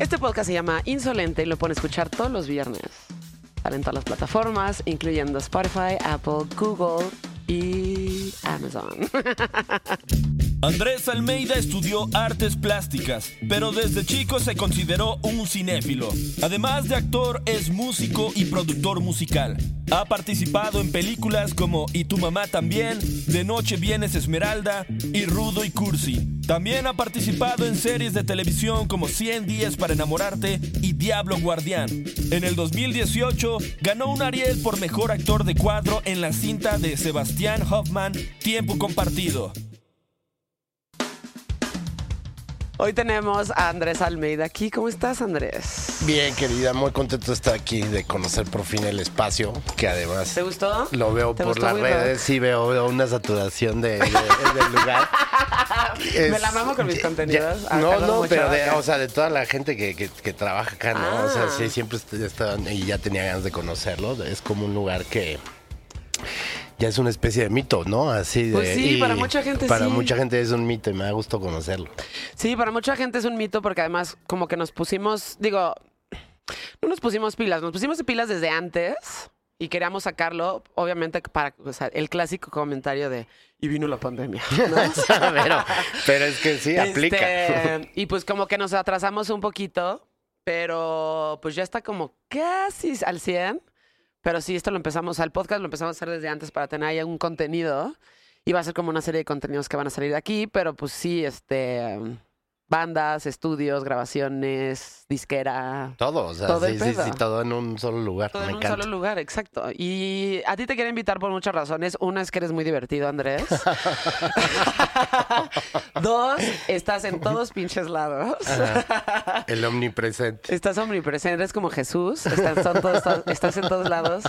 Este podcast se llama Insolente y lo pueden escuchar todos los viernes. Salen en todas las plataformas, incluyendo Spotify, Apple, Google y Amazon. Andrés Almeida estudió artes plásticas, pero desde chico se consideró un cinéfilo. Además de actor, es músico y productor musical. Ha participado en películas como Y tu mamá también, De noche vienes Esmeralda y Rudo y Cursi. También ha participado en series de televisión como 100 días para enamorarte y Diablo Guardián. En el 2018 ganó un Ariel por mejor actor de cuadro en la cinta de Sebastián Hoffman, Tiempo Compartido. Hoy tenemos a Andrés Almeida aquí. ¿Cómo estás, Andrés? Bien, querida, muy contento de estar aquí, de conocer por fin el espacio, que además ¿Te gustó? lo veo ¿Te por las redes, Rock? sí veo, veo una saturación de, de- del lugar. Me la mamo con mis contenidos. ya- Ah, no, no, pero de, acá. o sea, de toda la gente que, que- que trabaja acá, ¿no? O sea, Ah. sí, siempre est- estaban y ya tenía ganas de conocerlo. Es como un lugar que ya es una especie de mito, ¿no? Así de. Pues sí, para mucha gente Para sí. mucha gente es un mito y me da gusto conocerlo. Sí, para mucha gente es un mito porque además como que nos pusimos, digo, no nos pusimos pilas, nos pusimos pilas desde antes y queríamos sacarlo, obviamente para o sea, el clásico comentario de y vino la pandemia. ¿no? pero, pero es que sí, aplica. Este, y pues como que nos atrasamos un poquito, pero pues ya está como casi al 100. Pero sí, esto lo empezamos, al podcast lo empezamos a hacer desde antes para tener ahí un contenido. Y va a ser como una serie de contenidos que van a salir de aquí, pero pues sí, este, bandas, estudios, grabaciones, disquera. Todo, o sea, Todo sí, sí, sí, todo en un solo lugar. Todo me en un solo lugar, exacto. Y a ti te quiero invitar por muchas razones. Una es que eres muy divertido, Andrés. Dos, estás en todos pinches lados. El omnipresente. Estás omnipresente, eres como Jesús. Estás, todos- estás en todos lados.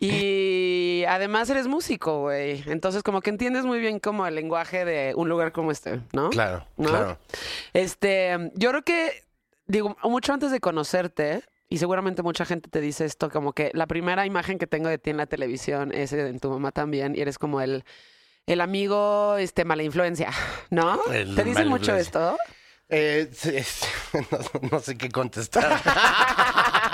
Y además eres músico, güey. Entonces, como que entiendes muy bien como el lenguaje de un lugar como este, ¿no? Claro, ¿No? claro. Este, yo creo que, digo, mucho antes de conocerte, y seguramente mucha gente te dice esto, como que la primera imagen que tengo de ti en la televisión es en tu mamá también, y eres como el, el amigo, este, mala influencia, ¿no? El ¿Te dicen mucho esto? Eh, no, no sé qué contestar.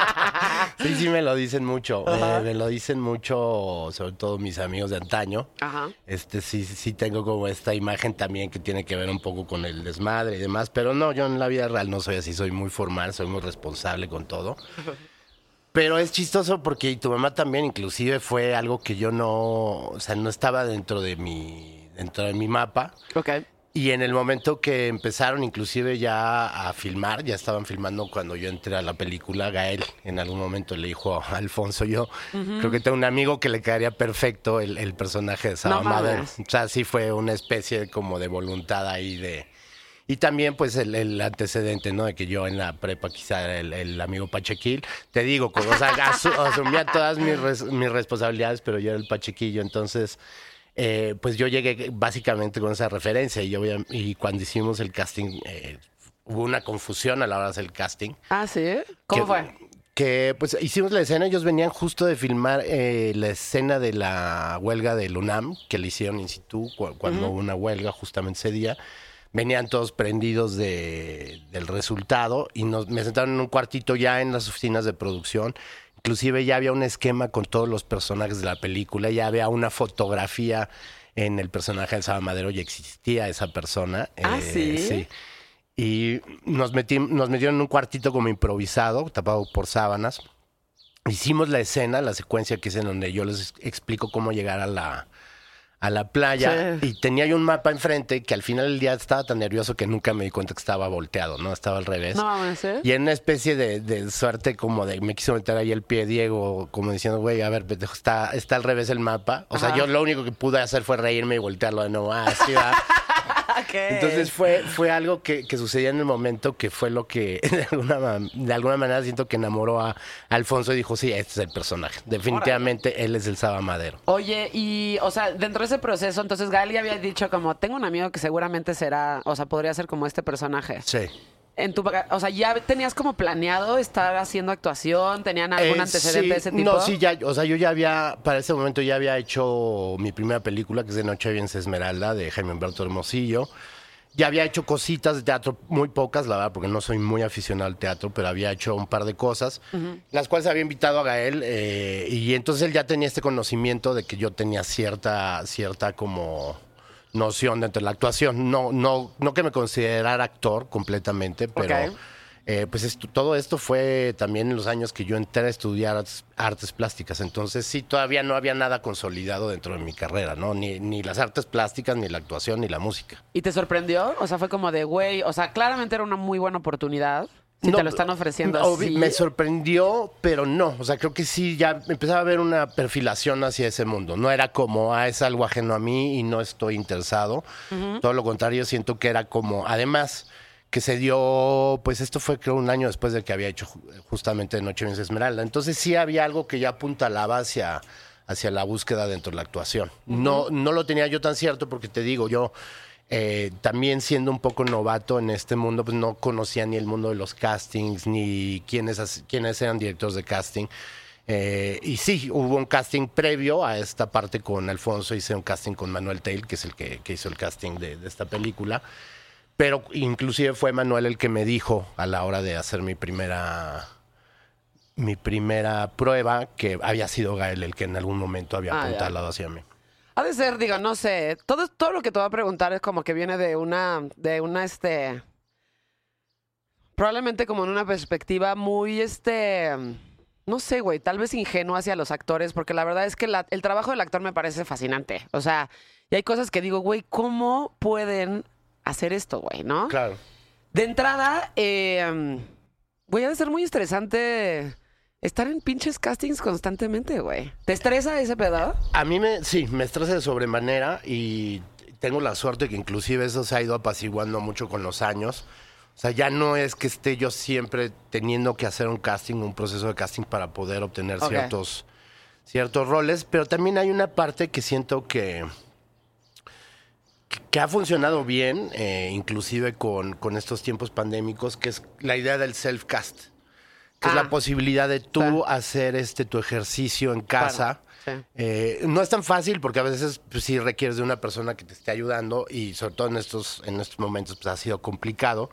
sí, sí, me lo dicen mucho. Eh, me lo dicen mucho, sobre todo mis amigos de antaño. Ajá. Este sí, sí tengo como esta imagen también que tiene que ver un poco con el desmadre y demás, pero no, yo en la vida real no soy así, soy muy formal, soy muy responsable con todo. Pero es chistoso porque y tu mamá también inclusive fue algo que yo no, o sea, no estaba dentro de mi dentro de mi mapa. Ok. Y en el momento que empezaron inclusive ya a filmar, ya estaban filmando cuando yo entré a la película, Gael en algún momento le dijo a Alfonso, yo creo que tengo un amigo que le quedaría perfecto el, el personaje de Saba No. O sea, sí fue una especie como de voluntad ahí de... Y también pues el, el antecedente, ¿no? De que yo en la prepa quizá era el, el amigo Pachequil. Te digo, como, o sea, asu- asumía todas mis, res- mis responsabilidades, pero yo era el Pachequillo, entonces... eh, pues yo llegué básicamente con esa referencia y, yo, y cuando hicimos el casting eh, hubo una confusión a la hora de hacer el casting. Ah, ¿sí? ¿Cómo que- fue? Que pues hicimos la escena, ellos venían justo de filmar eh, la escena de la huelga del UNAM, que le hicieron in situ cu- cuando hubo una huelga justamente ese día. Venían todos prendidos de, del resultado y nos, me sentaron en un cuartito ya en las oficinas de producción. Inclusive ya había un esquema con todos los personajes de la película, ya había una fotografía en el personaje de Saba Madero y existía esa persona. Ah, Eh, ¿sí? Sí. Y nos, metí- nos metieron en un cuartito como improvisado, tapado por sábanas. Hicimos la escena, la secuencia que es en donde yo les explico cómo llegar a la, a la playa. Sí. Y tenía yo un mapa enfrente que al final del día estaba tan nervioso que nunca me di cuenta que estaba volteado, ¿no? Estaba al revés. No mames, ¿eh? Y en una especie de, de suerte como de me quiso meter ahí el pie Diego, como diciendo, güey, a ver, está, está al revés el mapa. O sea, yo lo único que pude hacer fue reírme y voltearlo de nuevo. Ah, sí, va. Entonces fue, fue algo que, que sucedía en el momento que fue lo que de alguna, de alguna manera siento que enamoró a Alfonso y dijo, sí, este es el personaje. Definitivamente él es el Saba Madero. Oye, y, o sea, dentro de ese proceso, entonces Gal ya había dicho como, tengo un amigo que seguramente será, o sea, podría ser como este personaje. Sí. En tu, o sea, ya tenías como planeado estar haciendo actuación, tenían algún Eh, antecedente sí, de ese tipo. No, sí, ya, o sea, yo ya había, para ese momento ya había hecho mi primera película, que es de Noche Vienes Esmeralda, de Jaime Humberto Hermosillo. Ya había hecho cositas de teatro, muy pocas, la verdad, porque no soy muy aficionado al teatro, pero había hecho un par de cosas, las cuales había invitado a Gael, eh, y entonces él ya tenía este conocimiento de que yo tenía cierta, cierta como noción dentro de la actuación. No, no, no que me considerara actor completamente, pero eh, pues esto- todo esto fue también en los años que yo entré a estudiar artes, artes plásticas. Entonces sí, todavía no había nada consolidado dentro de mi carrera, ¿no? Ni, ni las artes plásticas, ni la actuación, ni la música. ¿Y te sorprendió? O sea, fue como de, güey, o sea, claramente era una muy buena oportunidad. Si No, te lo están ofreciendo así. Me sorprendió, pero no. O sea, creo que sí, ya empezaba a haber una perfilación hacia ese mundo. No era como, ah, es algo ajeno a mí y no estoy interesado. Todo lo contrario, siento que era como, además, que se dio, pues esto fue creo un año después de que había hecho ju- justamente Noche Vence Esmeralda. Entonces sí había algo que ya apuntalaba hacia hacia la búsqueda dentro de la actuación. No, no lo tenía yo tan cierto porque te digo, yo eh, también siendo un poco novato en este mundo, pues no conocía ni el mundo de los castings, ni quiénes, quiénes eran directores de casting. Eh, y sí, hubo un casting previo a esta parte con Alfonso, hice un casting con Manuel Tail, que es el que, que hizo el casting de, de esta película. Pero inclusive fue Manuel el que me dijo a la hora de hacer mi primera mi primera prueba que había sido Gael el que en algún momento había Ah, apuntalado hacia mí. Ha de ser, digo, no sé. Todo, todo lo que te voy a preguntar es como que viene de una, de una, este. Probablemente como en una perspectiva muy, este. No sé, güey, tal vez ingenua hacia los actores, porque la verdad es que la- el trabajo del actor me parece fascinante. O sea, y hay cosas que digo, güey, ¿cómo pueden hacer esto, güey, no? Claro. De entrada, eh, güey, ha de ser muy estresante estar en pinches castings constantemente, güey. ¿Te estresa ese pedo? A mí me, sí, me estresa de sobremanera y tengo la suerte que inclusive eso se ha ido apaciguando mucho con los años. O sea, ya no es que esté yo siempre teniendo que hacer un casting, un proceso de casting para poder obtener ciertos, ciertos roles, pero también hay una parte que siento que, que, que ha funcionado bien, eh, inclusive con, con estos tiempos pandémicos, que es la idea del self-cast, que es Ah. la posibilidad de tú Sí. hacer este tu ejercicio en casa. Claro, sí. Eh, no es tan fácil porque a veces pues, sí requieres de una persona que te esté ayudando y sobre todo en estos, en estos momentos pues, ha sido complicado.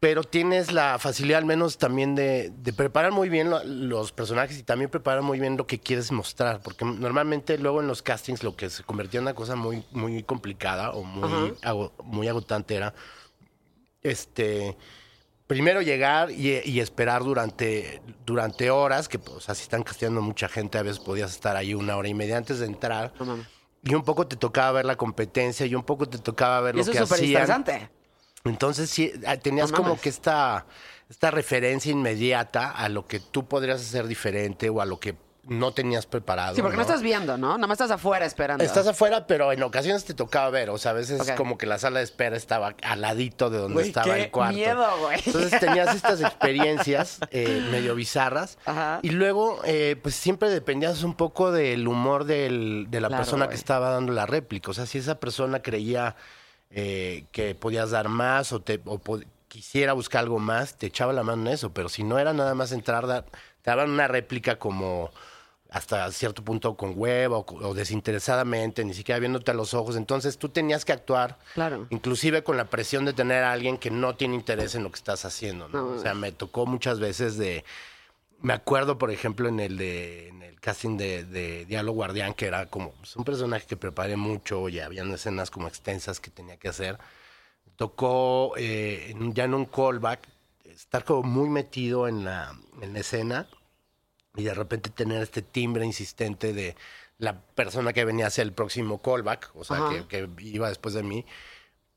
Pero tienes la facilidad al menos también de, de preparar muy bien lo- los personajes y también preparar muy bien lo que quieres mostrar. Porque normalmente luego en los castings lo que se convertía en una cosa muy, muy complicada o muy, muy agotante era este primero llegar y, y esperar durante, durante horas, que pues así están casteando mucha gente, a veces podías estar ahí una hora y media antes de entrar. No mames. Y un poco te tocaba ver la competencia y un poco te tocaba ver Y lo eso que es súper hacían. interesante. Entonces sí, ah, tenías No como que esta, esta referencia inmediata a lo que tú podrías hacer diferente o a lo que no tenías preparado. Sí, porque no, estás viendo, ¿no? Nada más estás afuera esperando. Estás afuera, pero en ocasiones te tocaba ver. O sea, a veces Ok. como que la sala de espera estaba al ladito de donde Güey, estaba qué el cuarto. miedo, güey. Entonces tenías estas experiencias eh, medio bizarras. Ajá. Y luego, eh, pues siempre dependías un poco del humor del- de la Claro, persona güey. que estaba dando la réplica. O sea, si esa persona creía eh, que podías dar más o, te, o quisiera buscar algo más, te echaba la mano en eso. Pero si no era nada más entrar, dar- te daban una réplica como hasta cierto punto con huevo o, o desinteresadamente, ni siquiera viéndote a los ojos. Entonces tú tenías que actuar, Claro. inclusive con la presión de tener a alguien que no tiene interés en lo que estás haciendo. ¿no? No, o sea, me tocó muchas veces de... Me acuerdo, por ejemplo, en el de en el casting de, de Diablo Guardián, que era como pues, un personaje que preparé mucho y habían escenas como extensas que tenía que hacer. Tocó eh, ya en un callback estar como muy metido en la, en la escena y de repente tener este timbre insistente de la persona que venía a hacer el próximo callback, o sea, que, que iba después de mí,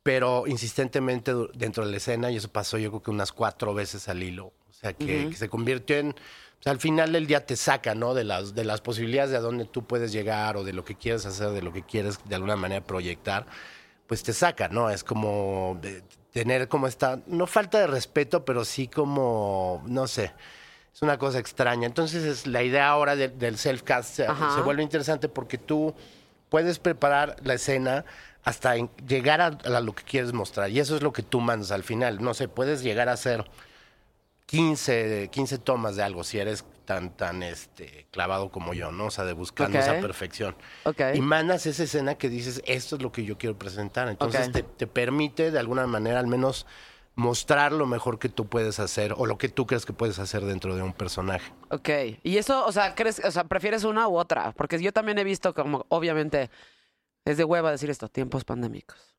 pero insistentemente dentro de la escena y eso pasó yo creo que unas cuatro veces al hilo, o sea, que, que se convirtió en, o sea, al final del día te saca, ¿no? De las, de las posibilidades de a dónde tú puedes llegar o de lo que quieres hacer, de lo que quieres de alguna manera proyectar, pues te saca, ¿no? Es como tener como esta, no falta de respeto, pero sí como, no sé, es una cosa extraña. Entonces es la idea ahora de- del self-cast se, vuelve interesante porque tú puedes preparar la escena hasta en- llegar a, a lo que quieres mostrar. Y eso es lo que tú mandas al final. No sé, puedes llegar a hacer 15, 15 tomas de algo si eres tan, tan este, clavado como yo, ¿no? O sea, de buscando esa perfección. Y mandas esa escena que dices, esto es lo que yo quiero presentar. Entonces te permite de alguna manera al menos mostrar lo mejor que tú puedes hacer o lo que tú crees que puedes hacer dentro de un personaje. Ok. Y eso, o sea, ¿crees, prefieres una u otra? Porque yo también he visto como, obviamente, es de hueva decir esto, tiempos pandémicos.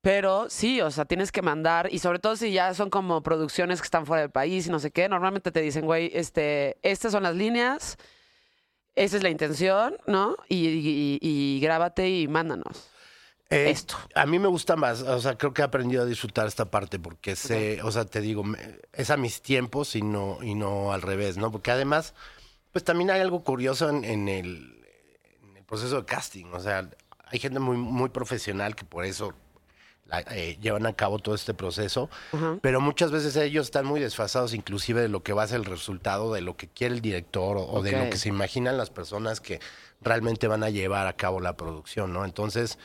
Pero sí, o sea, tienes que mandar, y sobre todo si ya son como producciones que están fuera del país y no sé qué, normalmente te dicen, güey, este, estas son las líneas, esa es la intención, ¿no? Y, y- y grábate y mándanos. Eh, Esto. A mí me gusta más, o sea, creo que he aprendido a disfrutar esta parte porque sé, o sea, te digo, es a mis tiempos y no, y no al revés, ¿no? Porque además, pues también hay algo curioso en, en el, en el proceso de casting, o sea, hay gente muy, muy profesional que por eso la- eh, llevan a cabo todo este proceso, pero muchas veces ellos están muy desfasados inclusive de lo que va a ser el resultado, de lo que quiere el director o, o de lo que se imaginan las personas que realmente van a llevar a cabo la producción, ¿no? Entonces,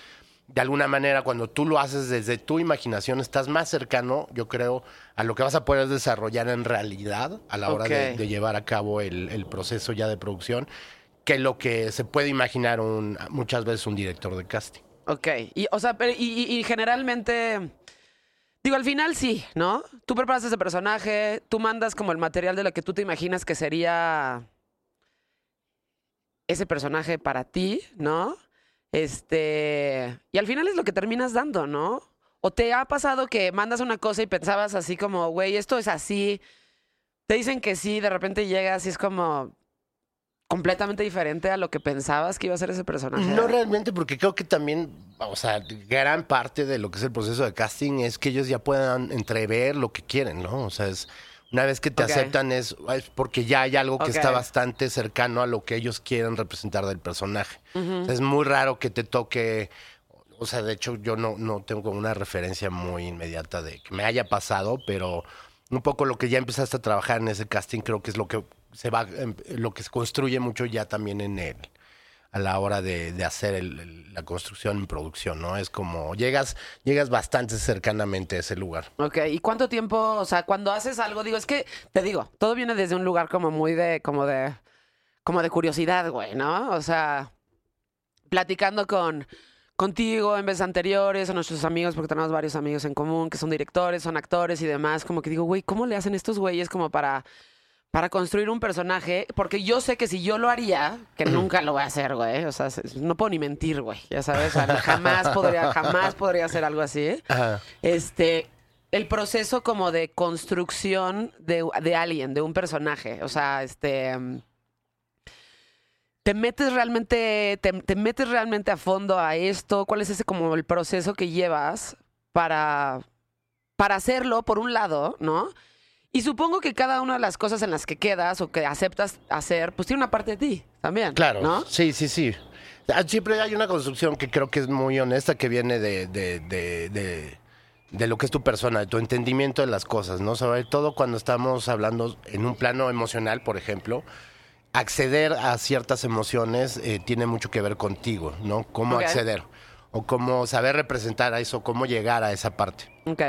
de alguna manera, cuando tú lo haces desde tu imaginación, estás más cercano, yo creo, a lo que vas a poder desarrollar en realidad a la hora de, llevar a cabo el, el proceso ya de producción, que lo que se puede imaginar un, muchas veces un director de casting. Ok. Y, o sea, pero, y, y- y generalmente. Digo, al final sí, ¿no? Tú preparas ese personaje, tú mandas como el material de lo que tú te imaginas que sería ese personaje para ti, ¿no? Este. Y al final es lo que terminas dando, ¿no? O te ha pasado que mandas una cosa y pensabas así como, güey, esto es así. Te dicen que sí, de repente llegas y es como completamente diferente a lo que pensabas que iba a ser ese personaje. No realmente, porque creo que también, o sea, gran parte de lo que es el proceso de casting es que ellos ya puedan entrever lo que quieren, ¿no? O sea, es una vez que te aceptan es, es porque ya hay algo que está bastante cercano a lo que ellos quieren representar del personaje. Ujú. O sea, es muy raro que te toque, o sea, de hecho yo no, no tengo como una referencia muy inmediata de que me haya pasado, pero un poco lo que ya empezaste a trabajar en ese casting creo que es lo que se va, em, lo que se construye mucho ya también en el a la hora de, de hacer el- la construcción en producción, ¿no? Es como llegas, llegas bastante cercanamente a ese lugar. Ok, ¿y cuánto tiempo, o sea, cuando haces algo, digo, es que, te digo, todo viene desde un lugar como muy de, como de, como de curiosidad, güey, ¿no? O sea, platicando con, contigo en veces anteriores, o nuestros amigos, porque tenemos varios amigos en común que son directores, son actores y demás, como que digo, güey, ¿cómo le hacen estos güeyes como para, para construir un personaje? Porque yo sé que si yo lo haría, que nunca lo voy a hacer, güey, o sea, no puedo ni mentir, güey, ya sabes, o sea, jamás podría, jamás podría hacer algo así. Este, el proceso como de construcción de, de alguien, de un personaje. O sea, este. ¿Te metes realmente, te, te metes realmente a fondo a esto? ¿Cuál es ese como el proceso que llevas para, para hacerlo, por un lado, ¿no? Y supongo que cada una de las cosas en las que quedas o que aceptas hacer, pues tiene una parte de ti también. Claro, ¿no? sí, sí, sí. Ah, Siempre hay una construcción que creo que es muy honesta, que viene de, de, de, de, de lo que es tu persona, de tu entendimiento de las cosas, ¿no? Sobre todo cuando estamos hablando en un plano emocional, por ejemplo, acceder a ciertas emociones eh, tiene mucho que ver contigo, ¿no? Cómo acceder o cómo saber representar a eso, cómo llegar a esa parte. Ok.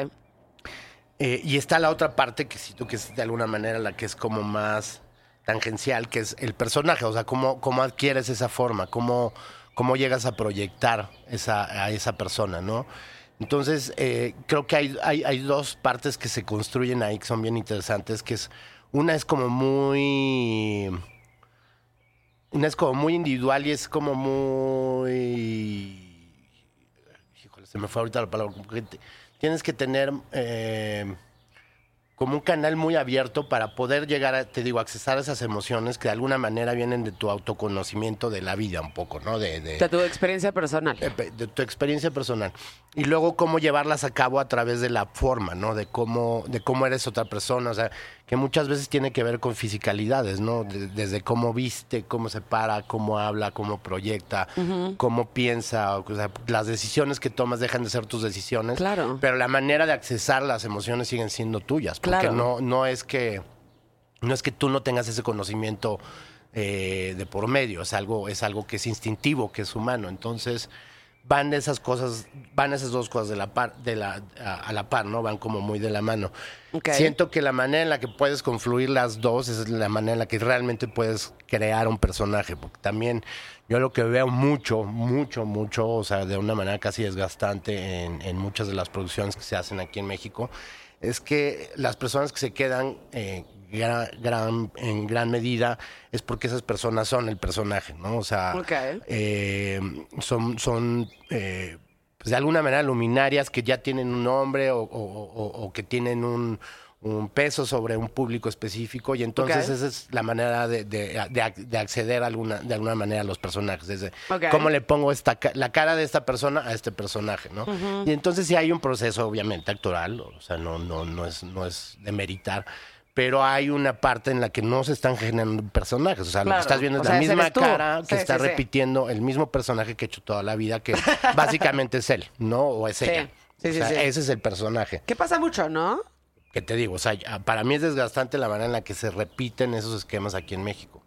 Eh, y está la otra parte que siento que es de alguna manera la que es como más tangencial, que es el personaje, o sea, cómo, cómo adquieres esa forma, cómo, cómo llegas a proyectar esa, a esa persona, ¿no? Entonces, eh, creo que hay, hay, dos partes que se construyen ahí que son bien interesantes, que es, una es como muy, una es como muy individual y es como muy, híjole, se me fue ahorita la palabra, como que tienes que tener eh, como un canal muy abierto para poder llegar a, te digo, accesar a esas emociones que de alguna manera vienen de tu autoconocimiento de la vida un poco, ¿no? De, de, De tu experiencia personal. eh, pe- de tu experiencia personal y luego cómo llevarlas a cabo a través de la forma, ¿no? De cómo de cómo eres otra persona, o sea, que muchas veces tiene que ver con fisicalidades, ¿no? De- desde cómo viste, cómo se para, cómo habla, cómo proyecta, cómo piensa, o sea, las decisiones que tomas dejan de ser tus decisiones, Claro. pero la manera de accesar las emociones siguen siendo tuyas, porque Claro. no no es que no es que tú no tengas ese conocimiento eh, de por medio, es algo, es algo que es instintivo, que es humano. Entonces, van de esas cosas, van esas dos cosas de la par, de la, a, a la par, ¿no? Van como muy de la mano. Siento que la manera en la que puedes confluir las dos es la manera en la que realmente puedes crear un personaje, porque también yo lo que veo mucho, mucho, mucho, o sea, de una manera casi desgastante en, en muchas de las producciones que se hacen aquí en México, es que las personas que se quedan eh, gran, gran- en gran medida es porque esas personas son el personaje, ¿no? O sea, Ok. eh, son, son eh, pues de alguna manera luminarias que ya tienen un nombre o, o- o- o que tienen un, un peso sobre un público específico y entonces Ok. esa es la manera de, de- de de acceder alguna, de alguna manera a los personajes. Desde Ok. cómo le pongo esta, la cara de esta persona a este personaje, ¿no? Y entonces sí hay un proceso obviamente actoral, o sea, no, no, no, es, no es de meritar. Pero hay una parte en la que no se están generando personajes. O sea, lo que estás viendo es la misma cara que Sí, está sí, sí. repitiendo el mismo personaje que he hecho toda la vida, que básicamente es él, ¿no? O es ella. Sí, o sí, sea, sí. ese es el personaje. Que pasa mucho, ¿no? Que te digo, o sea, para mí es desgastante la manera en la que se repiten esos esquemas aquí en México.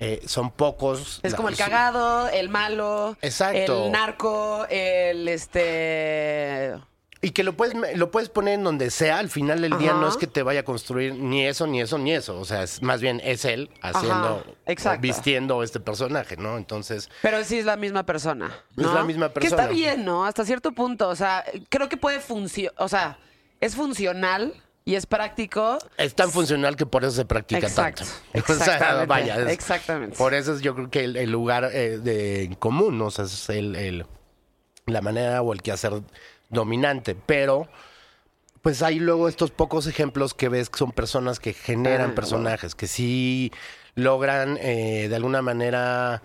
Eh, son pocos. Es como el cagado, el malo, Exacto. el narco, el este. Y que lo puedes, lo puedes poner en donde sea, al final del día no es que te vaya a construir ni eso, ni eso, ni eso. O sea, es, más bien es él haciendo, exacto. vistiendo este personaje, ¿no? Entonces, Pero sí es la misma persona. Es la misma Que está persona. bien, ¿no? Hasta cierto punto. O sea, creo que puede funcionar. O sea, es funcional y es práctico. es tan funcional que por eso se practica Exacto. tanto. O sea, vaya, es- Exactamente. Por eso es yo creo que el, el lugar eh, de, en común, ¿no? O sea, es el, el- la manera o el quehacer dominante. Pero, pues hay luego estos pocos ejemplos que ves que son personas que generan Ah, personajes, que sí logran eh, de alguna manera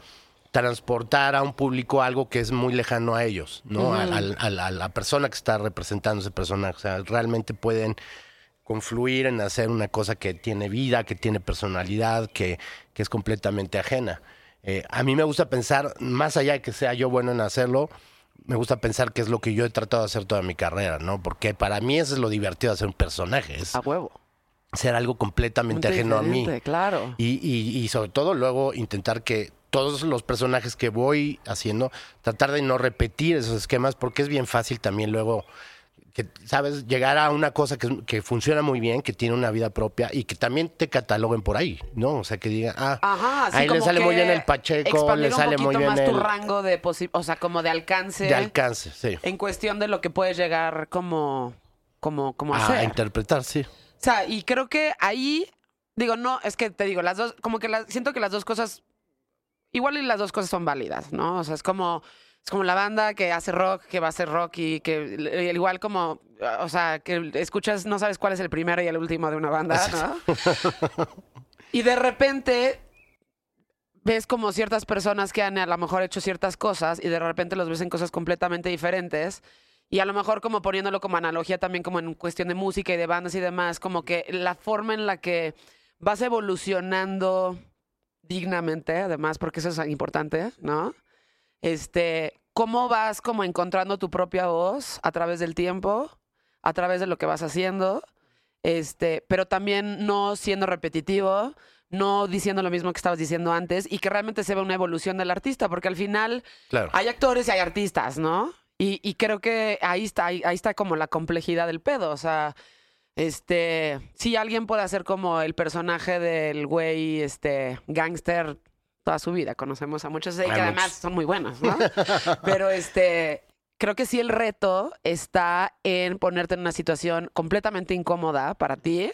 transportar a un público algo que es muy lejano a ellos, ¿no? A la persona que está representando ese personaje. O sea, realmente pueden confluir en hacer una cosa que tiene vida, que tiene personalidad, que, que es completamente ajena. Eh, a mí me gusta pensar, más allá de que sea yo bueno en hacerlo, me gusta pensar que es lo que yo he tratado de hacer toda mi carrera, ¿no? Porque para mí eso es lo divertido de hacer un personaje, es A huevo. ser algo completamente Muy ajeno a mí. Claro. Y, y- y sobre todo luego intentar que todos los personajes que voy haciendo, tratar de no repetir esos esquemas, porque es bien fácil también luego, que, ¿sabes? Llegar a una cosa que, que funciona muy bien, que tiene una vida propia y que también te cataloguen por ahí, ¿no? O sea, que digan, ah, Ajá, ahí le sale muy bien el Pacheco, le un sale muy bien más tu el rango de posi- o sea, como de alcance. de alcance, sí. En cuestión de lo que puedes llegar como, como, como A hacer. interpretar, sí. O sea, y creo que ahí, digo, no, es que te digo, las dos, como que las, siento que las dos cosas, igual y las dos cosas son válidas, ¿no? O sea, es como, es como la banda que hace rock, que va a hacer rock y que eh, igual como, o sea, que escuchas, no sabes cuál es el primero y el último de una banda, ¿no? y de repente ves como ciertas personas que han a lo mejor hecho ciertas cosas y de repente los ves en cosas completamente diferentes. Y a lo mejor como poniéndolo como analogía también como en cuestión de música y de bandas y demás, como que la forma en la que vas evolucionando dignamente, además, porque eso es importante, ¿no? Este, cómo vas como encontrando tu propia voz a través del tiempo, a través de lo que vas haciendo, este, pero también no siendo repetitivo, no diciendo lo mismo que estabas diciendo antes y que realmente se ve una evolución del artista, porque al final Claro. hay actores y hay artistas, ¿no? Y, y creo que ahí está, ahí, ahí está como la complejidad del pedo. O sea, este, sí, alguien puede hacer como el personaje del güey, este, gángster toda su vida. Conocemos a muchos y que además son muy buenos, ¿no? Pero este, creo que sí el reto está en ponerte en una situación completamente incómoda para ti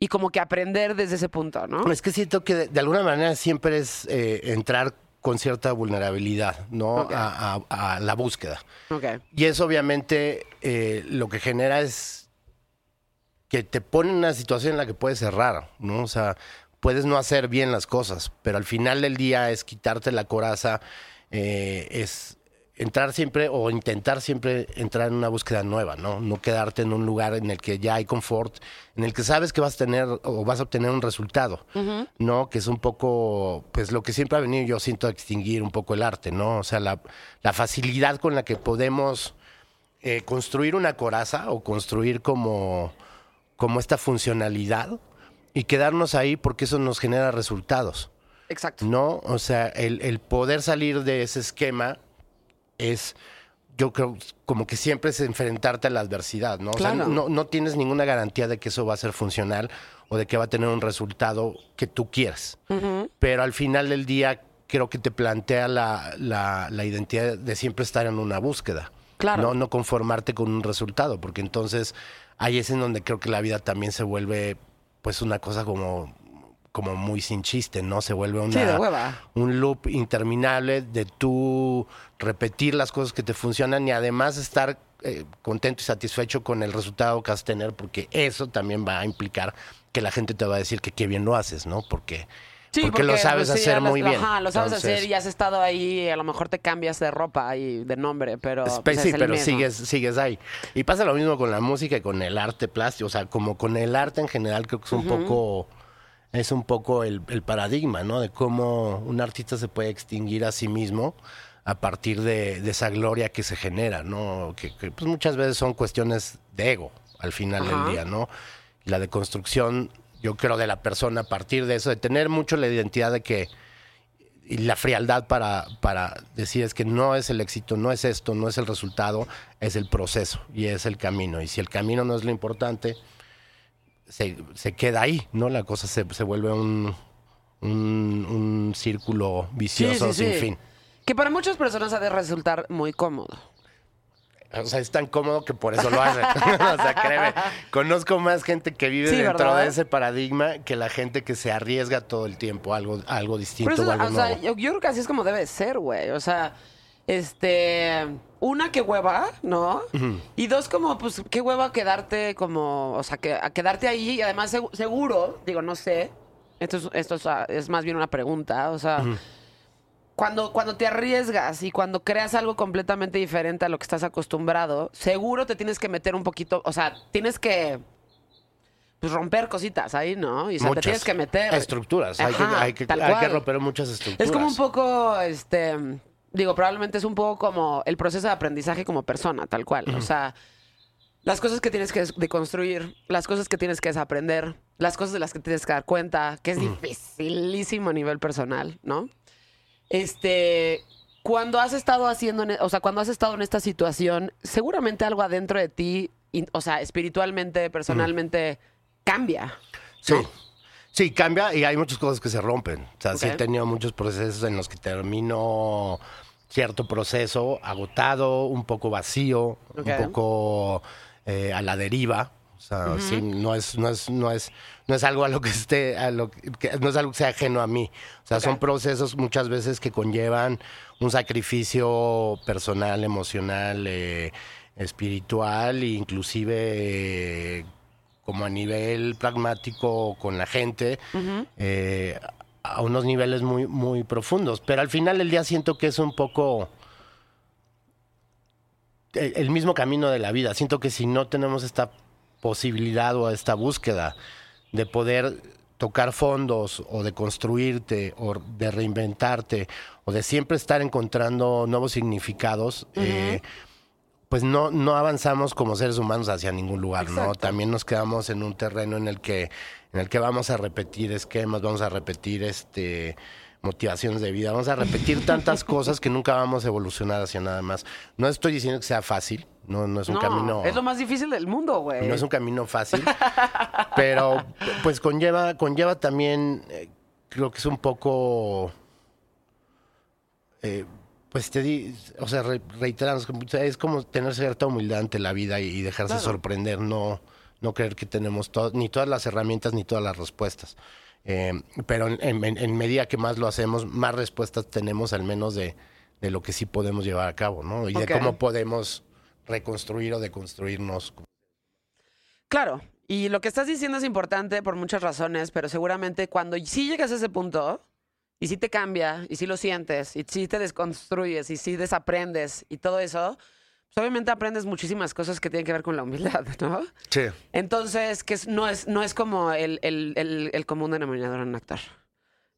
y como que aprender desde ese punto, ¿no? Es que siento que de, de alguna manera siempre es eh, entrar con cierta vulnerabilidad, ¿no? A, a- a la búsqueda. Y eso obviamente eh, lo que genera es que te pone en una situación en la que puedes errar, ¿no? O sea, puedes no hacer bien las cosas, pero al final del día es quitarte la coraza, eh, es entrar siempre o intentar siempre entrar en una búsqueda nueva, ¿no? No quedarte en un lugar en el que ya hay confort, en el que sabes que vas a tener o vas a obtener un resultado, ¿no? Que es un poco, pues lo que siempre ha venido yo siento a extinguir un poco el arte, ¿no? O sea, la, la facilidad con la que podemos eh, construir una coraza o construir como, como esta funcionalidad y quedarnos ahí porque eso nos genera resultados. Exacto. No, o sea, el, el poder salir de ese esquema es, yo creo, como que siempre es enfrentarte a la adversidad, ¿no? O sea, Claro. no, no tienes ninguna garantía de que eso va a ser funcional o de que va a tener un resultado que tú quieras. Pero al final del día creo que te plantea la, la- la identidad de siempre estar en una búsqueda. Claro. No, no conformarte con un resultado, porque entonces ahí es en donde creo que la vida también se vuelve pues una cosa como, como muy sin chiste, ¿no? Se vuelve una, Sí, de hueva. un loop interminable de tú repetir las cosas que te funcionan y además estar eh, contento y satisfecho con el resultado que vas a tener, porque eso también va a implicar que la gente te va a decir que qué bien lo haces, ¿no? Porque, porque, lo sabes pues, sí, hacer ya lo- muy bien. Ajá, lo sabes Entonces, hacer y has estado ahí, a lo mejor te cambias de ropa y de nombre, pero. Pues pues, sí, es el pero mismo. sigues, sigues ahí. Y pasa lo mismo con la música y con el arte plástico. O sea, como con el arte en general, creo que es un poco, es un poco el, el paradigma, ¿no? De cómo un artista se puede extinguir a sí mismo a partir de, de esa gloria que se genera, ¿no? Que, que, pues muchas veces son cuestiones de ego al final Ajá. del día, ¿no? La deconstrucción, yo creo, de la persona a partir de eso, de tener mucho la identidad de que y la frialdad para, para decir es que no es el éxito, no es esto, no es el resultado, es el proceso y es el camino. Y si el camino no es lo importante, se, se queda ahí, ¿no? La cosa se, se vuelve un, un, un círculo vicioso Sí, sí, sin sí. fin. Que para muchas personas ha de resultar muy cómodo. O sea, es tan cómodo que por eso lo hace. o sea, créeme, conozco más gente que vive Sí, dentro ¿verdad? de ese paradigma que la gente que se arriesga todo el tiempo a algo, a algo distinto eso, o algo o sea, yo, yo creo que así es como debe ser, güey. O sea, este. Una, que hueva, ¿no? Y dos, como, pues, qué hueva quedarte como. O sea, que, a quedarte ahí y además segu- seguro, digo, no sé. Esto es, esto es, ah, es más bien una pregunta. O sea. Cuando, cuando te arriesgas y cuando creas algo completamente diferente a lo que estás acostumbrado, seguro te tienes que meter un poquito, o sea, tienes que pues romper cositas ahí, ¿no? Y o sea, te tienes que meter. Estructuras. hay, que, Ajá, hay, que, hay romper muchas estructuras. Es como un poco, este, digo, probablemente es un poco como el proceso de aprendizaje como persona, tal cual. O sea, las cosas que tienes que deconstruir, las cosas que tienes que desaprender, las cosas de las que tienes que dar cuenta, que es dificilísimo a nivel personal, ¿no? Este, cuando has estado haciendo, en- e, o sea, cuando has estado en esta situación, seguramente algo adentro de ti, o sea, espiritualmente, personalmente, cambia. Sí. Sí, cambia y hay muchas cosas que se rompen. O sea, sí he tenido muchos procesos en los que termino cierto proceso agotado, un poco vacío, un poco eh, a la deriva. O sea, sí, no es, no es, no es, no es algo a lo que esté, a lo que, no es algo que sea ajeno a mí. O sea, son procesos muchas veces que conllevan un sacrificio personal, emocional, eh, espiritual e inclusive eh, como a nivel pragmático con la gente, eh, a unos niveles muy, muy profundos. Pero al final del día siento que es un poco el mismo camino de la vida. Siento que si no tenemos esta posibilidad o esta búsqueda de poder tocar fondos o de construirte o de reinventarte o de siempre estar encontrando nuevos significados, eh, pues no, no avanzamos como seres humanos hacia ningún lugar, ¿no? También nos quedamos en un terreno en el que, en el que vamos a repetir esquemas, vamos a repetir este motivaciones de vida, vamos a repetir tantas cosas que nunca vamos a evolucionar hacia nada más. No estoy diciendo que sea fácil, no, no es un no, camino. es lo más difícil del mundo, güey. No es un camino fácil, pero pues conlleva, conlleva también, eh, creo que es un poco, eh, pues te di, o sea, re- reiterando, es como- tener cierta humildad ante la vida y, y dejarse Claro. sorprender, no, no creer que tenemos ni todas las herramientas ni todas las respuestas. Eh, pero en, en- en medida que más lo hacemos, más respuestas tenemos al menos de, de lo que sí podemos llevar a cabo, ¿no? Y de cómo podemos reconstruir o deconstruirnos Claro, y lo que estás diciendo es importante por muchas razones, pero seguramente cuando sí llegas a ese punto, y sí te cambia, y sí lo sientes, y sí te desconstruyes, y sí desaprendes, y todo eso, obviamente aprendes muchísimas cosas que tienen que ver con la humildad, ¿no? Sí. Entonces, que es- no, es, no es como el, el, el, el común denominador en un actor.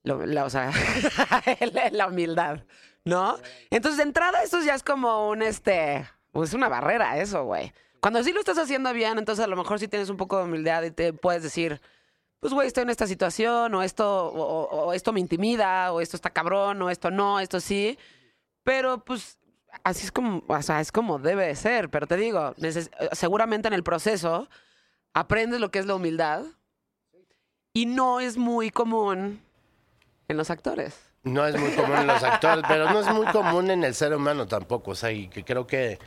Lo- la, o sea, la humildad, ¿no? Entonces, de entrada, esto ya es como un, este, pues una barrera eso, güey. Cuando sí lo estás haciendo bien, entonces a lo mejor sí tienes un poco de humildad y te puedes decir, pues, güey, estoy en esta situación, o esto, o esto me intimida, o esto está cabrón, o esto no, esto sí. Pero, pues, así es como, o sea, es como debe de ser, pero te digo, seguramente en el proceso aprendes lo que es la humildad y no es muy común en los actores. No es muy común en los actores, pero no es muy común en el ser humano tampoco. O sea, y que creo que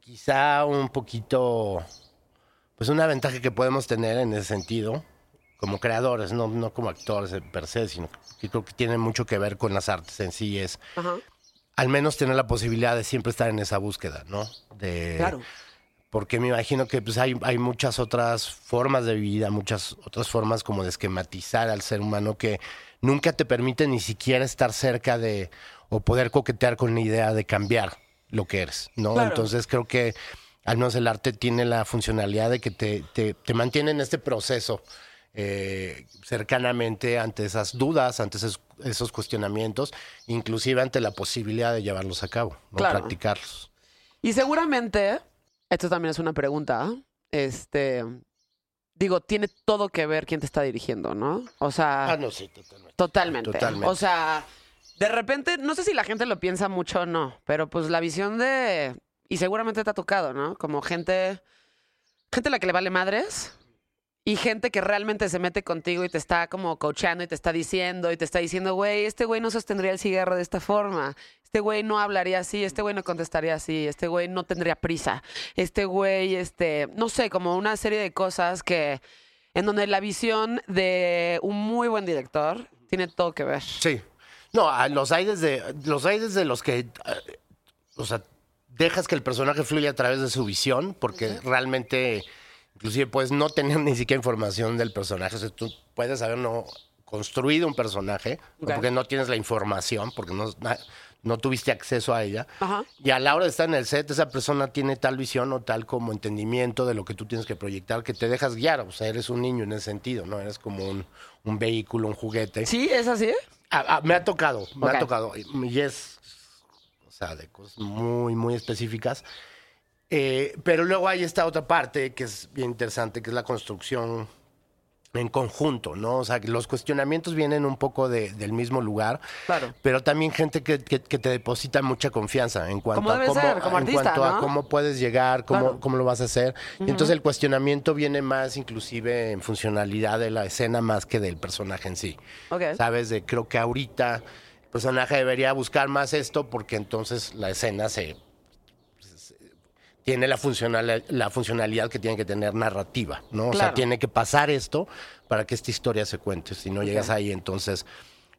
quizá un poquito, pues una ventaja que podemos tener en ese sentido, como creadores, no, no como actores per se, sino que creo que tiene mucho que ver con las artes en sí, es Ajá. Al menos tener la posibilidad de siempre estar en esa búsqueda, ¿no? De, Claro. Porque me imagino que pues, hay, hay muchas otras formas de vida, muchas otras formas como de esquematizar al ser humano que nunca te permiten ni siquiera estar cerca de o poder coquetear con la idea de cambiar lo que eres, ¿no? Claro. Entonces creo que al menos el arte tiene la funcionalidad de que te, te, te mantiene en este proceso eh, cercanamente ante esas dudas, ante esos, esos cuestionamientos, inclusive ante la posibilidad de llevarlos a cabo, ¿no? Claro. practicarlos. Y seguramente, esto también es una pregunta, este, digo, tiene todo que ver quién te está dirigiendo, ¿no? O sea, Ah, no, sí, totalmente. totalmente. totalmente. O sea, de repente, no sé si la gente lo piensa mucho o no, pero pues la visión de, y seguramente te ha tocado, ¿no? Como gente, gente a la que le vale madres. Y gente que realmente se mete contigo y te está como coachando y te está diciendo y te está diciendo, güey, este güey no sostendría el cigarro de esta forma. Este güey no hablaría así, este güey no contestaría así, este güey no tendría prisa. Este güey, este, no sé, como una serie de cosas que en donde la visión de un muy buen director tiene todo que ver. Sí. No, los hay desde los hay desde los que, eh, o sea, dejas que el personaje fluya a través de su visión, porque realmente, inclusive puedes no tener ni siquiera información del personaje, o sea, tú puedes haber no construido un personaje, porque no tienes la información, porque no, no tuviste acceso a ella. Ajá. Y a la hora de estar en el set, esa persona tiene tal visión o tal como entendimiento de lo que tú tienes que proyectar que te dejas guiar. O sea, eres un niño en ese sentido, ¿no? Eres como un, un vehículo, un juguete. ¿Sí? ¿Es así? Me ha tocado, me ha tocado. Y es, o sea, de cosas muy, muy específicas. Eh, pero luego hay esta otra parte que es bien interesante, que es la construcción en conjunto, ¿no? O sea, que los cuestionamientos vienen un poco de- del mismo lugar, Claro. pero también gente que, que- que te deposita mucha confianza en cuanto, a, cómo, ser, como en artista, cuanto a cómo puedes llegar, cómo, Claro. cómo lo vas a hacer. Y entonces el cuestionamiento viene más inclusive en funcionalidad de la escena más que del personaje en sí. Ok. ¿Sabes? De creo que ahorita el personaje debería buscar más esto porque entonces la escena se- tiene la, funcional, la funcionalidad que tiene que tener narrativa, ¿no? O sea, tiene que pasar esto para que esta historia se cuente. Si no llegas ahí, entonces...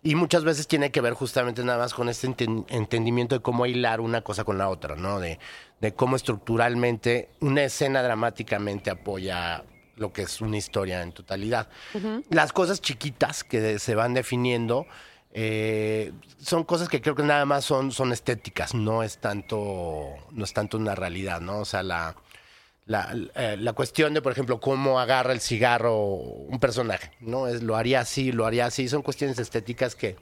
Y muchas veces tiene que ver justamente nada más con este enten- entendimiento de cómo hilar una cosa con la otra, ¿no? De, de cómo estructuralmente una escena dramáticamente apoya lo que es una historia en totalidad. Las cosas chiquitas que se van definiendo eh, son cosas que creo que nada más son, son estéticas, no es tanto, no es tanto una realidad, ¿no? O sea, la, la, eh, la cuestión de, por ejemplo, cómo agarra el cigarro un personaje, ¿no? Es, lo haría así, lo haría así, son cuestiones estéticas que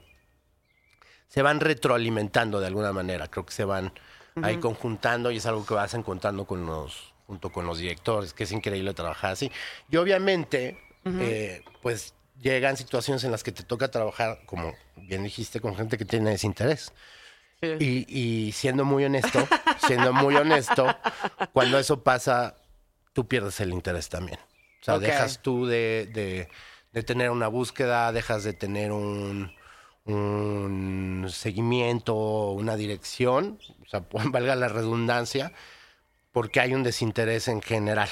se van retroalimentando de alguna manera, creo que se van ahí conjuntando y es algo que vas encontrando con los, junto con los directores, que es increíble trabajar así. Y obviamente, eh, pues llegan situaciones en las que te toca trabajar, como bien dijiste, con gente que tiene desinterés. Sí. Y, y siendo muy honesto, siendo muy honesto, cuando eso pasa, tú pierdes el interés también. O sea, dejas tú de, de- de tener una búsqueda, dejas de tener un, un seguimiento, una dirección, o sea, valga la redundancia, porque hay un desinterés en general.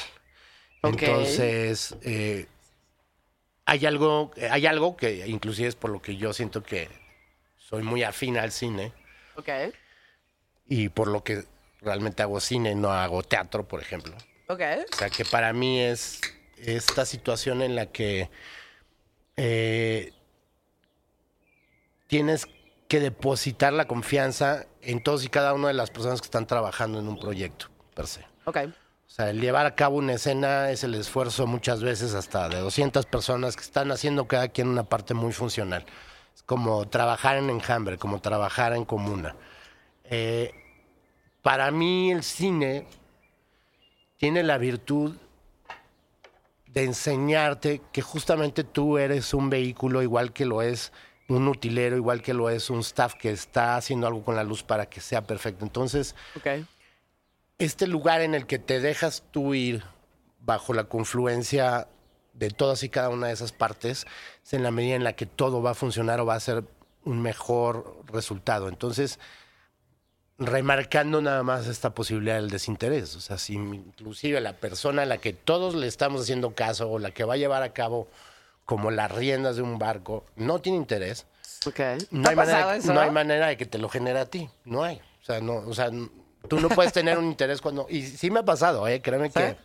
Ok. Entonces, eh, hay algo, hay algo que inclusive es por lo que yo siento que soy muy afín al cine Ok. y por lo que realmente hago cine, no hago teatro, por ejemplo. Ok. O sea, que para mí es esta situación en la que eh, tienes que depositar la confianza en todos y cada una de las personas que están trabajando en un proyecto, per se. Ok. O sea, el llevar a cabo una escena es el esfuerzo muchas veces hasta de 200 personas que están haciendo cada quien una parte muy funcional. Es como trabajar en enjambre, como trabajar en comuna. Eh, para mí el cine tiene la virtud de enseñarte que justamente tú eres un vehículo igual que lo es un utilero, igual que lo es un staff que está haciendo algo con la luz para que sea perfecto. Entonces, Ok. Este lugar en el que te dejas tú ir bajo la confluencia de todas y cada una de esas partes es en la medida en la que todo va a funcionar o va a ser un mejor resultado. Entonces, remarcando nada más esta posibilidad del desinterés. O sea, si inclusive la persona a la que todos le estamos haciendo caso o la que va a llevar a cabo como las riendas de un barco no tiene interés, Ok. no ¿Te ha hay, manera, eso? no hay manera de que te lo genere a ti. No hay. O sea, no, o sea, tú no puedes tener un interés cuando... Y sí me ha pasado, ¿eh? Créeme que...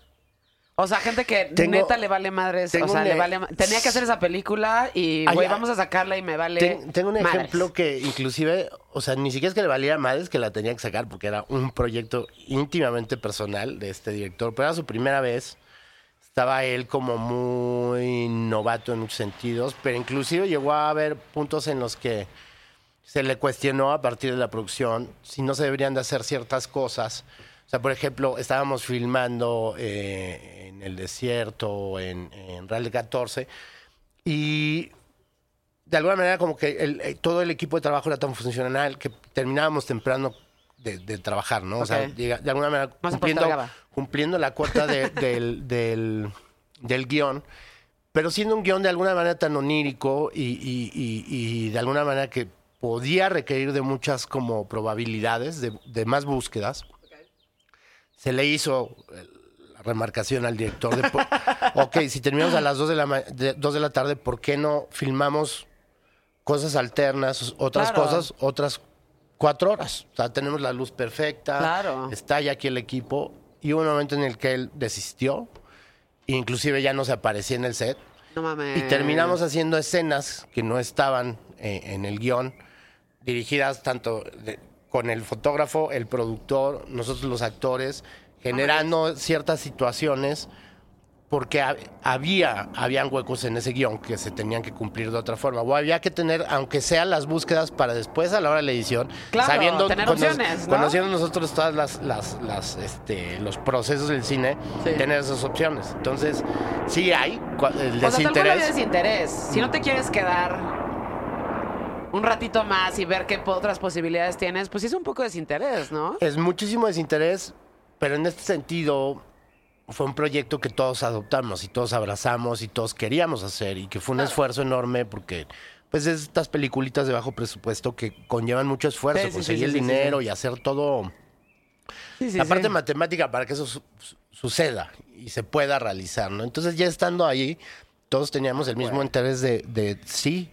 O sea, gente que Tengo- neta le vale madres. O sea, un le e- vale. Tenía que hacer esa película y, güey, vamos a sacarla y me vale. Ten- tengo un madres. ejemplo que inclusive, o sea, ni siquiera es que le valía madres que la tenía que sacar porque era un proyecto íntimamente personal de este director, pero era su primera vez. Estaba él como muy novato en muchos sentidos, pero inclusive llegó a haber puntos en los que se le cuestionó a partir de la producción si no se deberían de hacer ciertas cosas. O sea, por ejemplo, estábamos filmando eh, en el desierto, en, en Real de 14, y de alguna manera como que el- eh, todo el equipo de trabajo era tan funcional que terminábamos temprano de, de trabajar, ¿no? O sea, llega- de alguna manera cumpliendo, cumpliendo la cuota de- del, del, del guion, pero siendo un guion de alguna manera tan onírico y, y- y- y de alguna manera que podía requerir de muchas como probabilidades, de, de más búsquedas. Se le hizo eh, la remarcación al director de, ok, si terminamos a las 2 de, la, de, 2 de la tarde, ¿por qué no filmamos cosas alternas, otras Claro. cosas, otras cuatro horas? O sea, tenemos la luz perfecta, Claro. está ya aquí el equipo, y hubo un momento en el que él desistió, inclusive ya no se aparecía en el set, No mames. y terminamos haciendo escenas que no estaban eh, en el guion, dirigidas tanto de- con el fotógrafo, el productor, nosotros los actores, generando ciertas situaciones porque ha- había habían huecos en ese guion que se tenían que cumplir de otra forma. O había que tener, aunque sean las búsquedas para después a la hora de la edición, Claro, sabiendo, tener cono- opciones, ¿no? conociendo nosotros todas las, las, las, este, los procesos del cine, Sí. tener esas opciones. Entonces, sí hay el O sea, tal desinterés. desinterés. Si no te quieres quedar un ratito más y ver qué otras posibilidades tienes, pues es un poco desinterés, ¿no? Es muchísimo desinterés, pero en este sentido fue un proyecto que todos adoptamos y todos abrazamos y todos queríamos hacer y que fue un esfuerzo enorme porque pues es estas peliculitas de bajo presupuesto que conllevan mucho esfuerzo, Sí, sí, sí, conseguir sí, el dinero y hacer todo. La parte matemática para que eso su- su- suceda y se pueda realizar, ¿no? Entonces ya estando ahí, todos teníamos el mismo interés de, de sí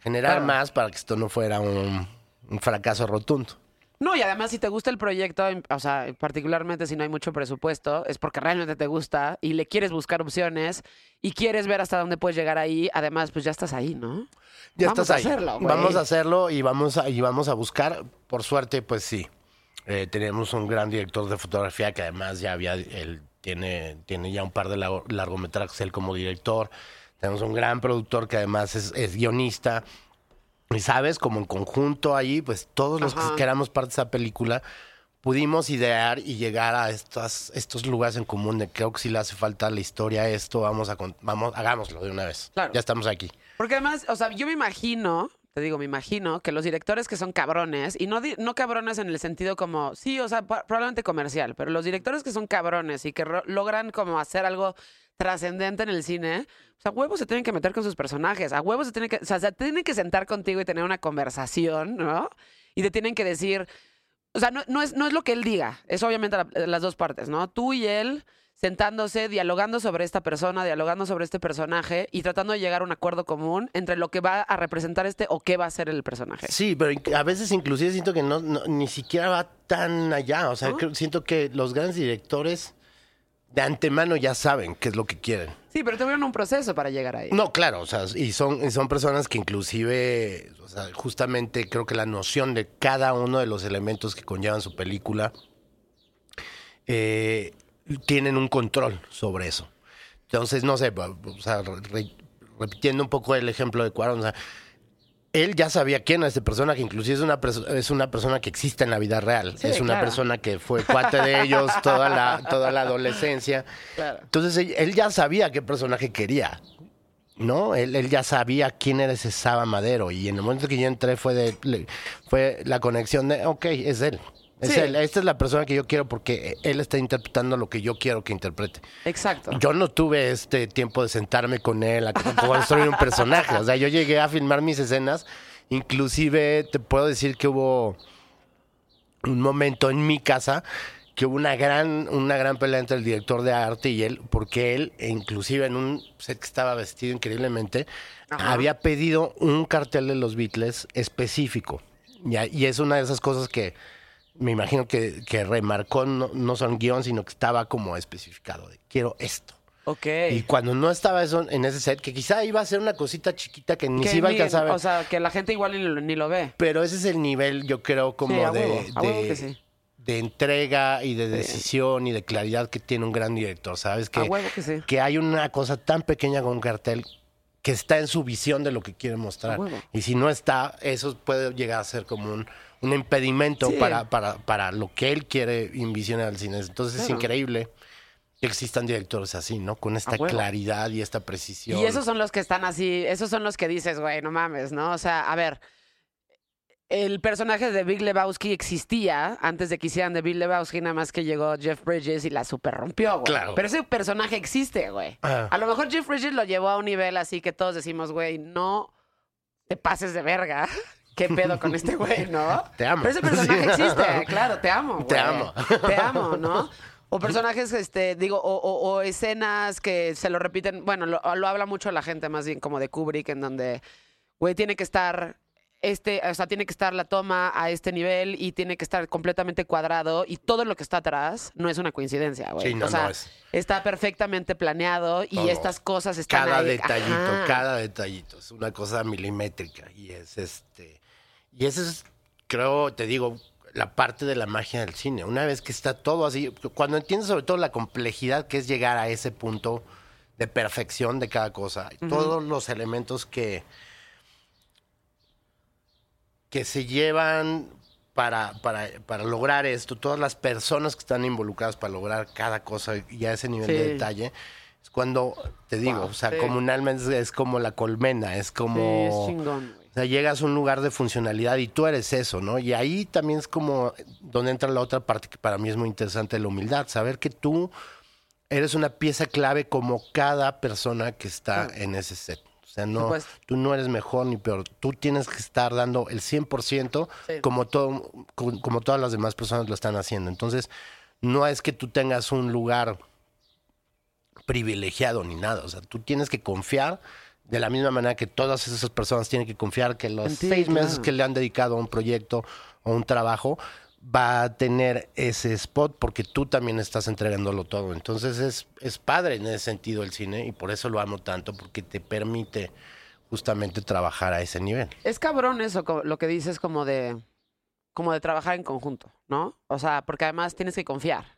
generar Claro. más para que esto no fuera un, un fracaso rotundo. No, y además si te gusta el proyecto, o sea, particularmente si no hay mucho presupuesto, es porque realmente te gusta y le quieres buscar opciones y quieres ver hasta dónde puedes llegar ahí. Además, pues ya estás ahí, ¿no? Ya Vamos estás a ahí. hacerlo, güey. vamos a hacerlo y vamos a, y vamos a buscar. Por suerte, pues sí. Eh, tenemos un gran director de fotografía que además ya había, él tiene, tiene ya un par de largo- largometrajes él como director. Tenemos un gran productor que además es, es guionista. Y sabes, como en conjunto ahí, pues todos los Ajá. que éramos parte de esa película pudimos idear y llegar a estas, estos lugares en común de creo que si le hace falta la historia esto, vamos a, vamos, hagámoslo de una vez. Claro. Ya estamos aquí. Porque además, o sea, yo me imagino, te digo, me imagino que los directores que son cabrones, y no, no cabrones en el sentido como, sí, o sea, probablemente comercial, pero los directores que son cabrones y que logran como hacer algo trascendente en el cine, o sea, a huevos se tienen que meter con sus personajes, a huevos se tienen que, o sea, se tienen que sentar contigo y tener una conversación, ¿no? Y te tienen que decir, o sea, no, no es, no es lo que él diga, es obviamente la- las dos partes, ¿no? Tú y él sentándose, dialogando sobre esta persona, dialogando sobre este personaje y tratando de llegar a un acuerdo común entre lo que va a representar este o qué va a ser el personaje. Sí, pero a veces inclusive siento que no, no- ni siquiera va tan allá. O sea, ¿No? creo- siento que los grandes directores de antemano ya saben qué es lo que quieren. Sí, pero tuvieron un proceso para llegar ahí. No, claro, o sea, y son, y son personas que inclusive, o sea, justamente creo que la noción de cada uno de los elementos que conllevan su película eh, tienen un control sobre eso. Entonces, no sé, o sea, re- repitiendo un poco el ejemplo de Cuarón, o sea, él ya sabía quién era este personaje, inclusive es una, es una persona que existe en la vida real, Sí, es una claro. persona que fue cuate de ellos toda la, toda la adolescencia. Claro. Entonces él, ya sabía qué personaje quería. ¿no? Él, él ya sabía quién era ese Saba Madero y en el momento que yo entré fue, de, fue la conexión de, ok, es él. Es Sí. él. Esta es la persona que yo quiero porque él está interpretando lo que yo quiero que interprete. Exacto. Yo no tuve este tiempo de sentarme con él a construir un personaje. O sea, yo llegué a filmar mis escenas. Inclusive te puedo decir que hubo un momento en mi casa que hubo una gran, una gran pelea entre el director de arte y él, porque él, inclusive en un set que estaba vestido increíblemente, Ajá. había pedido un cartel de los Beatles específico. Y es una de esas cosas que me imagino que, que remarcó, no, no son guion, sino que estaba como especificado, de quiero esto. Ok. Y cuando no estaba eso en ese set, que quizá iba a ser una cosita chiquita que ni Que se iba a alcanzar O sea, que la gente igual ni lo, ni lo ve. pero ese es el nivel, yo creo, como Sí, a de, huevo, a huevo que sí. de entrega y de decisión y de claridad que tiene un gran director, ¿sabes? Que, A huevo que sí. que hay una cosa tan pequeña con un cartel que está en su visión de lo que quiere mostrar. A huevo. Y si no está, eso puede llegar a ser como un, un impedimento Sí. para, para, para lo que él quiere envisionar al cine. Entonces es increíble que existan directores así, ¿no? Con esta claridad y esta precisión. Y esos son los que están así, esos son los que dices, güey, no mames, ¿no? O sea, a ver, el personaje de Big Lebowski existía antes de que hicieran de Big Lebowski, nada más que llegó Jeff Bridges y la super rompió, güey. Claro. Pero ese personaje existe, güey. Ah. A lo mejor Jeff Bridges lo llevó a un nivel así que todos decimos, güey, no te pases de verga. ¿Qué pedo con este güey, no? Te amo. Pero ese personaje existe, claro, te amo. Te amo. Te amo, ¿no? O personajes, este, digo, o, o- o escenas que se lo repiten. Bueno, lo, lo habla mucho la gente más bien como de Kubrick, en donde, güey, tiene que estar. Este, o sea, tiene que estar la toma a este nivel y tiene que estar completamente cuadrado y todo lo que está atrás no es una coincidencia, güey. Sí, no, o sea, no es. está perfectamente planeado y Todo. estas cosas están cada ahí. detallito, Ajá. cada detallito. Es una cosa milimétrica. Y es este. Y ese es, creo, te digo, la parte de la magia del cine. Una vez que está todo así, cuando entiendes sobre todo la complejidad que es llegar a ese punto de perfección de cada cosa, todos los elementos que, que se llevan para, para, para lograr esto, todas las personas que están involucradas para lograr cada cosa y a ese nivel Sí. de detalle, es cuando, te digo, Wow, o sea, sí. comunalmente es, como la colmena, es Sí, como... es chingón, sea, llegas a un lugar de funcionalidad y tú eres eso, ¿no? Y ahí también es como donde entra la otra parte que para mí es muy interesante, la humildad, saber que tú eres una pieza clave como cada persona que está en ese set. O sea, no, tú no eres mejor ni peor, tú tienes que estar dando el 100% Sí. como, todo, como, como todas las demás personas lo están haciendo. Entonces, no es que tú tengas un lugar privilegiado ni nada. O sea, tú tienes que confiar de la misma manera que todas esas personas tienen que confiar que los seis meses que le han dedicado a un proyecto o un trabajo va a tener ese spot porque tú también estás entregándolo todo. Entonces es, es padre en ese sentido el cine y por eso lo amo tanto porque te permite justamente trabajar a ese nivel. Es cabrón eso, lo que dices como de como de trabajar en conjunto, ¿no? O sea, porque además tienes que confiar.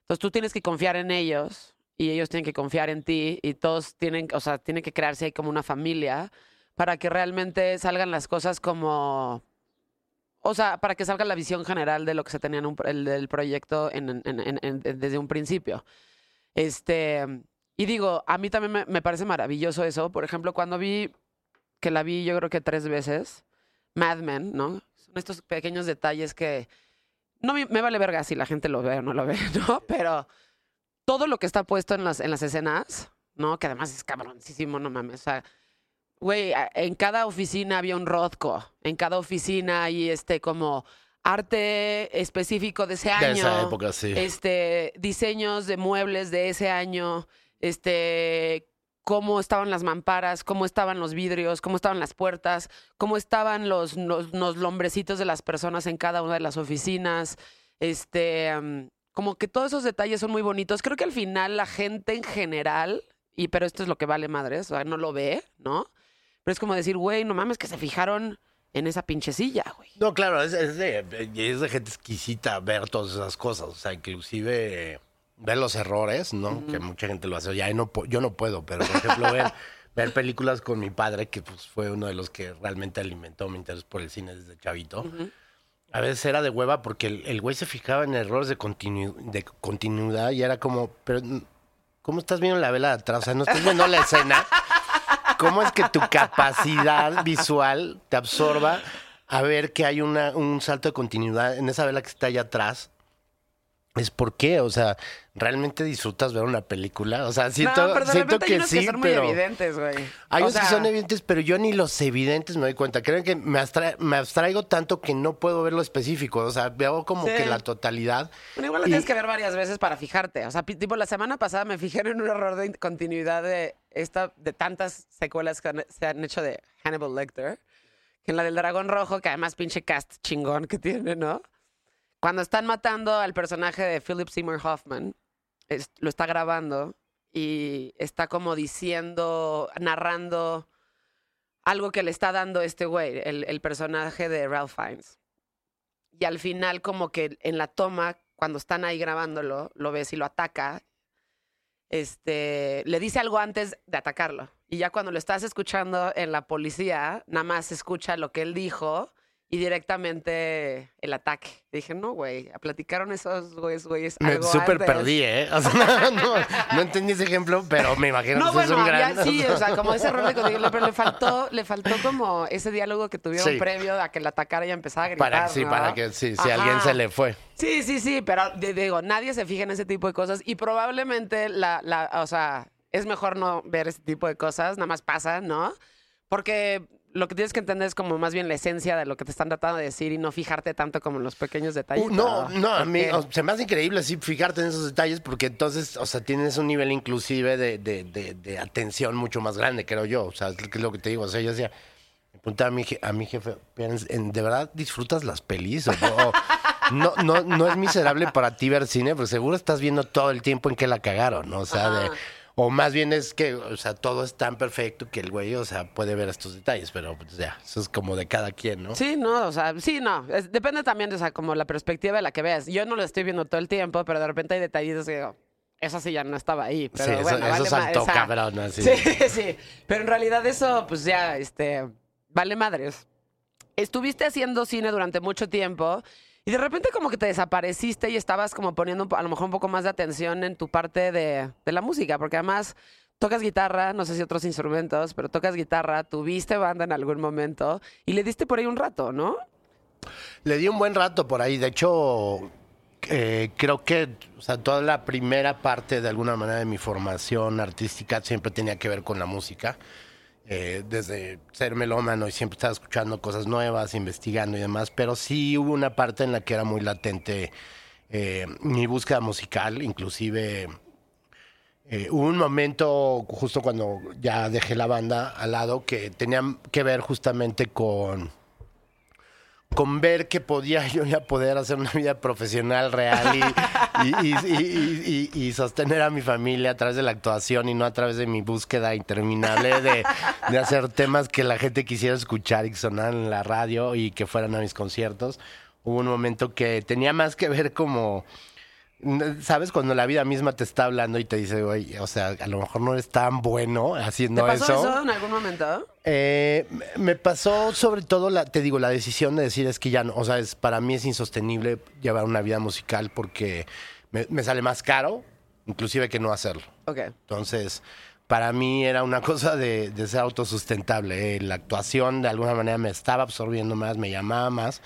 Entonces tú tienes que confiar en ellos y ellos tienen que confiar en ti y todos tienen, o sea, tiene que crearse ahí como una familia para que realmente salgan las cosas como o sea, para que salga la visión general de lo que se tenía en un, el, del proyecto en- en- en- desde un principio. Este, y digo, a mí también me, me parece maravilloso eso. Por ejemplo, cuando vi, que la vi yo creo que tres veces, Mad Men, ¿no? Son estos pequeños detalles que no me, me vale verga si la gente lo ve o no lo ve, ¿no? Pero todo lo que está puesto en las, en las escenas, ¿no? Que además es cabroncísimo, no mames. O sea, güey, en cada oficina había un Rothko. En cada oficina hay este como arte específico de ese año. De esa época, sí. Este, diseños de muebles de ese año. Este, cómo estaban las mamparas, cómo estaban los vidrios, cómo estaban las puertas, cómo estaban los, los, los lombrecitos de las personas en cada una de las oficinas. Este, como que todos esos detalles son muy bonitos. Creo que al final la gente en general, y pero esto es lo que vale madres, o sea, no lo ve, ¿no? Pero es como decir, güey, no mames, que se fijaron en esa pinche silla, güey. No, claro, es, es de, es de gente exquisita ver todas esas cosas. O sea, inclusive eh, ver los errores, ¿no? Que mucha gente lo hace. Ya no, yo no puedo, pero por ejemplo, ver, ver películas con mi padre, que pues fue uno de los que realmente alimentó mi interés por el cine desde chavito. A veces era de hueva porque el, güey se fijaba en errores de, de continuidad y era como, pero ¿cómo estás viendo la vela de atrás? O sea, no estás viendo la escena. cómo es que tu capacidad visual te absorba a ver que hay un salto de continuidad en esa vela que está allá atrás. Es por qué, o sea, ¿realmente disfrutas ver una película? O sea, siento, no, pero de siento repente hay que unos sí, que son muy pero... evidentes, güey. Hay O unos que son evidentes, pero yo ni los evidentes me doy cuenta. Creo que me, abstra- me abstraigo tanto que no puedo ver lo específico. O sea, veo como Sí. que la totalidad. Bueno, igual lo Y- tienes que ver varias veces para fijarte. O sea, tipo, la semana pasada me fijé en un error de continuidad de esta, de tantas secuelas que han- se han hecho de Hannibal Lecter. Que en la del dragón rojo, que además pinche cast chingón que tiene, ¿no? Cuando están matando al personaje de Philip Seymour Hoffman, lo está grabando y está como diciendo, narrando algo que le está dando este güey, el, el personaje de Ralph Fiennes. Y al final, como que en la toma, cuando están ahí grabándolo, lo ves y lo ataca. Este, le dice algo antes de atacarlo. Y ya cuando lo estás escuchando en la policía, nada más escucha lo que él dijo y directamente el ataque. Dije, no, güey, platicaron esos güeyes, güeyes. Me algo súper antes". perdí, ¿eh? O sea, no, no entendí ese ejemplo, pero me imagino No, que es bueno, un gran... ya sí, o sea, como ese rol de pero le faltó, le faltó como ese diálogo que tuvieron Sí. previo a que la atacara y empezara a gritar, Para, sí, ¿no? para que sí, si Ajá. alguien se le fue. Sí, sí, sí, pero digo, nadie se fija en ese tipo de cosas y probablemente la, la, o sea, es mejor no ver ese tipo de cosas, nada más pasa, ¿no? Porque lo que tienes que entender es como más bien la esencia de lo que te están tratando de decir y no fijarte tanto como en los pequeños detalles. Uh, no, no, a mí o- se me hace increíble sí fijarte en esos detalles porque entonces, o sea, tienes un nivel inclusive de, de, de, de atención mucho más grande, creo yo. O sea, es lo que te digo. O sea, yo decía, me preguntaba a mi, a mi jefe, "Pero, ¿en- ¿de verdad disfrutas las pelis? O, o- no, no, no es miserable para ti ver cine, pero seguro estás viendo todo el tiempo en que la cagaron, ¿no? O sea, de... O más bien es que, o sea, todo es tan perfecto que el güey, o sea, puede ver estos detalles, pero pues ya, eso es como de cada quien, ¿no? Sí, no, o sea, sí, no. es- depende también de, o sea, como la perspectiva de la que veas. Yo no lo estoy viendo todo el tiempo, pero de repente hay detallitos que digo, eso sí ya no estaba ahí. Pero sí, eso, bueno, eso vale ma- saltó o sea, cabrón, así. Sí, sí. Pero en realidad eso, pues ya, este, vale madres. Estuviste haciendo cine durante mucho tiempo y de repente como que te desapareciste y estabas como poniendo a lo mejor un poco más de atención en tu parte de, de la música, porque además tocas guitarra, no sé si otros instrumentos, pero tocas guitarra, tuviste banda en algún momento y le diste por ahí un rato, ¿no? Le di un buen rato por ahí. De hecho, eh, creo que toda la primera parte de alguna manera de mi formación artística siempre tenía que ver con la música. Eh, desde ser melómano y siempre estaba escuchando cosas nuevas, investigando y demás, pero sí hubo una parte en la que era muy latente eh, mi búsqueda musical, inclusive eh, hubo un momento justo cuando ya dejé la banda al lado que tenía que ver justamente con con ver que podía yo ya poder hacer una vida profesional real y, sostener a mi familia a través de la actuación y no a través de mi búsqueda interminable de, de hacer temas que la gente quisiera escuchar y que sonaran en la radio y que fueran a mis conciertos. Hubo un momento que tenía más que ver como... ¿Sabes? Cuando la vida misma te está hablando y te dice, güey, o sea, a lo mejor no eres tan bueno haciendo ¿Te pasó eso. eso en algún momento? Eh, me- me pasó sobre todo, la, te digo, la decisión de decir es que ya no, o sea, es, para mí es insostenible llevar una vida musical porque me, me sale más caro, inclusive que no hacerlo. Ok. Entonces, para mí era una cosa de, de ser autosustentable. eh, La actuación de alguna manera me estaba absorbiendo más, me llamaba más.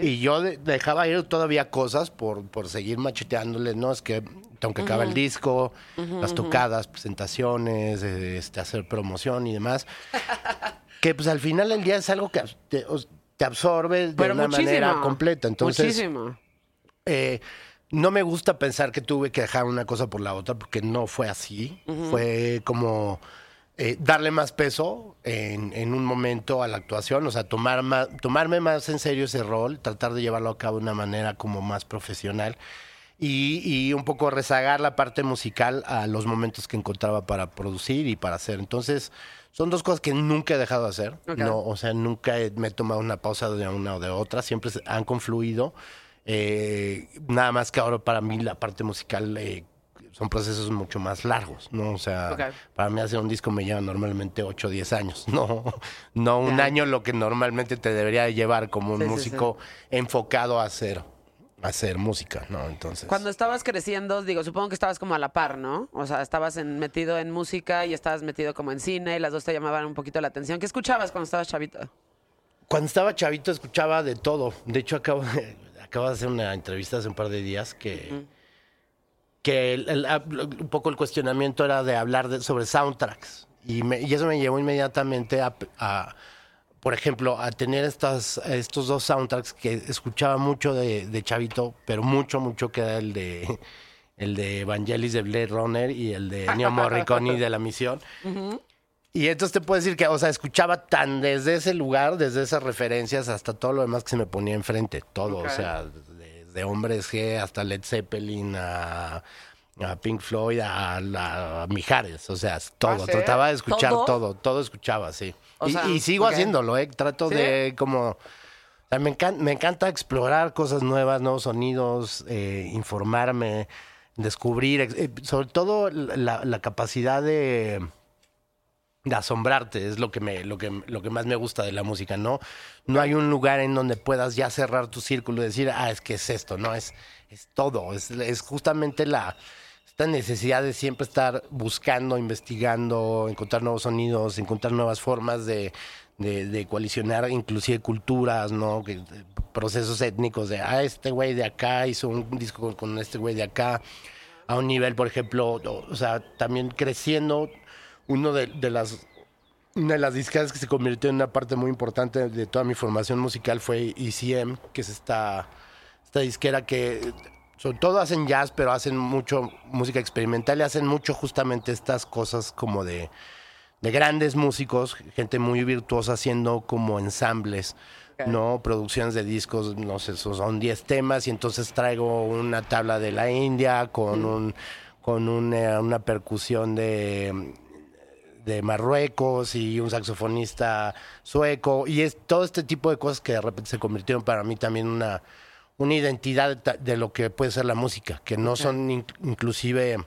Y yo de- dejaba ir todavía cosas por, por seguir macheteándole, ¿no? Es que tengo que acabar el disco, las tocadas, presentaciones, eh, este, hacer promoción y demás. que pues al final del día es algo que te, te absorbe de Pero una muchísimo. manera completa. Entonces, Muchísimo. eh, no me gusta pensar que tuve que dejar una cosa por la otra porque no fue así. Fue como eh, darle más peso en, en un momento a la actuación, o sea, tomar más, tomarme más en serio ese rol, tratar de llevarlo a cabo de una manera como más profesional y, y un poco rezagar la parte musical a los momentos que encontraba para producir y para hacer. Entonces, son dos cosas que nunca he dejado de hacer. No, o sea, nunca he- me he tomado una pausa de una o de otra, siempre han confluido. Eh, nada más que ahora para mí la parte musical eh, son procesos mucho más largos, ¿no? O sea, para mí hacer un disco me lleva normalmente 8 o 10 años, no, no un año lo que normalmente te debería de llevar como un Sí, sí, músico enfocado a hacer hacer música, ¿no? Entonces... Cuando estabas creciendo, digo, supongo que estabas como a la par, ¿no? O sea, estabas en- metido en música y estabas metido como en cine y las dos te llamaban un poquito la atención. ¿Qué escuchabas cuando estabas chavito? Cuando estaba chavito escuchaba de todo. De hecho, acabo de, acabo de hacer una entrevista hace un par de días que, que el- el- a- un poco el cuestionamiento era de hablar de- sobre soundtracks. Y, me- y eso me llevó inmediatamente a, a, por ejemplo, a tener estas, estos dos soundtracks que escuchaba mucho de, de chavito, pero mucho, mucho, que era el de, el de Evangelis de Blade Runner y el de Ennio Morricone de La Misión. Y entonces te puedo decir que, o sea, escuchaba tan desde ese lugar, desde esas referencias, hasta todo lo demás que se me ponía enfrente. Todo, o sea, desde Hombres G hasta Led Zeppelin, a, a Pink Floyd, a, Mijares. O sea, todo. ¿Ah, sí? Trataba de escuchar ¿Todo? todo, todo, escuchaba, sí. O y, sea, y sigo haciéndolo, ¿eh? Trato ¿Sí? de como... O sea, me, encan- me encanta explorar cosas nuevas, nuevos sonidos, eh, informarme, descubrir, eh, sobre todo la, la capacidad de, de asombrarte, es lo que, me, lo, que, lo que más me gusta de la música, ¿no? No hay un lugar en donde puedas ya cerrar tu círculo y decir, ah, es que es esto, no, es, es todo, es, es justamente la, esta necesidad de siempre estar buscando, investigando, encontrar nuevos sonidos, encontrar nuevas formas de, de, coalicionar inclusive culturas, ¿no? Procesos étnicos de, ah, este güey de acá hizo un disco con, con este güey de acá, a un nivel, por ejemplo, o, o sea, también creciendo, uno de, de las una de las disqueras que se convirtió en una parte muy importante de toda mi formación musical fue ECM, que es esta, esta disquera que sobre todo hacen jazz, pero hacen mucho música experimental y hacen mucho justamente estas cosas como de, de grandes músicos, gente muy virtuosa haciendo como ensambles, ¿no? Producciones de discos, no sé, son- son 10 temas y entonces traigo una tabla de la India con un con un, eh, una percusión de de Marruecos y un saxofonista sueco y es todo este tipo de cosas que de repente se convirtieron para mí también una una identidad de, lo que puede ser la música, que no son in- inclusive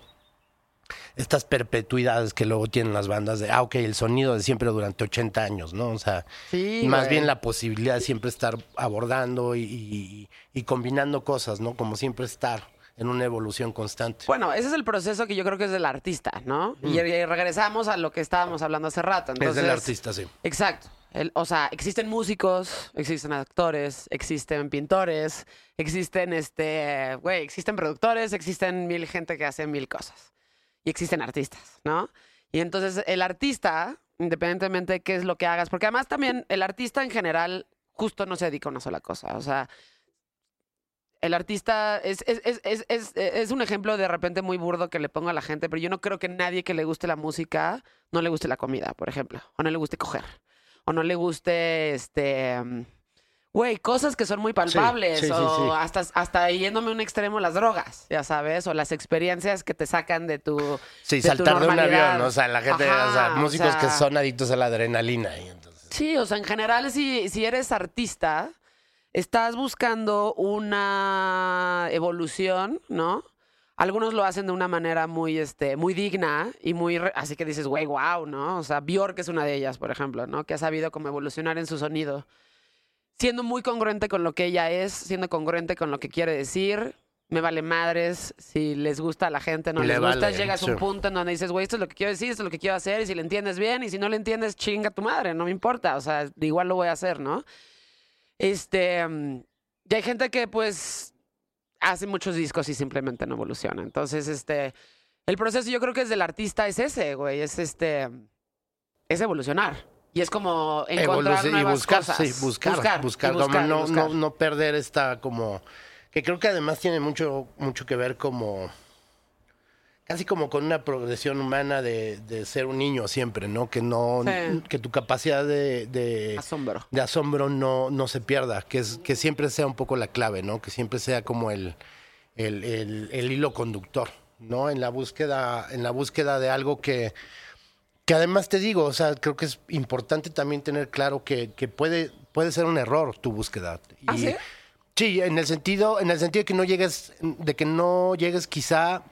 estas perpetuidades que luego tienen las bandas de, ah, ok, el sonido de siempre durante 80 años, ¿no? O sea, Sí, más güey. bien la posibilidad de siempre estar abordando y, y- y combinando cosas, ¿no? Como siempre estar en una evolución constante. Bueno, ese es el proceso que yo creo que es del artista, ¿no? Y, y regresamos a lo que estábamos hablando hace rato. es del artista, sí. Exacto. El- o sea, existen músicos, existen actores, existen pintores, existen, este, güey, existen productores, existen mil gente que hace mil cosas. Y existen artistas, ¿no? Y entonces el artista, independientemente de qué es lo que hagas, porque además también el artista en general justo no se dedica a una sola cosa. O sea, el artista es, es, es, es, un ejemplo de repente muy burdo que le pongo a la gente, pero yo no creo que nadie que le guste la música no le guste la comida, por ejemplo, o no le guste coger, o no le guste, este, mm, güey, cosas que son muy palpables, sí, sí, o sí. hasta, hasta yéndome a un extremo las drogas, ya sabes, o las experiencias que te sacan de tu... Sí, de tu saltar de un avión, o sea, la gente, o sea, o músicos que son adictos a la adrenalina. Y entonces, Sí, o sea, en general, si, si eres artista, estás buscando una evolución, ¿no? Algunos lo hacen de una manera muy, este, muy digna y muy... re- Así que dices, güey, wow, ¿no? O sea, Bjork es una de ellas, por ejemplo, ¿no? Que ha sabido cómo evolucionar en su sonido. Siendo muy congruente con lo que ella es, siendo congruente con lo que quiere decir. Me vale madres si les gusta a la gente, no Le les gusta. vale, Llegas a un sí. punto en donde dices, güey, esto es lo que quiero decir, esto es lo que quiero hacer, y si le entiendes bien, y si no le entiendes, chinga tu madre, no me importa. O sea, igual lo voy a hacer, ¿no? Este. mm, Y hay gente que, pues, hace muchos discos y simplemente no evoluciona. Entonces, este. El proceso yo creo que es del artista es ese, güey. Es este. Es evolucionar. Y es como encontrar nuevas y buscar, cosas. sí, buscar, buscar, buscar, y no, buscar. no, no perder esta como que creo que además tiene mucho, mucho que ver como casi como con una progresión humana de, de ser un niño siempre, ¿no? Que no, Sí. que tu capacidad de, de, Asombro. de asombro no, no se pierda, que es, que siempre sea un poco la clave, ¿no? Que siempre sea como el, el, el- el hilo conductor, ¿no? En la búsqueda, en la búsqueda de algo que, que además te digo, o sea, creo que es importante también tener claro que, que puede, puede ser un error tu búsqueda. ¿Ah, sí? Sí, en el sentido, en el sentido de que no llegues, de que no llegues quizá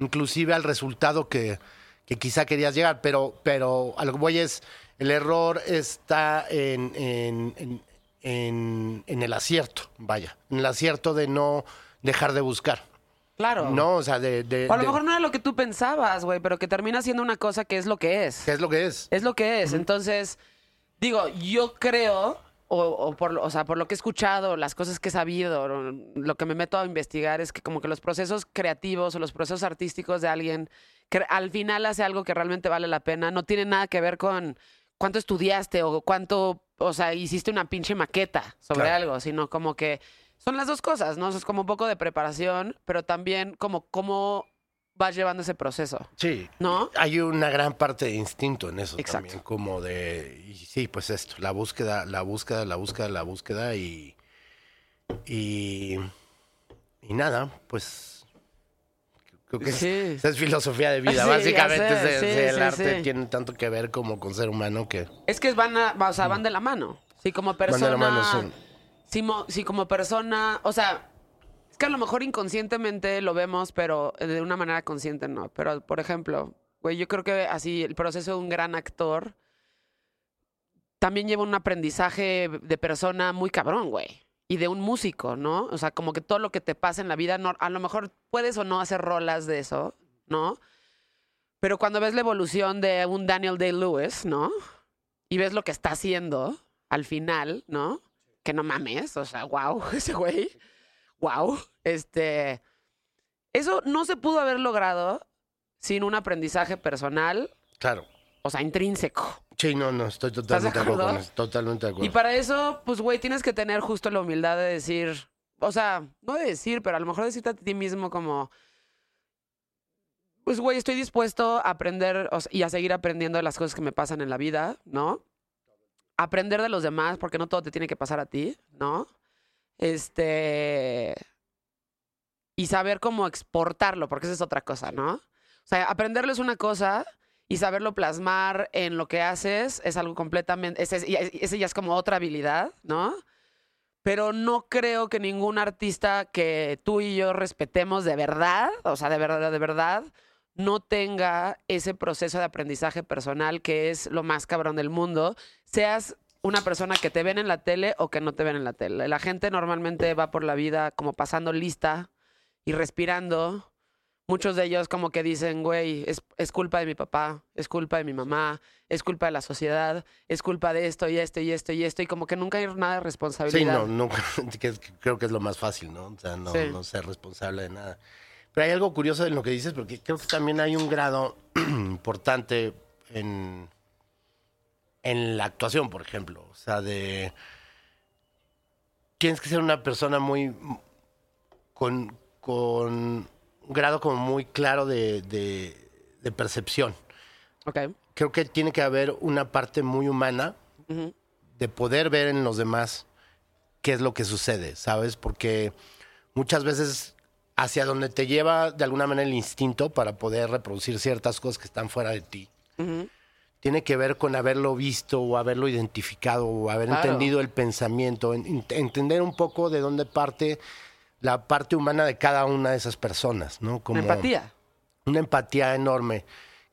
inclusive al resultado que, que quizá querías llegar, pero, pero a lo que voy es, el error está en, en, en- en, en el acierto, vaya, en el acierto de no dejar de buscar. Claro. No, o sea, de... de- O a lo de- mejor no era lo que tú pensabas, güey, pero que termina siendo una cosa que es lo que es. ¿Qué es lo que es? Es lo que es. Entonces, digo, yo creo, o, o por, lo- o sea, por lo que he escuchado, las cosas que he sabido, lo que me meto a investigar es que como que los procesos creativos o los procesos artísticos de alguien que al final hace algo que realmente vale la pena, no tiene nada que ver con cuánto estudiaste o cuánto, o sea, hiciste una pinche maqueta sobre Claro. algo, sino como que son las dos cosas, ¿no? O sea, es como un poco de preparación, pero también como cómo vas llevando ese proceso, Sí. ¿no? Hay una gran parte de instinto en eso Exacto. también, como de, y sí, pues esto, la búsqueda, la búsqueda, la búsqueda, la búsqueda y, y, y nada, pues creo que es- esa es filosofía de vida. Sí, Básicamente sé, sí, el arte tiene tanto que ver como con ser humano que Es que van, a- o sea, van de la mano. Sí, como van de persona. la mano. sí. mo- sí, como persona. O sea, que a lo mejor inconscientemente lo vemos, pero de una manera consciente no. Pero, por ejemplo, güey, yo creo que así el proceso de un gran actor también lleva un aprendizaje de persona muy cabrón, güey. Y de un músico, ¿no? O sea, como que todo lo que te pasa en la vida, a lo mejor puedes o no hacer rolas de eso, ¿no? Pero cuando ves la evolución de un Daniel Day-Lewis, ¿no? Y ves lo que está haciendo al final, ¿no? Que no mames, o sea, wow, ese güey, wow. Este, eso no se pudo haber logrado sin un aprendizaje personal, Claro. o sea, intrínseco. Sí, no, no, estoy totalmente de acuerdo con totalmente de acuerdo. Y para eso, pues, güey, tienes que tener justo la humildad de decir, o sea, no de decir, pero a lo mejor decirte a ti mismo como, pues, güey, estoy dispuesto a aprender o sea, y a seguir aprendiendo de las cosas que me pasan en la vida, ¿no? Aprender de los demás, porque no todo te tiene que pasar a ti, ¿no? Este... Y saber cómo exportarlo, porque esa es otra cosa, ¿no? O sea, aprenderlo es una cosa y saberlo plasmar en lo que haces es algo completamente, ese, ese ya es como otra habilidad, ¿no? Pero no creo que ningún artista que tú y yo respetemos de verdad, o sea, de verdad, de verdad, no tenga ese proceso de aprendizaje personal que es lo más cabrón del mundo, seas una persona que te ven en la tele o que no te ven en la tele. La gente normalmente va por la vida como pasando lista y respirando. Muchos de ellos como que dicen, güey, es, es culpa de mi papá, es culpa de mi mamá, es culpa de la sociedad, es culpa de esto y esto y esto y esto, y como que nunca hay nada de Sí, responsabilidad. no, nunca, creo que es lo más fácil, ¿no? O sea, no, Sí. no ser responsable de nada. Pero hay algo curioso en lo que dices, porque creo que también hay un grado importante en, en la actuación, por ejemplo. O sea, de... Tienes que ser una persona muy... con, con un grado como muy claro de, de, de percepción. Ok. Creo que tiene que haber una parte muy humana de poder ver en los demás qué es lo que sucede, ¿sabes? Porque muchas veces hacia donde te lleva de alguna manera el instinto para poder reproducir ciertas cosas que están fuera de ti, Ujú. Tiene que ver con haberlo visto o haberlo identificado o haber Claro. entendido el pensamiento, en- ent- entender un poco de dónde parte la parte humana de cada una de esas personas, ¿no? Como Empatía. una empatía enorme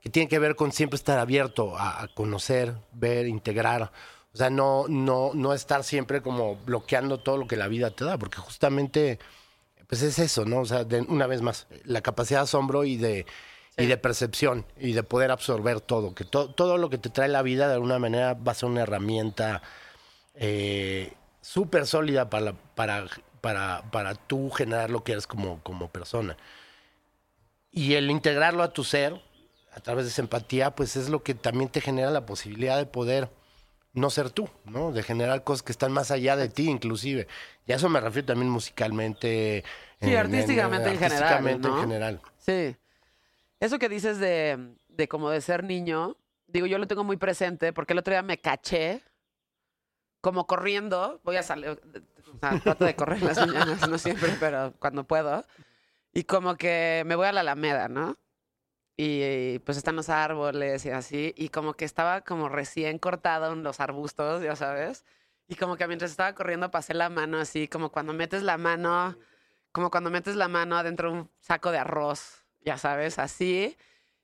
que tiene que ver con siempre estar abierto a, a conocer, ver, integrar. O sea, no, no, no estar siempre como bloqueando todo lo que la vida te da, porque justamente, pues es eso, ¿no? O sea, de- una vez más, la capacidad de asombro y de, y de percepción y de poder absorber todo, que to- todo lo que te trae la vida de alguna manera va a ser una herramienta eh, súper sólida para, la- para, para, para tú generar lo que eres como, como persona. Y el integrarlo a tu ser, a través de esa empatía, pues es lo que también te genera la posibilidad de poder no ser tú, ¿no? De generar cosas que están más allá de ti, inclusive. Y a eso me refiero también musicalmente. Sí, artísticamente en general, artísticamente ¿no? en general. Sí. Eso que dices de, de como de ser niño, digo, yo lo tengo muy presente porque el otro día me caché como corriendo, voy a salir, o sea, trato de correr las mañanas, no siempre, pero cuando puedo, y como que me voy a la Alameda, ¿no? Y pues están los árboles y así, y como que estaba como recién cortado en los arbustos, ya sabes, y como que mientras estaba corriendo pasé la mano así, como cuando metes la mano como cuando metes la mano adentro de un saco de arroz, ya sabes, así.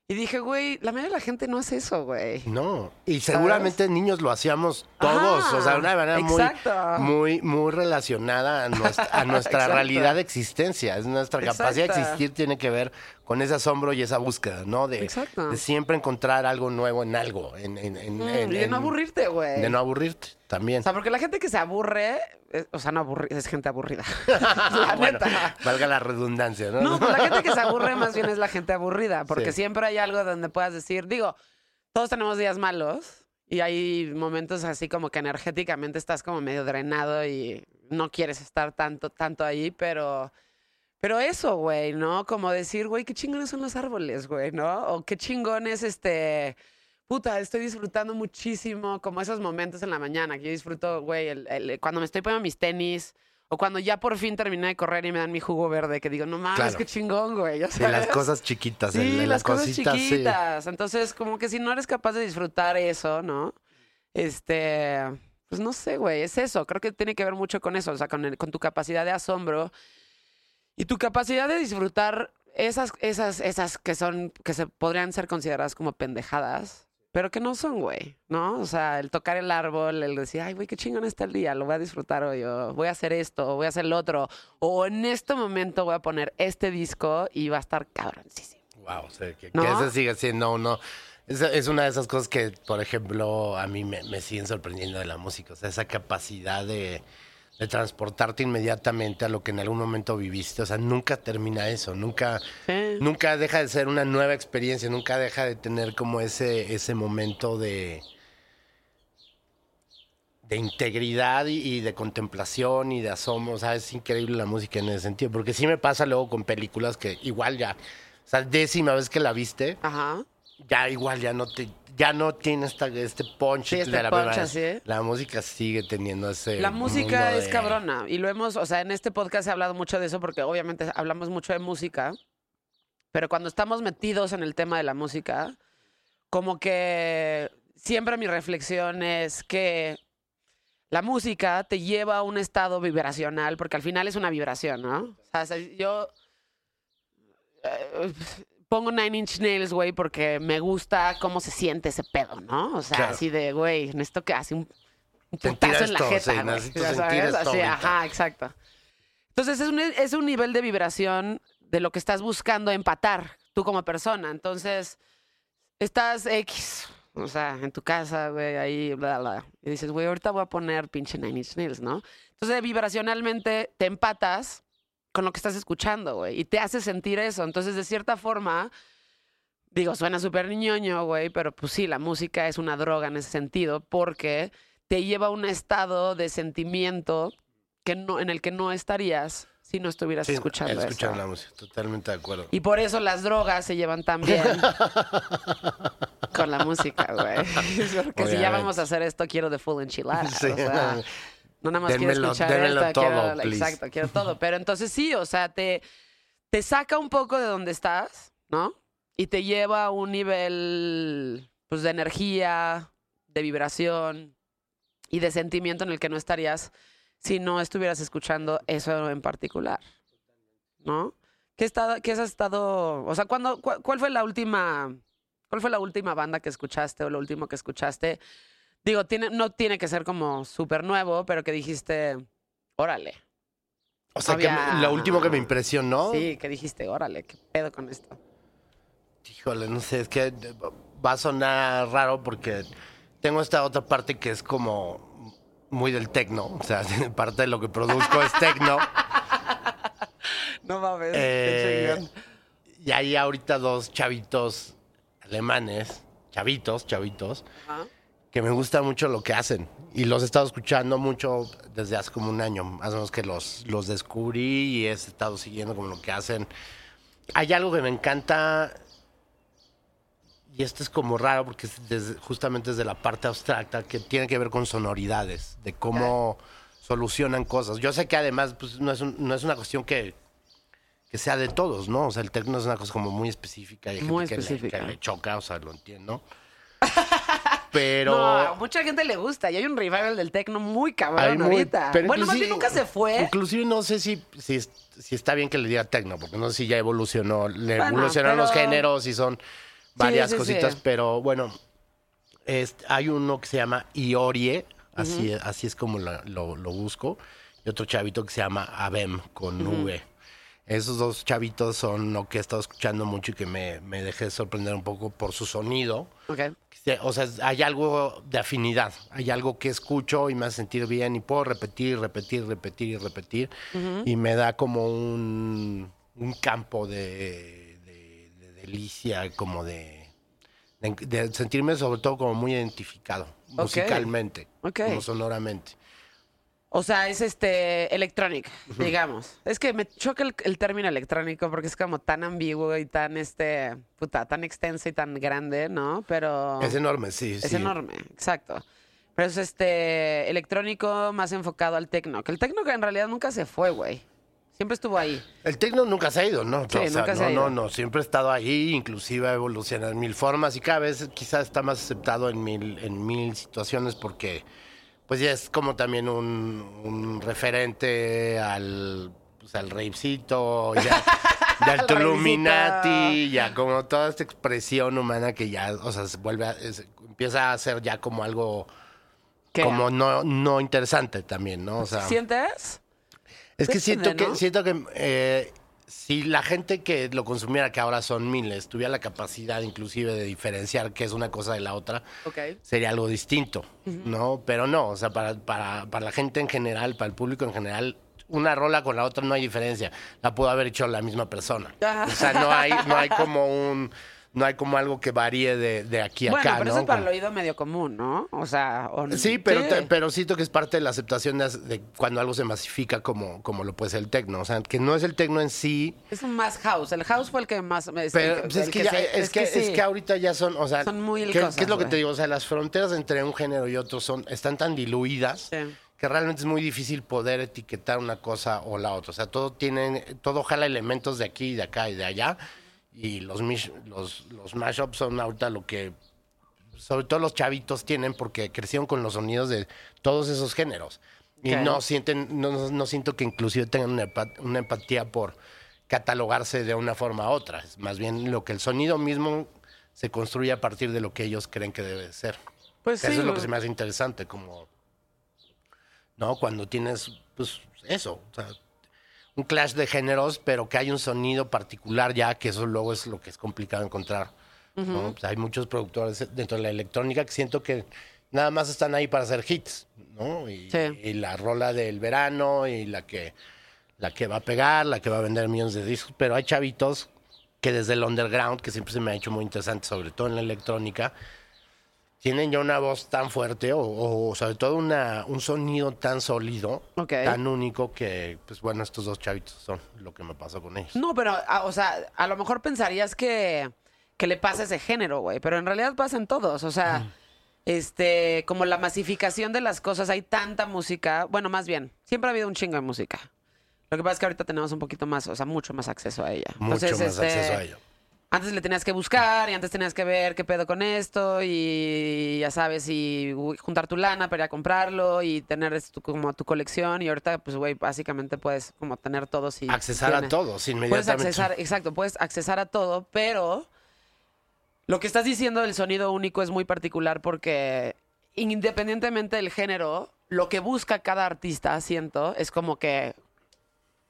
Y dije, güey, la mayoría de la gente no hace eso, güey. No, y seguramente niños lo hacíamos todos, Ajá, o sea, de una manera muy, exacto. muy, muy relacionada a nuestra, a nuestra realidad de existencia. Es nuestra capacidad de existir tiene que ver con ese asombro y esa búsqueda, ¿no? De, siempre encontrar algo nuevo en algo, en, en, en- Mm, de no aburrirte, güey. De no aburrirte, también. O sea, porque la gente que se aburre, es- o sea, no aburre, es gente aburrida. la Bueno, neta. valga la redundancia, ¿no? No, pues la gente que se aburre más bien es la gente aburrida, porque Sí. siempre hay algo donde puedas decir, digo, todos tenemos días malos y hay momentos así como que energéticamente estás como medio drenado y no quieres estar tanto, tanto ahí, pero, pero eso, güey, ¿no? Como decir, güey, qué chingones son los árboles, güey, ¿no? O qué chingón es este... Puta, estoy disfrutando muchísimo como esos momentos en la mañana que yo disfruto, güey, el- el- cuando me estoy poniendo mis tenis o cuando ya por fin terminé de correr y me dan mi jugo verde, que digo, no mames, Claro. qué chingón, güey. Sí, las cosas chiquitas. Sí, el- las cosas cositas, sí. chiquitas. Entonces, como que si no eres capaz de disfrutar eso, ¿no? Este, pues no sé, güey, es eso. Creo que tiene que ver mucho con eso, o sea, con, el- con tu capacidad de asombro y tu capacidad de disfrutar esas, esas, esas que son, que se podrían ser consideradas como pendejadas, pero que no son, güey, ¿no? O sea, el tocar el árbol, el decir, ay, güey, qué chingón está el día, lo voy a disfrutar hoy, o voy a hacer esto, o voy a hacer lo otro, o en este momento voy a poner este disco y va a estar cabroncísimo. Wow, o sea, que, que ¿No? eso sigue siendo uno. Es, es una de esas cosas que, por ejemplo, a mí me, me siguen sorprendiendo de la música. O sea, esa capacidad de, de transportarte inmediatamente a lo que en algún momento viviste. O sea, nunca termina eso. Nunca, Sí. nunca deja de ser una nueva experiencia. Nunca deja de tener como ese, ese momento de de integridad y, y de contemplación y de asombro. O sea, es increíble la música en ese sentido. Porque sí me pasa luego con películas que igual ya, o sea, décima vez que la viste, Ajá. ya igual ya no te, ya no tiene esta, este punch Sí, este de la punch primera así. La música sigue teniendo ese. La música mundo es de- cabrona y lo hemos, o sea, en este podcast he hablado mucho de eso porque obviamente hablamos mucho de música, pero cuando estamos metidos en el tema de la música, como que siempre mi reflexión es que la música te lleva a un estado vibracional porque al final es una vibración, ¿no? O sea, yo eh, pongo Nine Inch Nails, güey, porque me gusta cómo se siente ese pedo, ¿no? O sea, Claro. así de, güey, necesito que hace un, un putazo en la esto, jeta, sí, güey, sentir sabes, así, ajá, exacto. Entonces es un, es un nivel de vibración de lo que estás buscando empatar tú como persona. Entonces, estás X, o sea, en tu casa, güey, ahí, bla, bla. Y dices, güey, ahorita voy a poner pinche Nine Inch Nails, ¿no? Entonces, vibracionalmente te empatas con lo que estás escuchando, güey, y te hace sentir eso. Entonces, de cierta forma, digo, suena súper ñoño, güey, pero pues sí, la música es una droga en ese sentido porque te lleva a un estado de sentimiento que no, en el que no estarías si no estuvieras Sí, escuchando escuchar la música, totalmente de acuerdo. Y por eso las drogas se llevan tan bien con la música, güey. Porque si ya vamos a hacer esto, quiero de full enchilada. Sí. O sea, no nada más quiero escuchar esto, todo, quiero, exacto, quiero todo. Pero entonces sí, o sea, te, te saca un poco de donde estás, ¿no? Y te lleva a un nivel, pues, de energía, de vibración y de sentimiento en el que no estarías si no estuvieras escuchando eso en particular, ¿no? ¿Qué, está, qué has estado, o sea, ¿cuándo, cuál fue la última, cuál fue la última banda que escuchaste o lo último que escuchaste? Digo, tiene, no tiene que ser como súper nuevo, pero que dijiste, órale. O sea, que me- lo último que me impresionó, Sí, que dijiste, órale, qué pedo con esto. híjole, no sé, es que va a sonar raro porque tengo esta otra parte que es como muy del tecno, o sea, parte de lo que produzco es tecno. No mames, Eh, y hay ahorita dos chavitos alemanes, chavitos, chavitos, Ajá. Que me gusta mucho lo que hacen. Y los he estado escuchando mucho desde hace como un año, más o menos que los, los descubrí y he estado siguiendo como lo que hacen. Hay algo que me encanta, y esto es como raro porque es desde- justamente desde la parte abstracta, que tiene que ver con sonoridades, de cómo solucionan cosas. Yo sé que además pues, no, es un- no es una cuestión que, que sea de todos, ¿no? O sea, el techno es una cosa como muy específica y hay Muy gente que le- específica. que le choca, o sea, lo entiendo. Pero... No, mucha gente le gusta y hay un revival del techno muy cabrón muy- ahorita. pero bueno, más bien nunca se fue. Inclusive no sé si, si, si está bien que le diga tecno, porque no sé si ya evolucionó, le Bueno, evolucionaron los géneros y son... varias sí, sí. cositas, pero bueno, es- hay uno que se llama Iorie, así, así es como lo, lo busco, y otro chavito que se llama Abem, con V. Esos dos chavitos son lo que he estado escuchando mucho y que me, me dejé sorprender un poco por su sonido. Ok. Sí, O sea, hay algo de afinidad, hay algo que escucho y me hace sentir bien y puedo repetir, repetir, repetir y repetir y me da como un, un campo de, de- de delicia, como de, de, sentirme sobre todo como muy identificado musicalmente, Ok. como sonoramente. O sea, es este electronic, digamos. Es que me choca el, el término electrónico porque es como tan ambiguo y tan este, puta, tan extenso y tan grande, ¿no? Pero Es enorme, sí. es sí. enorme, exacto. Pero es este electrónico más enfocado al tecno, que el tecno que en realidad nunca se fue, güey. Siempre estuvo ahí. El tecno nunca se ha ido, ¿no? Sí, O sea, nunca se no, ha ido. no, no, siempre ha estado ahí, inclusive ha evolucionado en mil formas y cada vez quizás está más aceptado en mil, en mil situaciones porque pues ya es como también un, un referente al, pues, al rapecito, ya, ya al Tuluminati, ya como toda esta expresión humana que ya, o sea, se vuelve a- es- empieza a ser ya como algo ¿Qué? como no, no interesante también, ¿no? O sea, ¿Sientes? es que siento que, siento que eh, si la gente que lo consumiera, que ahora son miles, tuviera la capacidad inclusive de diferenciar qué es una cosa de la otra, sería algo distinto, ¿no? Pero no, o sea, para, para, para la gente en general, para el público en general, una rola con la otra no hay diferencia. La pudo haber hecho la misma persona. Ajá. O sea, no hay, no hay como un, no hay como algo que varíe de, de aquí a Bueno, acá, pero ¿no? eso es para el oído medio común, ¿no? O sea, o- Sí, pero, te- pero siento que es parte de la aceptación de, de cuando algo se masifica como, como lo puede ser el tecno. O sea, que no es el tecno en sí, Es un más house. El house fue el que más... me- pero el pues, es, que ya- se- es, que, sí. ahorita ya son, o sea, Son muy ¿qué, cosas, qué es lo que te digo? O sea, las fronteras entre un género y otro son están tan diluidas Sí. que realmente es muy difícil poder etiquetar una cosa o la otra. O sea, todo tiene, todo jala elementos de aquí, de acá y de allá. Y los los, los mashups son ahorita lo que sobre todo los chavitos tienen porque crecieron con los sonidos de todos esos géneros. Y no sienten, no, no- siento que inclusive tengan una, una empatía por catalogarse de una forma a otra. Es más bien lo que el sonido mismo se construye a partir de lo que ellos creen que debe ser. Pues sí. Eso es lo que se me hace interesante, como, ¿no? Cuando tienes, pues, eso, o sea, un clash de géneros, pero que hay un sonido particular ya, que eso luego es lo que es complicado encontrar, ¿no? Pues hay muchos productores dentro de la electrónica que siento que nada más están ahí para hacer hits, ¿no? Y, Sí. y la rola del verano y la que, la que va a pegar, la que va a vender millones de discos, pero hay chavitos que desde el underground, que siempre se me ha hecho muy interesante, sobre todo en la electrónica, tienen ya una voz tan fuerte o, o sobre todo una, un sonido tan sólido, tan único que, pues bueno, estos dos chavitos son lo que me pasó con ellos. No, pero, a- o sea, a lo mejor pensarías que, que le pasa ese género, güey. Pero en realidad pasa en todos. O sea, este, como la masificación de las cosas, hay tanta música. Bueno, más bien, siempre ha habido un chingo de música. Lo que pasa es que ahorita tenemos un poquito más, o sea, mucho más acceso a ella. Mucho Entonces, más este, acceso a ello. Antes le tenías que buscar y antes tenías que ver qué pedo con esto y ya sabes, y juntar tu lana para ir a comprarlo y tener esto como tu colección y ahorita pues güey, básicamente puedes como tener todo si Accesar a todos Puedes inmediatamente. accesar, exacto, puedes accesar a todo, pero lo que estás diciendo del sonido único es muy particular porque independientemente del género, lo que busca cada artista, siento, es como que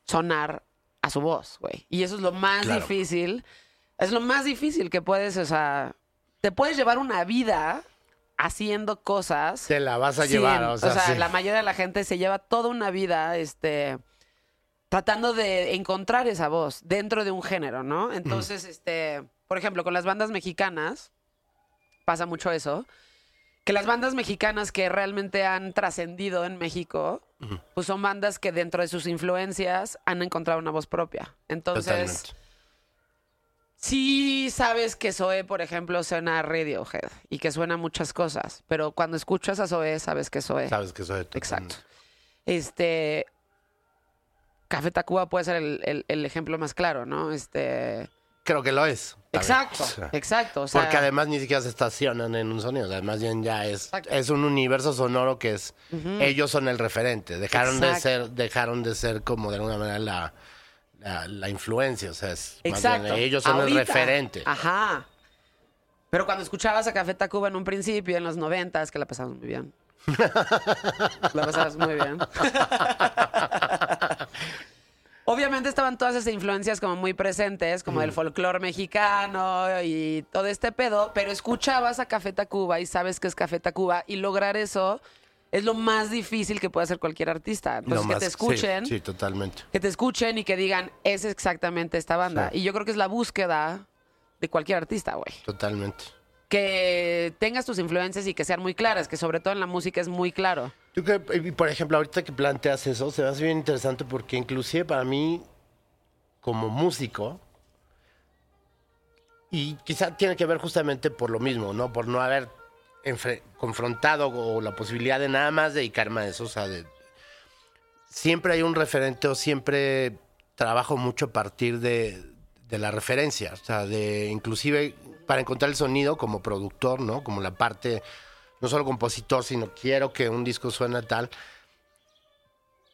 sonar a su voz, güey. Y eso es lo más Claro. difícil. Es lo más difícil que puedes, o sea, te puedes llevar una vida haciendo cosas. Te la vas a sin- llevar, o sea, sí. la mayoría de la gente se lleva toda una vida, este, tratando de encontrar esa voz dentro de un género, ¿no? Entonces, este, por ejemplo, con las bandas mexicanas pasa mucho eso, que las bandas mexicanas que realmente han trascendido en México, pues son bandas que dentro de sus influencias han encontrado una voz propia. Entonces, Totalmente. Sí sabes que Zoe, por ejemplo, suena a Radiohead y que suena a muchas cosas, pero cuando escuchas a Zoe sabes que Zoe. Sabes que soy Exacto. Este. Café Tacuba puede ser el, el- el ejemplo más claro, ¿no? Este. Creo que lo es. también. Exacto, O sea, exacto. O sea, Porque además ni siquiera se estacionan en un sonido, además bien ya es, Exacto. es un universo sonoro que es, ellos son el referente, dejaron de ser, dejaron de ser como de alguna manera la, la, la influencia, o sea, es bien ellos son el referente. Ajá. Pero cuando escuchabas a Café Tacuba en un principio, en los noventas, que la pasamos muy bien. la pasabas muy bien. Obviamente estaban todas esas influencias como muy presentes, como del folclore mexicano y todo este pedo, pero escuchabas a Café Tacuba y sabes que es Café Tacuba y lograr eso es lo más difícil que puede hacer cualquier artista. Entonces, que te escuchen, Sí, totalmente. que te escuchen y que digan, es exactamente esta banda. Sí. Y yo creo que es la búsqueda de cualquier artista, güey. Totalmente. Que tengas tus influencias y que sean muy claras, que sobre todo en la música es muy claro. Tú que, y por ejemplo, ahorita que planteas eso, se me hace bien interesante porque inclusive para mí, como músico, y quizá tiene que ver justamente por lo mismo, ¿no? Por no haber confrontado o la posibilidad de nada más dedicarme a eso, o sea, de- siempre hay un referente o siempre trabajo mucho a partir de, de la referencia, o sea, de inclusive para encontrar el sonido como productor, ¿no? Como la parte, no solo compositor, sino quiero que un disco suene tal,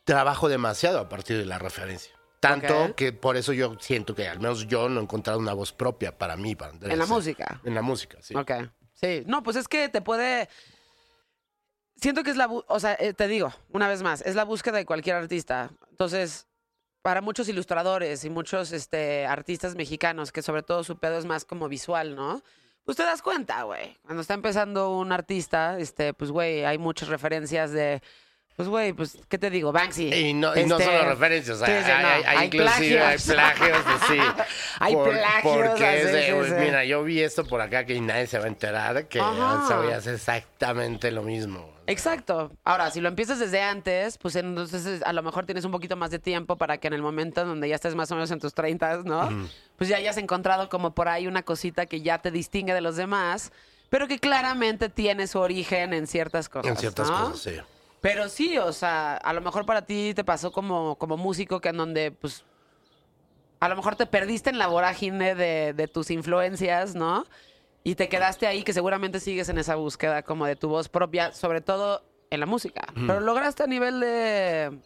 trabajo demasiado a partir de la referencia. Tanto Ok. que por eso yo siento que al menos yo no he encontrado una voz propia para mí. Para Andrés. En la música. En la música, sí. Ok. Sí. No, pues es que te puede. Siento que es la. O sea, eh, te digo, una vez más, es la búsqueda de cualquier artista. Entonces, para muchos ilustradores y muchos este, artistas mexicanos, que sobre todo su pedo es más como visual, ¿no? Pues te das cuenta, güey. Cuando está empezando un artista, este, pues, güey, hay muchas referencias de. Pues, güey, pues, ¿qué te digo? Banksy. Y no, y no Este, solo referencias, hay, no, hay- hay hay inclusive hay plagios. plagios, sí. Hay plagios, Porque es así, de, sí, "Uy, sí. mira, yo vi esto por acá que nadie se va a enterar que Ajá. sabías exactamente lo mismo. Exacto. Ahora, si lo empiezas desde antes, pues entonces es- a lo mejor tienes un poquito más de tiempo para que en el momento en donde ya estés más o menos en tus 30, ¿no? Pues ya hayas encontrado como por ahí una cosita que ya te distingue de los demás, pero que claramente tiene su origen en ciertas cosas. En ciertas ¿no? cosas, sí. Pero sí, o sea, a lo mejor para ti te pasó como, como músico que en donde, pues, a lo mejor te perdiste en la vorágine de, de tus influencias, ¿no? Y te quedaste ahí, que seguramente sigues en esa búsqueda como de tu voz propia, sobre todo en la música. Pero lograste a nivel de...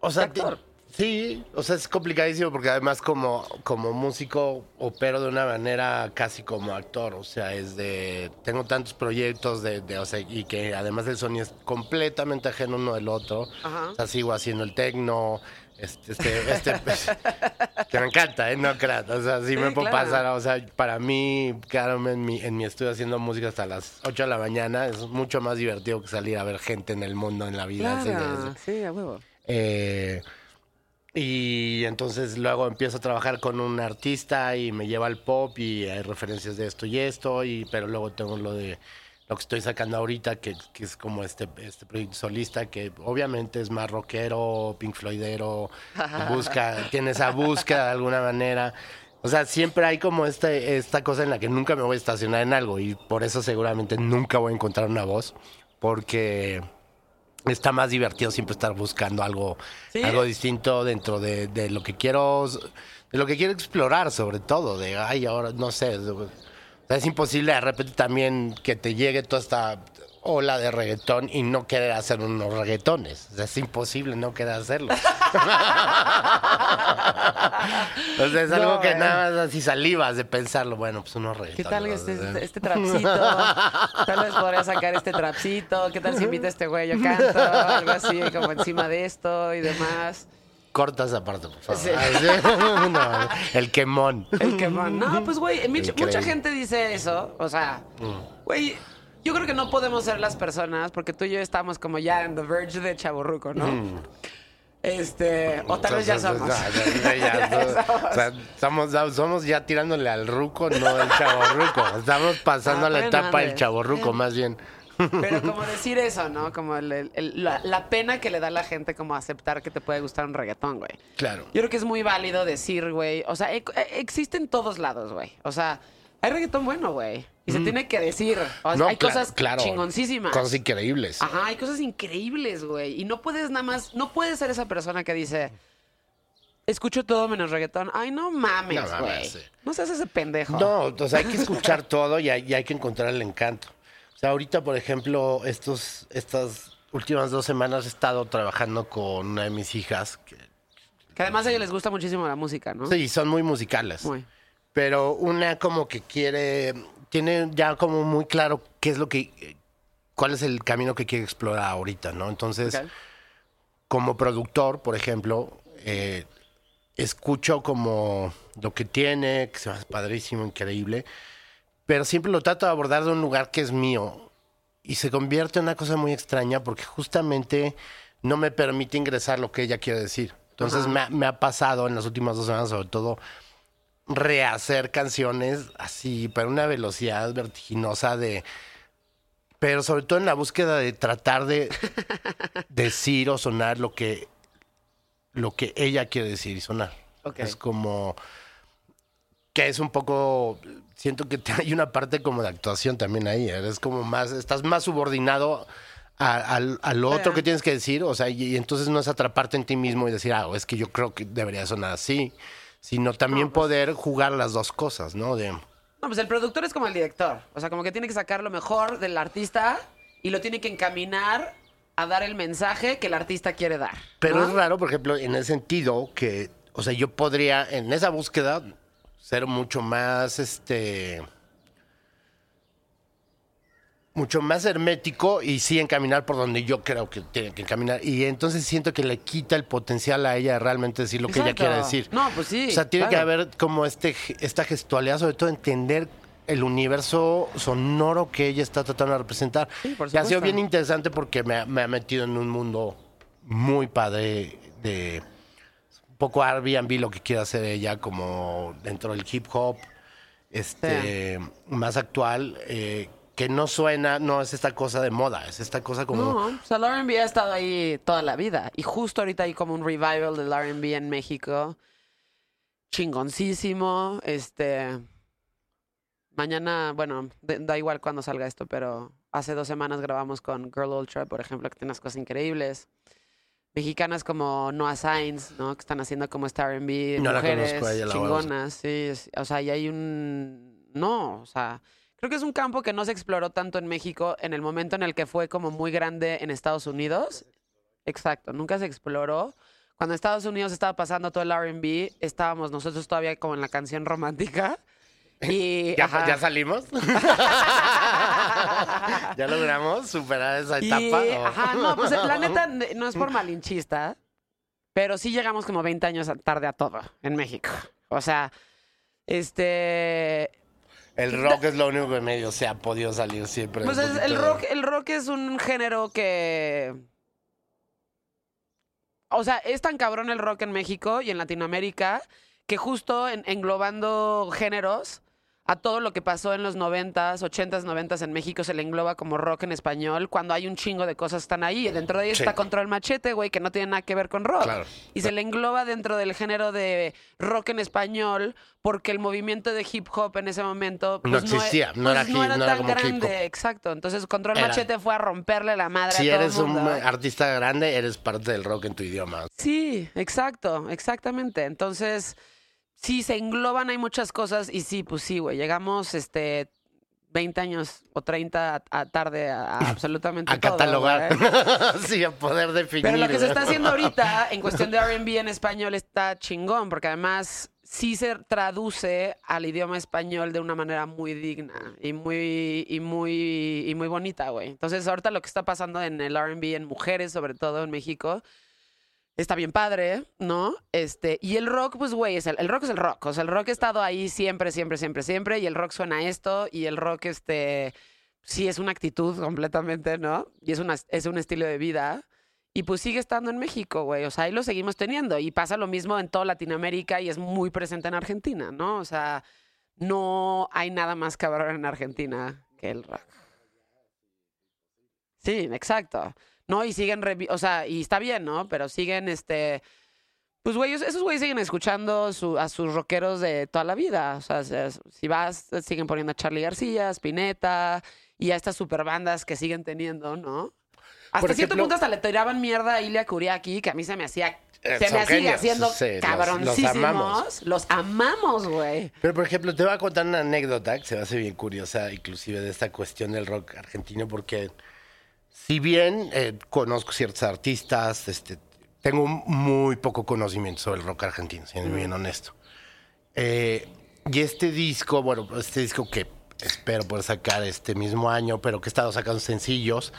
O sea, actor. Sí, o sea, es complicadísimo porque además como, como músico opero de una manera casi como actor, o sea, es de, tengo tantos proyectos de, de, o sea, y que además el sonido es completamente ajeno uno del otro, Ajá. o sea, sigo haciendo el tecno, este, este, este, que me encanta, ¿eh? No creas, o sea, sí, Sí, me puedo claro. pasar, o sea, para mí, quedarme en mi, en mi estudio haciendo música hasta las 8 de la mañana es mucho más divertido que salir a ver gente en el mundo, en la vida. así de- Claro, sí, a huevo. eh, y entonces luego empiezo a trabajar con un artista y me lleva al pop y hay referencias de esto y esto, y, pero luego tengo lo de lo que estoy sacando ahorita, que, que es como este, este proyecto solista, que obviamente es más rockero, Pink Floydero, busca, tiene esa búsqueda de alguna manera. O sea, siempre hay como este, esta cosa en la que nunca me voy a estacionar en algo y por eso seguramente nunca voy a encontrar una voz, porque está más divertido siempre estar buscando algo, Sí. algo distinto dentro de, de lo que quiero, de lo que quiero explorar, sobre todo, de ay, ahora no sé. es imposible de repente también que te llegue toda esta ola de reggaetón y no querer hacer unos reggaetones. Es imposible no querer hacerlo. o sea, es algo que eh. nada más así salivas de pensarlo. Bueno, pues unos ¿Qué reggaetones. tal ¿no? este, este, este trapcito? Tal vez podría sacar este trapcito. ¿Qué tal si invita a este güey? Yo canto, algo así, como encima de esto y demás. Corta esa parte, por favor. Sí. No, el quemón. El quemón. No, pues, güey, mucha, gente dice eso. O sea, güey, yo creo que no podemos ser las personas porque tú y yo estamos como ya en the verge de chaburruco, ¿no? Este, o tal vez ya somos. Somos. o sea, somos, ya tirándole al ruco, no al chaborruco. Estamos pasando a la etapa del chaborruco, más bien. Pero como decir eso, ¿no? Como el- el- el- la, la pena que le da a la gente como aceptar que te puede gustar un reggaetón, güey. Claro. Yo creo que es muy válido decir, güey. O sea, e- e- existe en todos lados, güey. O sea, hay reggaetón bueno, güey. Y se tiene que decir. O sea, No, hay cosas claro. chingoncísimas. Cosas increíbles. Ajá, hay cosas increíbles, güey. Y no puedes nada más, no puedes ser esa persona que dice, escucho todo menos reggaetón. Ay, no mames, No mames, güey. sí. No seas ese pendejo. No, o sea, hay que escuchar todo y hay, y hay que encontrar el encanto. O sea, ahorita, por ejemplo, estos, estas últimas dos semanas he estado trabajando con una de mis hijas. Que, Que además a ellos les gusta muchísimo la música, ¿no? sí, son muy musicales. Muy. Pero una como que quiere, tiene ya como muy claro qué es lo que, cuál es el camino que quiere explorar ahorita, ¿no? Entonces, como productor, por ejemplo, eh, escucho como lo que tiene, que se hace padrísimo, increíble, pero siempre lo trato de abordar de un lugar que es mío y se convierte en una cosa muy extraña porque justamente no me permite ingresar lo que ella quiere decir. Entonces Ajá. me, ha- me ha pasado en las últimas dos semanas, sobre todo, rehacer canciones así, pero a una velocidad vertiginosa de... Pero sobre todo en la búsqueda de tratar de decir o sonar lo que, lo que ella quiere decir y sonar. Ok. Es como que es un poco, siento que hay una parte como de actuación también ahí. Eres como más, estás más subordinado a, al, al otro que tienes que decir, o sea, y, y entonces no es atraparte en ti mismo y decir, ah, es que yo creo que debería sonar así, sino también No, pues- poder jugar las dos cosas, ¿no? De, No, pues el productor es como el director. O sea, como que tiene que sacar lo mejor del artista y lo tiene que encaminar a dar el mensaje que el artista quiere dar. Pero es raro, por ejemplo, en el sentido que, o sea, yo podría en esa búsqueda ser mucho más, este, mucho más hermético y sí encaminar por donde yo creo que tiene que encaminar. Y entonces siento que le quita el potencial a ella de realmente decir lo que ella quiere decir. No, pues sí. O sea, tiene que haber como este, esta gestualidad, sobre todo entender el universo sonoro que ella está tratando de representar. Sí, por y ha sido bien interesante porque me, ha- me ha metido en un mundo muy padre de un poco Airbnb lo que quiere hacer ella como dentro del hip hop este más actual eh, que no suena no es esta cosa de moda es esta cosa como No, o sea, el R&B ha estado ahí toda la vida. Y justo ahorita hay como un revival del R&B en México. Chingoncísimo. Este... Mañana, bueno, de- da igual cuando salga esto, pero hace dos semanas grabamos con Girl Ultra, por ejemplo, que tiene unas cosas increíbles. Mexicanas como Noah Sainz, ¿no? Que están haciendo como este R&B No la conozco ella, la chingonas, sí. o sea, y hay un... No, o sea... Creo que es un campo que no se exploró tanto en México en el momento en el que fue como muy grande en Estados Unidos. Exacto, nunca se exploró. Cuando Estados Unidos estaba pasando todo el R&B, estábamos nosotros todavía como en la canción romántica. Y, ¿Ya, salimos ya logramos superar esa Y, etapa ajá, no, pues la neta no es por malinchista, pero sí llegamos como 20 años tarde a todo en México. O sea, este, el rock es lo único que medio se ha podido salir siempre Pues es- el rock, el rock es un género que. O sea, es tan cabrón el rock en México y en Latinoamérica que justo en- englobando géneros a todo lo que pasó en los 90s, 80s, 90s en México se le engloba como rock en español cuando hay un chingo de cosas que están ahí. Y dentro de Sí. está Control Machete, güey, que no tiene nada que ver con rock. Claro. Y se le engloba dentro del género de rock en español porque el movimiento de hip hop en ese momento No pues, e- existía, no era pues, no era tan como hip grande. hop. Exacto. Entonces Control Era- Machete fue a romperle la madre si a todo eres el un mundo. artista grande eres parte del rock en tu idioma Sí, exacto, exactamente. Entonces, sí, se engloban, hay muchas cosas y sí, pues sí, güey, llegamos este 20 años o 30 a, a tarde a, a absolutamente a todo, catalogar. sí a poder definir. Pero lo que se está haciendo ahorita en cuestión de R&B en español está chingón, porque además sí se traduce al idioma español de una manera muy digna y muy y muy y muy bonita, güey. Entonces, ahorita lo que está pasando en el R&B en mujeres, sobre todo en México, está bien padre, ¿no? Este, y el rock, pues, güey, el, rock es el rock. O sea, el rock ha estado ahí siempre, siempre, siempre, siempre. Y el rock suena esto. Y el rock, este, sí es una actitud completamente, ¿no? Y es, una, es un estilo de vida. Y pues sigue estando en México, güey. O sea, ahí lo seguimos teniendo. Y pasa lo mismo en toda Latinoamérica y es muy presente en Argentina, ¿no? O sea, no hay nada más cabrón en Argentina que el rock. Sí, exacto. No, y siguen, o sea, y está bien, ¿no? Pero siguen, este, pues, güey, esos- güeyes siguen escuchando su- a sus rockeros de toda la vida. O sea, se- si vas, siguen poniendo a Charlie García, Spinetta y a estas super bandas que siguen teniendo, ¿no? Hasta cierto punto hasta le tiraban mierda a Ilia Kuriaki, que a mí se me hacía, Eh, se me sigue haciendo sí, los- amamos. Los amamos, güey. Pero, por ejemplo, te voy a contar una anécdota que se me hace bien curiosa, inclusive de esta cuestión del rock argentino, porque si bien eh, conozco ciertos artistas, este, tengo muy poco conocimiento sobre el rock argentino, siendo bien honesto. Eh, y este disco, bueno, este disco que espero poder sacar este mismo año, pero que he estado sacando sencillos,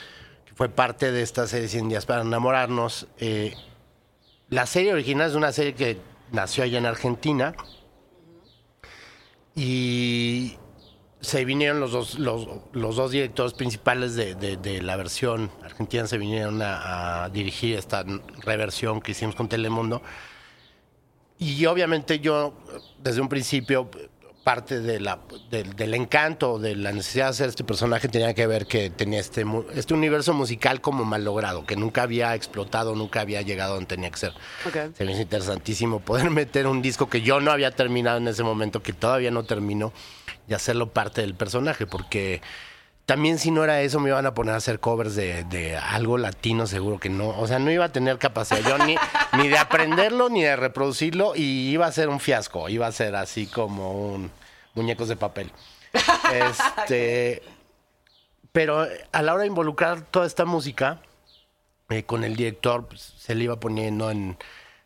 que fue parte de esta serie 100 días para enamorarnos. Eh, la serie original es una serie que nació allá en Argentina y se vinieron los dos, los, los dos directores principales de, de- de la versión argentina, se vinieron a, a dirigir esta reversión que hicimos con Telemundo. Y obviamente yo, desde un principio, parte de la, del- del encanto, de la necesidad de hacer este personaje tenía que ver que tenía este, este universo musical como mal logrado, que nunca había explotado, nunca había llegado donde tenía que ser. Ok. Se me hizo interesantísimo poder meter un disco que yo no había terminado en ese momento, que todavía no terminó, y hacerlo parte del personaje, porque también si no era eso me iban a poner a hacer covers de, de algo latino seguro que no, o sea, no iba a tener capacidad yo ni, ni de aprenderlo ni de reproducirlo y iba a ser un fiasco, iba a ser así como un muñecos de papel. Este, pero a la hora de involucrar toda esta música eh, con el director pues, se le iba poniendo en,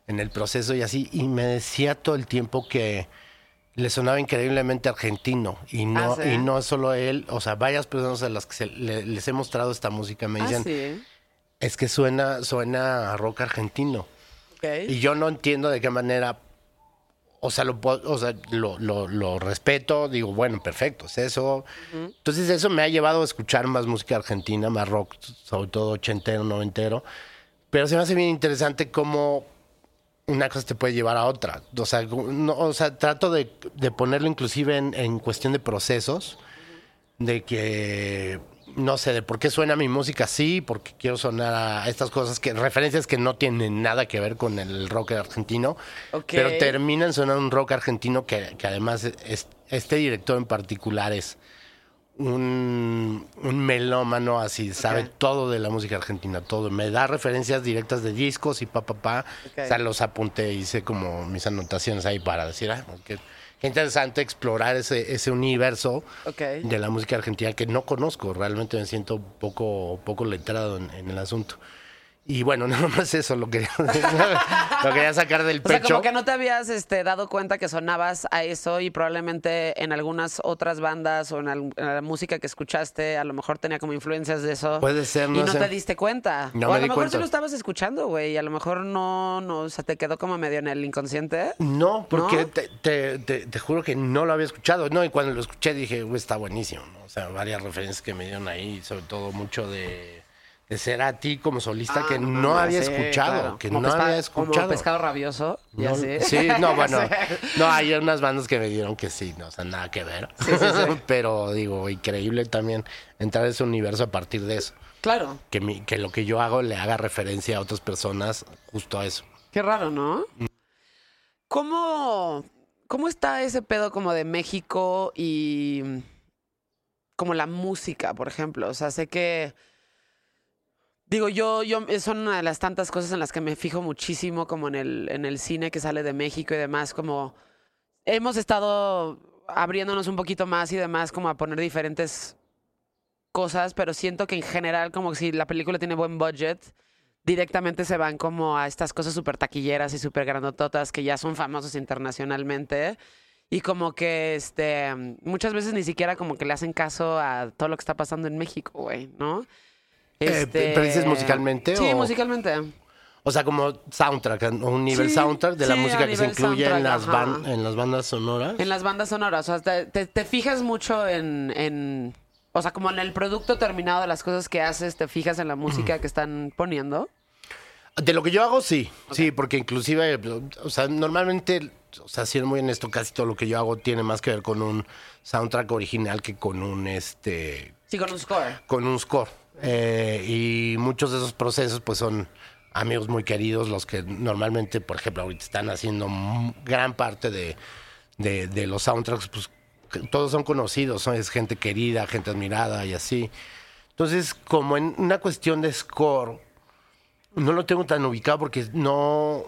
en el proceso y así y me decía todo el tiempo que le sonaba increíblemente argentino y no Ah, ¿sí? y no solo él, o sea, varias personas a las que se- le- les he mostrado esta música me Ah, dicen, sí. es que suena suena a rock argentino. Ok. Y yo no entiendo de qué manera, o sea, lo, o sea, lo, lo- lo respeto, digo, bueno, perfecto, es eso. Entonces eso me ha llevado a escuchar más música argentina, más rock, sobre todo ochentero, noventero. Pero se me hace bien interesante cómo una cosa te puede llevar a otra. O sea, no- o sea trato de, de ponerlo inclusive en, en cuestión de procesos, de que, no sé, de por qué suena mi música así, porque quiero sonar a estas cosas, que referencias que no tienen nada que ver con el rock argentino, pero terminan sonando un rock argentino que, que además es- este director en particular es un, un melómano así, sabe todo de la música argentina, todo. Me da referencias directas de discos y pa, pa, pa. O sea, los apunté, hice como mis anotaciones ahí para decir, ah, qué, qué interesante explorar ese, ese universo de la música argentina que no conozco. Realmente me siento poco, poco letrado en, en el asunto. Y bueno, nada más eso lo quería, lo quería sacar del O sea, pecho. como que no te habías este, dado cuenta que sonabas a eso y probablemente en algunas otras bandas o en, al- en la música que escuchaste a lo mejor tenía como influencias de eso. Puede ser, no Y no sé. te diste cuenta. No o me a lo mejor sí lo estabas escuchando, güey, y a lo mejor no, no, o sea, te quedó como medio en el inconsciente. No, porque ¿No? Te, te- te- te juro que no lo había escuchado. No, y cuando lo escuché dije, "Güey, está buenísimo. ¿no? O sea, varias referencias que me dieron ahí, sobre todo mucho de, de ser a ti como solista que no Ah, había sí, escuchado. claro. Que Como no pesca- había escuchado. Como pescado rabioso, y No, así. Sí, no, bueno. No, hay unas bandas que me dieron que sí, no, o sea, nada que ver. Pero digo, increíble también entrar a ese universo a partir de eso. Claro. Que, mi- que lo que yo hago le haga referencia a otras personas justo a eso. Qué raro, ¿no? ¿Cómo, ¿Cómo está ese pedo como de México y como la música, por ejemplo? O sea, sé que... Digo, yo, yo, son una de las tantas cosas en las que me fijo muchísimo, como en el, en el cine que sale de México y demás, como hemos estado abriéndonos un poquito más y demás, como a poner diferentes cosas, pero siento que en general, como si la película tiene buen budget, directamente se van como a estas cosas súper taquilleras y súper grandototas que ya son famosas internacionalmente. Y como que este muchas veces ni siquiera como que le hacen caso a todo lo que está pasando en México, güey, ¿no? Eh, ¿pero dices musicalmente Sí, o- musicalmente. O sea, como soundtrack, un nivel Sí, soundtrack de la sí, música que se incluye en las, ban- en las bandas sonoras. En las bandas sonoras, o sea, te, te- te fijas mucho en, en- o sea, como en el producto terminado de las cosas que haces, te fijas en la música que están poniendo. De lo que yo hago, sí. Sí, porque inclusive, o sea, normalmente, o sea, siendo muy honesto, casi todo lo que yo hago tiene más que ver con un soundtrack original que con un, este, Sí, con un score. con un score. Eh, y muchos de esos procesos, pues, son amigos muy queridos, los que normalmente, por ejemplo, ahorita están haciendo gran parte de, de- los soundtracks, pues, todos son conocidos, son, es gente querida, gente admirada y así. Entonces, como en una cuestión de score, no lo tengo tan ubicado porque no...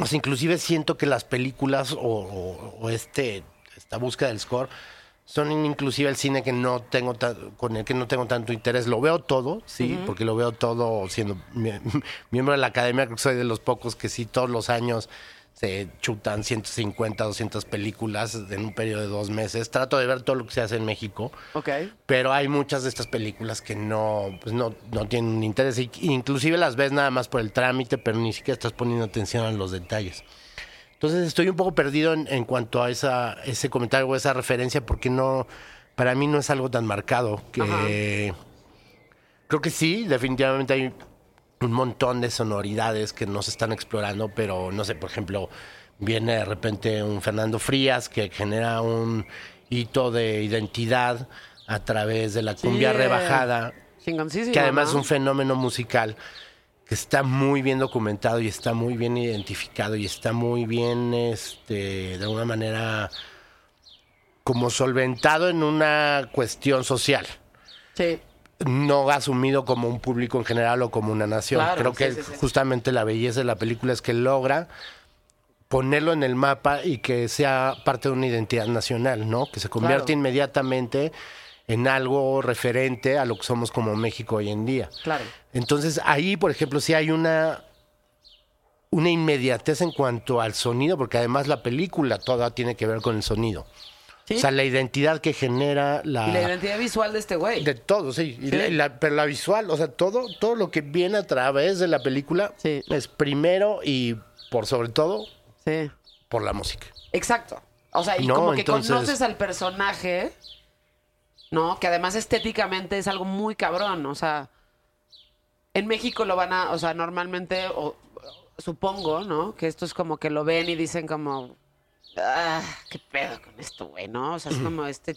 O sea, inclusive siento que las películas o, o- o este, esta búsqueda del score son inclusive el cine que no tengo con el que no tengo tanto interés. Lo veo todo, sí, porque lo veo todo siendo mie- miembro de la academia, creo que soy de los pocos que sí todos los años se chutan 150, 200 películas en un periodo de dos meses. Trato de ver todo lo que se hace en México, pero hay muchas de estas películas que no, pues no, no tienen interés. Inclusive las ves nada más por el trámite, pero ni siquiera estás poniendo atención a los detalles. Entonces estoy un poco perdido en, en cuanto a esa, ese comentario o esa referencia, porque no, para mí no es algo tan marcado. Que creo que sí, definitivamente hay un montón de sonoridades que no se están explorando, pero no sé, por ejemplo, viene de repente un Fernando Frías que genera un hito de identidad a través de la cumbia Sí, eh, rebajada, que además ¿no? es un fenómeno musical que está muy bien documentado y está muy bien identificado y está muy bien, este, de alguna manera, como solventado en una cuestión social Sí. no asumido como un público en general o como una nación. Claro, Creo que sí, sí, sí. justamente la belleza de la película es que logra ponerlo en el mapa y que sea parte de una identidad nacional, ¿no? Que se convierte Claro. inmediatamente en algo referente a lo que somos como México hoy en día. Claro. Entonces ahí, por ejemplo, sí hay una una inmediatez en cuanto al sonido, porque además la película toda tiene que ver con el sonido. Sí. O sea, la identidad que genera la, y la identidad visual de este güey. de todo, sí. Y la- la- pero la visual, o sea, todo, todo lo que viene a través de la película Sí. es primero y por sobre todo Sí. por la música. Exacto. O sea, y No, como que entonces- conoces al personaje, ¿no? Que además estéticamente es algo muy cabrón. O sea, en México lo van a, o sea, normalmente, supongo, ¿no? Que esto es como que lo ven y dicen como, ah, qué pedo con esto, güey, ¿no? O sea, es como este,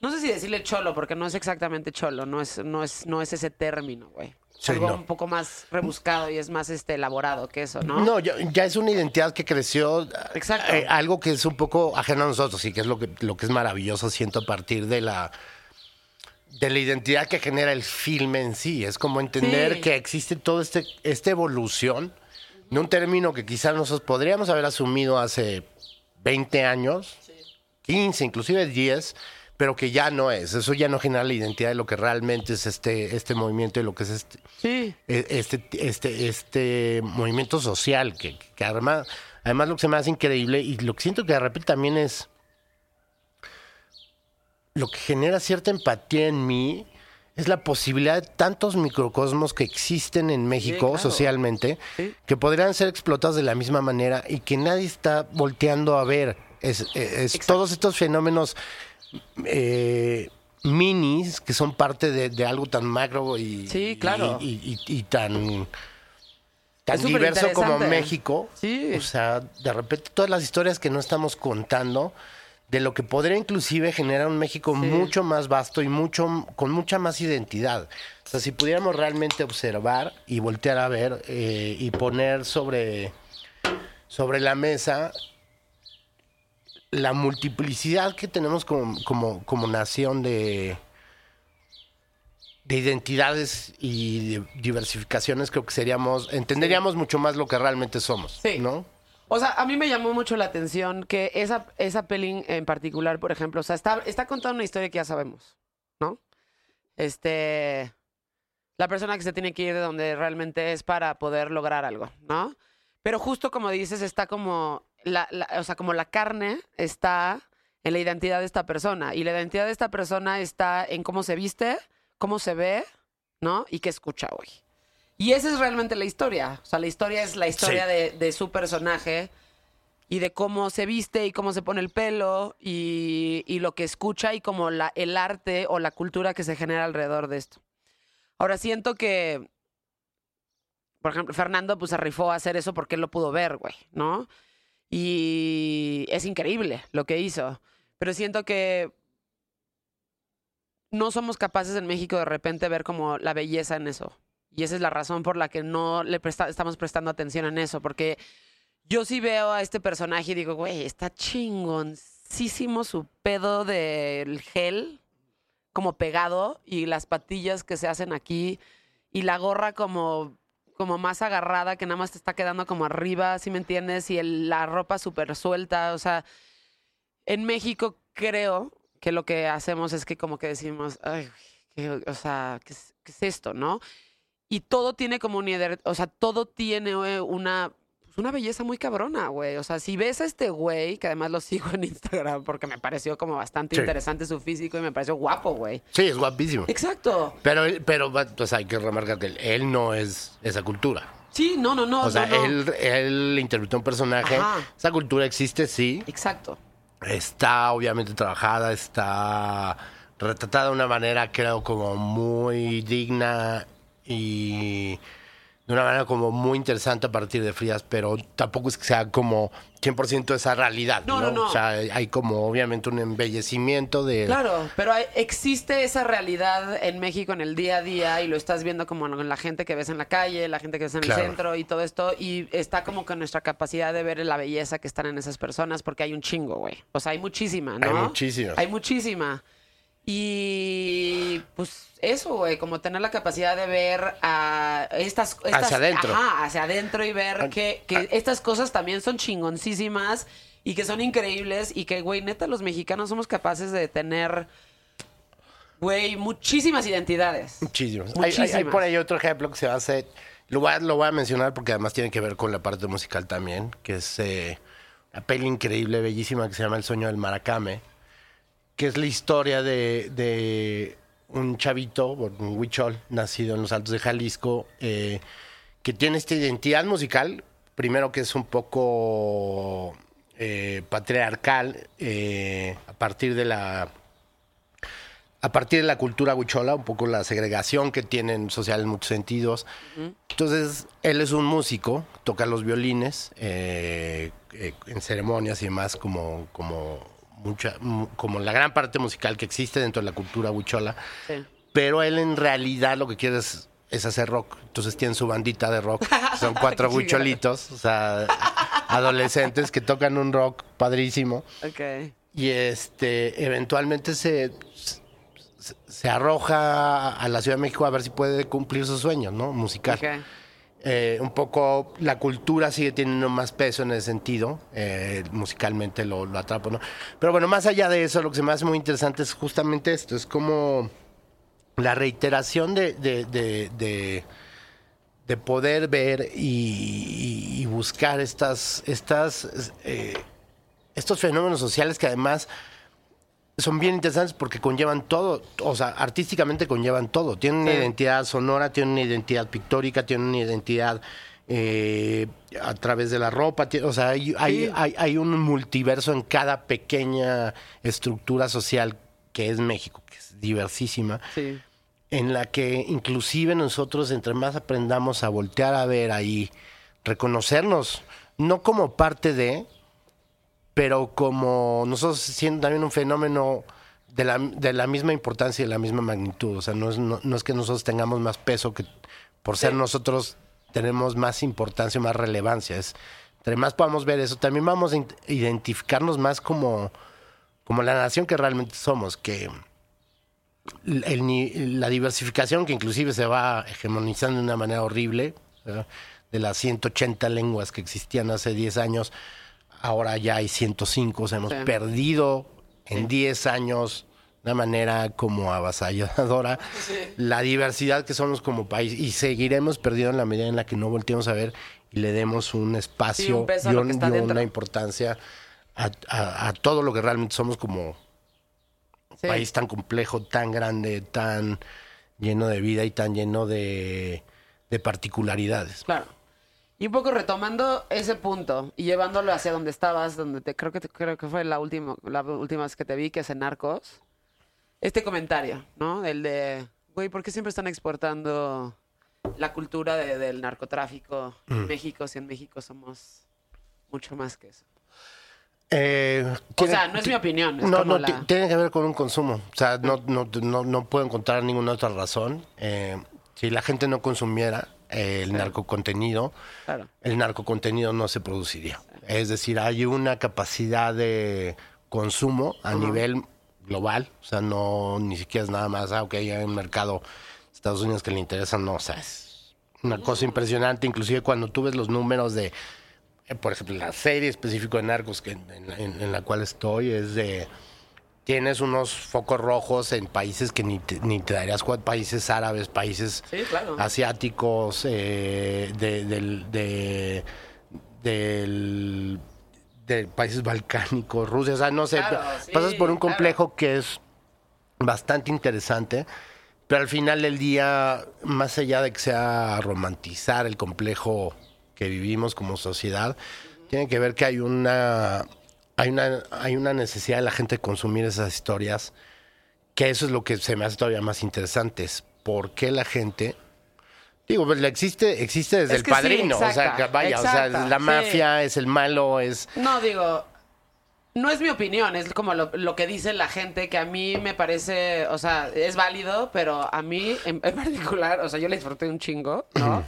no sé si decirle cholo, porque no es exactamente cholo, no es, no es, no es ese término, güey. Sí, algo no. un poco más rebuscado y es más este elaborado que eso, ¿no? No, ya, ya es una identidad que creció. Exacto. eh, algo que es un poco ajeno a nosotros y que es lo que, lo que es maravilloso, siento, a partir de la de la identidad que genera el filme en sí. Es como entender Sí. que existe toda este, esta evolución de un término que quizás nosotros podríamos haber asumido hace 20 años, 15, inclusive 10, pero que ya no es. Eso ya no genera la identidad de lo que realmente es este, este movimiento y lo que es este, Sí. e- este, este, este movimiento social, que, que además, además lo que se me hace increíble y lo que siento que de repente también es lo que genera cierta empatía en mí es la posibilidad de tantos microcosmos que existen en México claro. socialmente Sí. que podrían ser explotados de la misma manera y que nadie está volteando a ver. Es, todos estos fenómenos eh, minis que son parte de, de algo tan macro y, Sí, claro. y, y- y- y tan, tan diverso como. México. Sí. O sea, de repente todas las historias que no estamos contando de lo que podría inclusive generar un México Sí. mucho más vasto y mucho con mucha más identidad. O sea, si pudiéramos realmente observar y voltear a ver eh, y poner sobre, sobre la mesa la multiplicidad que tenemos como, como, como nación de, de identidades y de diversificaciones, creo que seríamos, entenderíamos mucho más lo que realmente somos, Sí. ¿no? O sea, a mí me llamó mucho la atención que esa, esa peli en particular, por ejemplo, o sea, está, está contando una historia que ya sabemos, ¿no? Este. La persona que se tiene que ir de donde realmente es para poder lograr algo, ¿no? Pero justo como dices, está como. La, la- o sea, como la carne está en la identidad de esta persona. Y la identidad de esta persona está en cómo se viste, cómo se ve, ¿no? Y qué escucha hoy. Y esa es realmente la historia. O sea, la historia es la historia Sí. de, de su personaje y de cómo se viste y cómo se pone el pelo y, y lo que escucha y como la, el arte o la cultura que se genera alrededor de esto. Ahora siento que, por ejemplo, Fernando pues se rifó a hacer eso porque él lo pudo ver, güey, ¿no? Y es increíble lo que hizo. Pero siento que no somos capaces en México de repente ver como la belleza en eso. Y esa es la razón por la que no le estamos prestando atención en eso. Porque yo sí veo a este personaje y digo, güey, está chingoncísimo su pedo del gel como pegado y las patillas que se hacen aquí y la gorra como como más agarrada que nada más te está quedando como arriba, ¿sí me entiendes? Y la ropa súper suelta, o sea, en México creo que lo que hacemos es que como que decimos, ay, o sea, ¿qué es, esto, no? Y todo tiene como idea, o sea, todo tiene eh, una, una belleza muy cabrona, güey. O sea, si ves a este güey, que además lo sigo en Instagram porque me pareció como bastante Sí. interesante su físico y me pareció guapo, güey. Sí, es guapísimo. Exacto. Pero, pero pues hay que remarcar que él, no es esa cultura. Sí, no, no, no. O sea, no, no. Él, él interpretó un personaje. Ajá. Esa cultura existe, sí. Exacto. Está obviamente trabajada, está retratada de una manera, creo, como muy digna y de una manera como muy interesante a partir de Frías, pero tampoco es que sea como 100% esa realidad, No, ¿no? no. O sea, hay como obviamente un embellecimiento de... Claro, pero hay- existe esa realidad en México en el día a día y lo estás viendo como en la gente que ves en la calle, la gente que ves en Claro. el centro y todo esto y está como que nuestra capacidad de ver la belleza que están en esas personas porque hay un chingo, güey. O sea, hay muchísima, ¿no? Hay muchísima. Hay muchísima. Y pues eso, güey, como tener la capacidad de ver a estas, estas Hacia adentro. Ajá, hacia adentro y ver que, que estas cosas también son chingoncísimas y que son increíbles y que, güey, neta, los mexicanos somos capaces de tener, güey, muchísimas identidades. Muchísimos. Hay, hay- hay Muchísimas. por ahí otro ejemplo que se hace. Lo voy, a, lo voy a mencionar porque además tiene que ver con la parte musical también, que es eh, una peli increíble, bellísima, que se llama El sueño del Maracame, que es la historia de, de un chavito, un huichol, nacido en los Altos de Jalisco, eh, que tiene esta identidad musical, primero que es un poco eh, patriarcal, eh, a partir de la a partir de la cultura huichola, un poco la segregación que tienen social en muchos sentidos. Entonces, él es un músico, toca los violines en ceremonias y demás, como, como, mucha, mu- como la gran parte musical que existe dentro de la cultura huichola. Sí. Pero él en realidad lo que quiere es, es hacer rock. Entonces tiene su bandita de rock. Son cuatro huicholitos, o sea, adolescentes que tocan un rock padrísimo. Y este, eventualmente se, se, se arroja a la Ciudad de México a ver si puede cumplir su sueño, ¿no? Musical. Ok. Eh, un poco la cultura sigue teniendo más peso en ese sentido, eh, musicalmente lo, atrapa, ¿no? Pero bueno, más allá de eso, lo que se me hace muy interesante es justamente esto, es como la reiteración de, de, de, de- de poder ver y, y buscar estas, estas, eh, estos fenómenos sociales que además son bien interesantes porque conllevan todo, o sea, artísticamente conllevan todo. Tienen una Sí. identidad sonora, tienen una identidad pictórica, tienen una identidad eh, a través de la ropa, o sea, hay, hay, hay, hay un multiverso en cada pequeña estructura social que es México, que es diversísima Sí. en la que inclusive nosotros entre más aprendamos a voltear a ver ahí, reconocernos, no como parte de, pero como nosotros siendo también un fenómeno de la, de la misma importancia y de la misma magnitud. O sea, no es, no, no es que nosotros tengamos más peso que por ser Sí. nosotros tenemos más importancia, más relevancia. Es, entre más podamos ver eso, también vamos a identificarnos más como, como la nación que realmente somos, que el la diversificación que inclusive se va hegemonizando de una manera horrible, ¿verdad? de las 180 lenguas que existían hace 10 años, ahora ya hay 105, o sea, hemos Sí. perdido en 10 años de una manera como avasalladora la diversidad que somos como país y seguiremos perdiendo en la medida en la que no volteemos a ver y le demos un espacio Sí, un y, un- una importancia a, a- a todo lo que realmente somos como Sí. país tan complejo, tan grande, tan lleno de vida y tan lleno de, de particularidades. Claro. Y un poco retomando ese punto y llevándolo hacia donde estabas, donde te creo que te- creo que fue la última la última vez que te vi que es en Narcos. Este comentario, ¿no? El de, güey, ¿por qué siempre están exportando la cultura de- del narcotráfico en México si en México somos mucho más que eso? Eh, O sea, no es mi opinión, es no, no, la- tiene que ver con un consumo. O sea, no, no, no, no puedo encontrar ninguna otra razón. Eh, si la gente no consumiera el narcocontenido, Claro. el narcocontenido no se produciría. Es decir, hay una capacidad de consumo a nivel global, o sea, no ni siquiera es nada más, ah, ok, hay un mercado de Estados Unidos que le interesa, no, o sea, es una cosa impresionante, inclusive cuando tú ves los números de, eh, por ejemplo, la serie específica de Narcos que en, la- en- en la cual estoy es de tienes unos focos rojos en países que ni te, ni te darías cuenta, países árabes, países Sí, claro. asiáticos, eh, de, del- de- del de países balcánicos, Rusia, o sea, no sé, Claro, sí, pasas por un claro. complejo que es bastante interesante, pero al final del día, más allá de que sea romantizar el complejo que vivimos como sociedad, tiene que ver que hay una hay una hay una necesidad de la gente de consumir esas historias, que eso es lo que se me hace todavía más interesante, es por qué la gente Digo, pues existe, existe desde Es el sí, padrino, o sea, exacta, vaya, o sea, la sí. mafia, es el malo, es... No, digo, no es mi opinión, es como lo, lo que dice la gente que a mí me parece, o sea, es válido, pero a mí en, en particular, o sea, yo le disfruté un chingo, ¿no?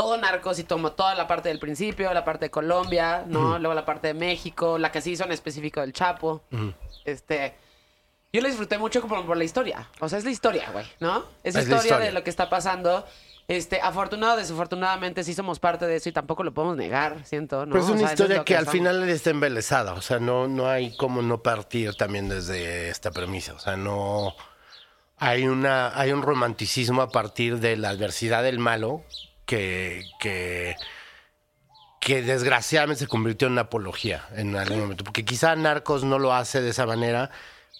Todo Narcos y tomo toda la parte del principio, la parte de Colombia, ¿no? Luego la parte de México, la que se hizo en específico del Chapo. Este. Yo le disfruté mucho como por la historia. O sea, es la historia, güey, ¿no? Es, Es la historia, historia. de lo que está pasando. Este, afortunado o desafortunadamente sí somos parte de eso y tampoco lo podemos negar, siento, ¿no? Pero es O una sea, eso historia lo que, al final está embelesada, o sea, no, no hay como no partir también desde esta premisa, o sea, no... Hay, una, hay un romanticismo a partir de la adversidad del malo que, que, que desgraciadamente se convirtió en una apología en algún momento, porque quizá Narcos no lo hace de esa manera,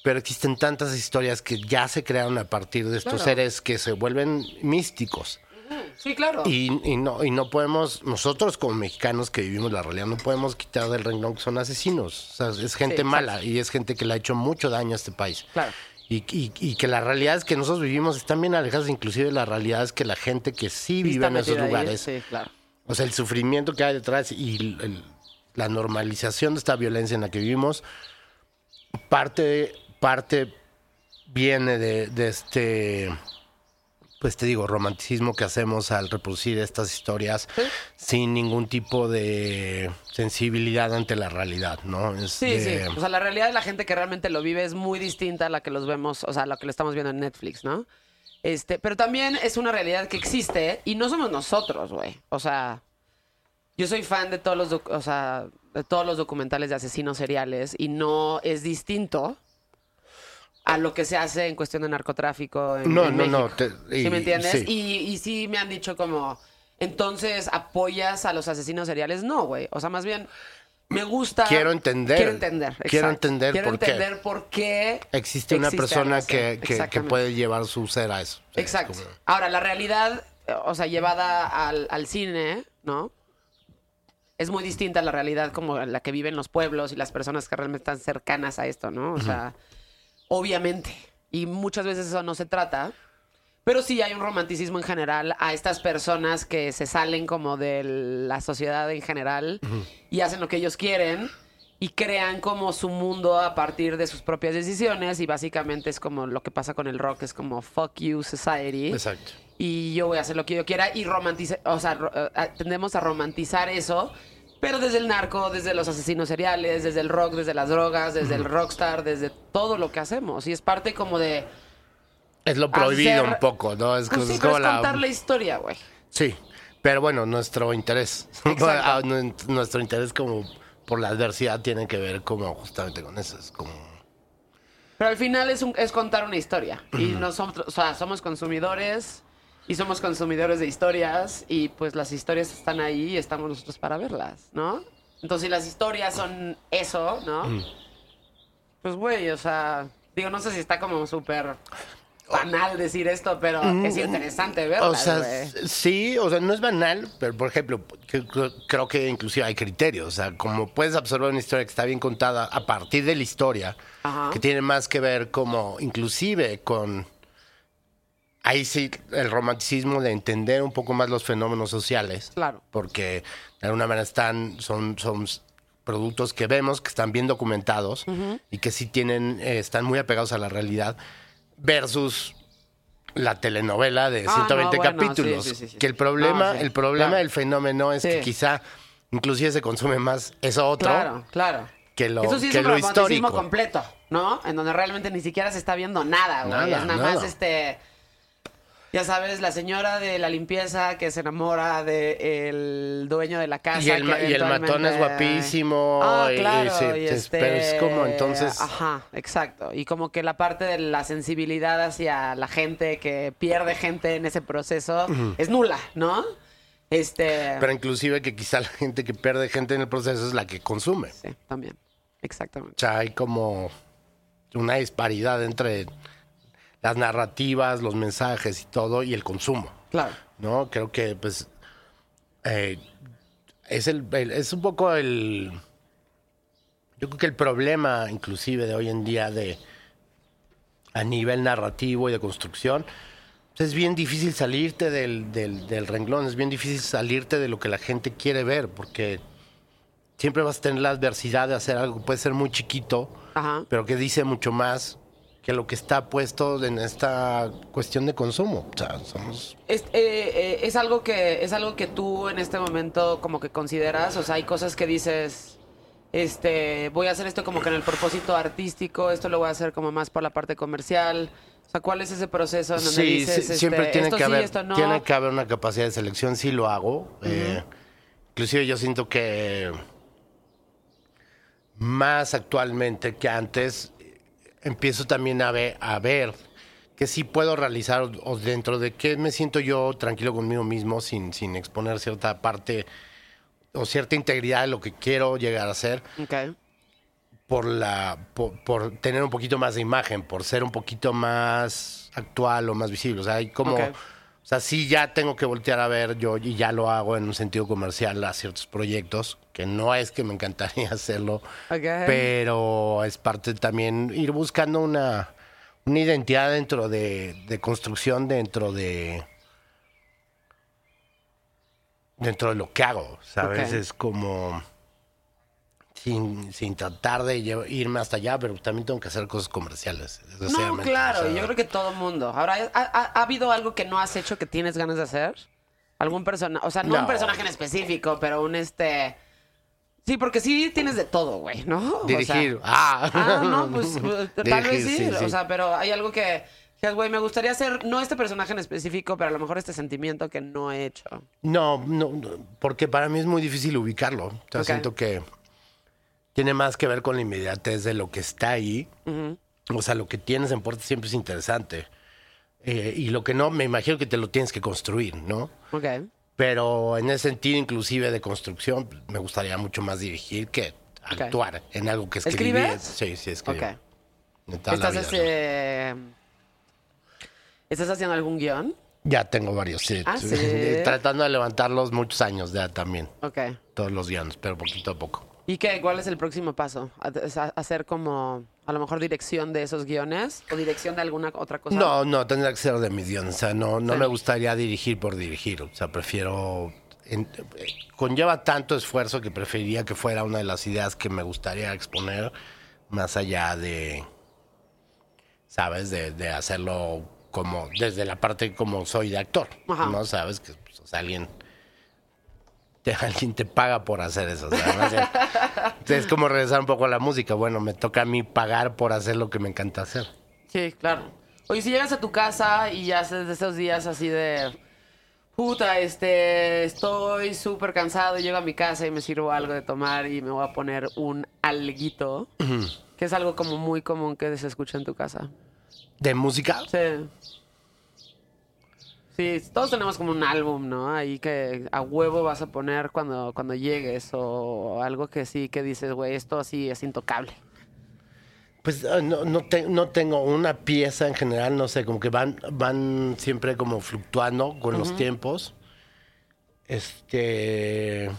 pero existen tantas historias que ya se crearon a partir de estos Claro. seres que se vuelven místicos. Sí, claro. Y, y no, y no podemos, nosotros como mexicanos que vivimos la realidad, no podemos quitar del renglón que son asesinos. O sea, es gente Sí, mala y es gente que le ha hecho mucho daño a este país. Claro. Y, y- y que la realidad es que nosotros vivimos están bien alejadas inclusive de la realidad es que la gente que sí vive en esos metida ahí, lugares, Sí, claro. o sea, el sufrimiento que hay detrás y el- el- la normalización de esta violencia en la que vivimos, parte, parte viene de, de este, pues te digo, romanticismo que hacemos al reproducir estas historias sin ningún tipo de sensibilidad ante la realidad, ¿no? Es Sí, de- sí. O sea, la realidad de la gente que realmente lo vive es muy distinta a la que los vemos, o sea, a la que lo estamos viendo en Netflix, ¿no? Este, pero también es una realidad que existe y no somos nosotros, güey. O sea, yo soy fan de todos los, o sea, de todos los documentales de asesinos seriales y no es distinto a lo que se hace en cuestión de narcotráfico en, No, en no, no, México. te- ¿Sí me entiendes? sí. Y, y sí me han dicho como, entonces, ¿apoyas a los asesinos seriales? No, güey. O sea, más bien, me gusta... Quiero entender. Quiero entender, Quiero entender Quiero por qué. entender por qué existe una persona que, que- puede llevar su ser a eso. Es Exacto. como- Ahora, la realidad, o sea, llevada al, al cine, ¿no? Es muy distinta a la realidad como la que viven los pueblos y las personas que realmente están cercanas a esto, ¿no? O sea, obviamente. Y muchas veces eso no se trata. Pero sí hay un romanticismo en general a estas personas que se salen como de la sociedad en general y hacen lo que ellos quieren y crean como su mundo a partir de sus propias decisiones y básicamente es como lo que pasa con el rock, es como fuck you society Exacto. y yo voy a hacer lo que yo quiera y romantizar, o sea, eh, tendemos a romantizar eso, pero desde el narco, desde los asesinos seriales, desde el rock, desde las drogas, desde el rockstar, desde todo lo que hacemos y es parte como de Es lo prohibido Hacer- un poco, ¿no? Es, pues sí, es como es la... contar la historia, güey. Sí, pero bueno, nuestro interés. Ah, nu- nuestro interés como por la adversidad tiene que ver como justamente con eso. Es como... Pero al final es, un- es contar una historia. Y nosotros, o sea, somos consumidores y somos consumidores de historias y pues las historias están ahí y estamos nosotros para verlas, ¿no? Entonces, si las historias son eso, ¿no? Pues, güey, o sea, digo, no sé si está como súper banal decir esto, pero es interesante verlas, O sea, sí, o sea, no es banal, pero por ejemplo, creo que inclusive hay criterios. O sea, como puedes absorber una historia que está bien contada a partir de la historia, Ajá. que tiene más que ver como inclusive con... Ahí sí, el romanticismo de entender un poco más los fenómenos sociales. Claro. Porque de alguna manera están, son, son productos que vemos, que están bien documentados y que sí tienen, eh, están muy apegados a la realidad, versus la telenovela de Ah, 120 no, bueno, capítulos. sí, sí, sí. Que el problema, No, sí, el problema claro. del fenómeno es que quizá inclusive se consume más eso otro. Claro, claro. que lo- Eso sí es que un lo romanticismo histórico. completo, ¿no? En donde realmente ni siquiera se está viendo nada, güey. Nada, es nada, más nada. este. Ya sabes, la señora de la limpieza que se enamora del dueño de la casa. Y el, que ma- y el matón es guapísimo. Ah, y- claro. y es- este, Pero es como entonces. Ajá, exacto. Y como que la parte de la sensibilidad hacia la gente que pierde gente en ese proceso es nula, ¿no? Este. Pero inclusive que quizá la gente que pierde gente en el proceso es la que consume. Sí, también. Exactamente. O sea, hay como una disparidad entre las narrativas, los mensajes y todo, y el consumo. Claro. ¿No? Creo que, pues, eh, es, el, el- es un poco el... Yo creo que el problema, inclusive, de hoy en día de a nivel narrativo y de construcción, pues, es bien difícil salirte del, del, del renglón, es bien difícil salirte de lo que la gente quiere ver, porque siempre vas a tener la adversidad de hacer algo que puede ser muy chiquito, Ajá. pero que dice mucho más que lo que está puesto en esta cuestión de consumo. O sea, somos... Es, eh, eh, es algo que es algo que tú en este momento como que consideras, o sea, hay cosas que dices, este, voy a hacer esto como que en el propósito artístico, esto lo voy a hacer como más por la parte comercial. O sea, ¿cuál es ese proceso donde Sí, dices, sí, siempre este, tiene esto que, sí, haber, esto no? tiene que haber una capacidad de selección, sí lo hago. Eh, inclusive yo siento que más actualmente que antes empiezo también a ver, a ver que sí puedo realizar o, dentro de qué me siento yo tranquilo conmigo mismo sin, sin exponer cierta parte o cierta integridad de lo que quiero llegar a ser Ok. por la por, por tener un poquito más de imagen, por ser un poquito más actual o más visible. O sea, hay como. O sea, sí ya tengo que voltear a ver yo y ya lo hago en un sentido comercial a ciertos proyectos, que no es que me encantaría hacerlo, pero es parte también ir buscando una una identidad dentro de, de construcción dentro de dentro de lo que hago, ¿sabes? Ok. Es como sin, sin tratar de irme hasta allá, pero también tengo que hacer cosas comerciales. No, claro, o sea, yo creo que todo mundo. Ahora, ¿ha, ha- ha habido algo que no has hecho que tienes ganas de hacer? ¿Algún personaje? O sea, no, un personaje en específico, pero un este... Sí, porque sí tienes de todo, güey, ¿no? O sea- Dirigir. ah. Ah, no, pues eh, tal vez sí. O sea, pero hay algo que, güey, me gustaría hacer, no este personaje en específico, pero a lo mejor este sentimiento que no he hecho. No, no, porque para mí es muy difícil ubicarlo. O sea, siento que tiene más que ver con la inmediatez de lo que está ahí. O sea, lo que tienes en puerta siempre es interesante. Eh, y lo que no, me imagino que te lo tienes que construir, ¿no? Ok. Pero en ese sentido, inclusive de construcción, me gustaría mucho más dirigir que actuar en algo que escribí. ¿Escribes? Sí, sí, escribo. Ok. De toda la ¿Estás, vida, ¿Estás haciendo algún guion? Ya tengo varios, sí. Ah, ¿sí? Tratando de levantarlos muchos años ya también. Ok. Todos los guiones, pero poquito a poco. ¿Y qué? ¿Cuál es el próximo paso? ¿A- a- ¿Hacer como, a lo mejor, dirección de esos guiones? ¿O dirección de alguna otra cosa? No, no, tendría que ser de mis guiones. O sea, no, no Sí. me gustaría dirigir por dirigir. O sea, prefiero... en- eh, conlleva tanto esfuerzo que preferiría que fuera una de las ideas que me gustaría exponer más allá de, ¿sabes? De, de hacerlo como desde la parte como soy de actor. Ajá. ¿No? ¿Sabes? Que pues, alguien... Te, alguien te paga por hacer eso. o sea, es como regresar un poco a la música. Bueno, me toca a mí pagar por hacer lo que me encanta hacer. Sí, claro. Oye, si llegas a tu casa y ya haces de esos días así de... Puta, este, estoy súper cansado y llego a mi casa y me sirvo algo de tomar y me voy a poner un alguito, que es algo como muy común que se escucha en tu casa. ¿De música? Sí. Sí, todos tenemos como un álbum, ¿no? Ahí que a huevo vas a poner cuando, cuando llegues o algo que sí, que dices, güey, esto sí es intocable. Pues ah, no, no, te- no tengo una pieza en general, no sé, como que van, van siempre como fluctuando con los tiempos. Este.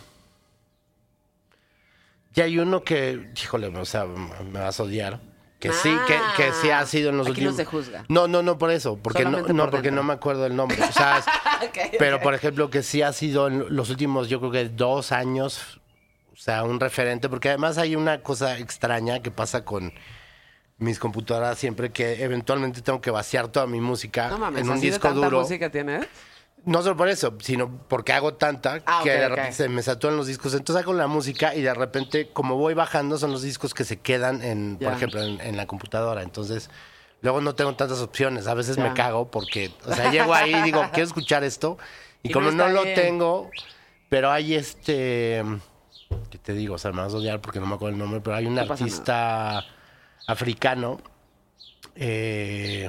Y hay uno que, híjole, o sea, me vas a odiar. Que sí, que, que sí ha sido en los Ah, Aquí no últimos. se juzga. No, no, no por eso, porque no, Solamente no, por porque no me acuerdo el nombre. O sea, pero por ejemplo, que sí ha sido en los últimos, yo creo que dos años, o sea, un referente, porque además hay una cosa extraña que pasa con mis computadoras siempre que eventualmente tengo que vaciar toda mi música No mames, en un ¿así de disco duro. música tienes? No solo por eso, sino porque hago tanta Ah, que de repente se me saturan los discos. Entonces hago la música y de repente, como voy bajando, son los discos que se quedan en, por ejemplo, en, en la computadora. Entonces, luego no tengo tantas opciones. A veces me cago porque, o sea, llego ahí y digo, quiero escuchar esto. Y, Y como no lo bien. tengo, pero hay este. ¿Qué te digo? O sea, me vas a odiar porque no me acuerdo el nombre, pero hay un artista africano. Eh,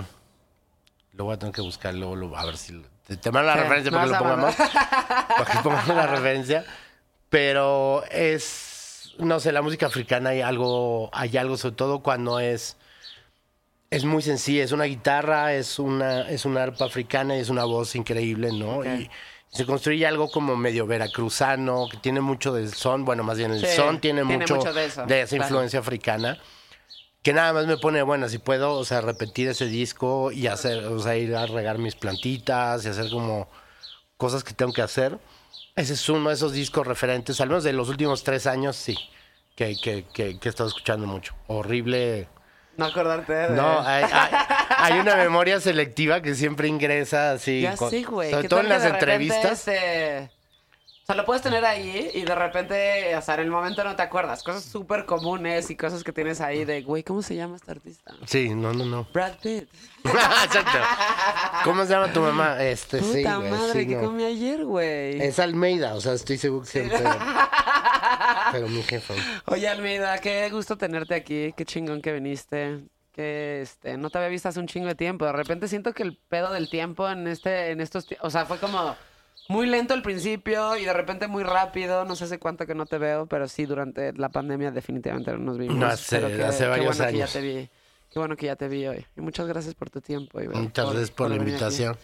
lo voy a tener que buscar luego, a ver si Te mando la Sí, referencia me para que lo pongamos. para que pongamos la referencia. Pero es, no sé, la música africana hay algo, hay algo, sobre todo cuando es, es muy sencilla. Es una guitarra, es una, es una arpa africana y es una voz increíble, ¿no? Ok. Y se construye algo como medio veracruzano, que tiene mucho del son, bueno, más bien el Sí, son tiene, tiene mucho, mucho de eso, de esa claro. influencia africana que nada más me pone, bueno, si puedo, o sea, repetir ese disco y hacer, o sea, ir a regar mis plantitas y hacer como cosas que tengo que hacer. Ese es uno de esos discos referentes, al menos de los últimos tres años, sí, que, que, que, que he estado escuchando mucho. Horrible. No acordarte de... No, hay, hay- hay una memoria selectiva que siempre ingresa así. Ya con- güey. Sobre ¿Qué todo en las entrevistas. este, sea, lo puedes tener ahí y de repente, o sea, en el momento no te acuerdas. Cosas súper comunes y cosas que tienes ahí de, güey, ¿cómo se llama este artista? Sí, no, no, no. Brad Pitt. Exacto. ¿Cómo se llama tu mamá? Este, Puta sí, güey. madre, sí, que no. comí ayer, güey. Es Almeida, o sea, estoy seguro que siempre. Pero mi jefa. Oye, Almeida, qué gusto tenerte aquí. Qué chingón que viniste. Que este, no te había visto hace un chingo de tiempo. De repente siento que el pedo del tiempo en este, en estos, o sea, fue como muy lento al principio y de repente muy rápido. No sé hace cuánto que no te veo, pero sí durante la pandemia definitivamente no nos vimos. No, hace- qué- hace qué varios bueno que ya te vi. Qué bueno que ya te vi hoy. Y muchas gracias por tu tiempo. Iber, Muchas gracias por la aquí. invitación.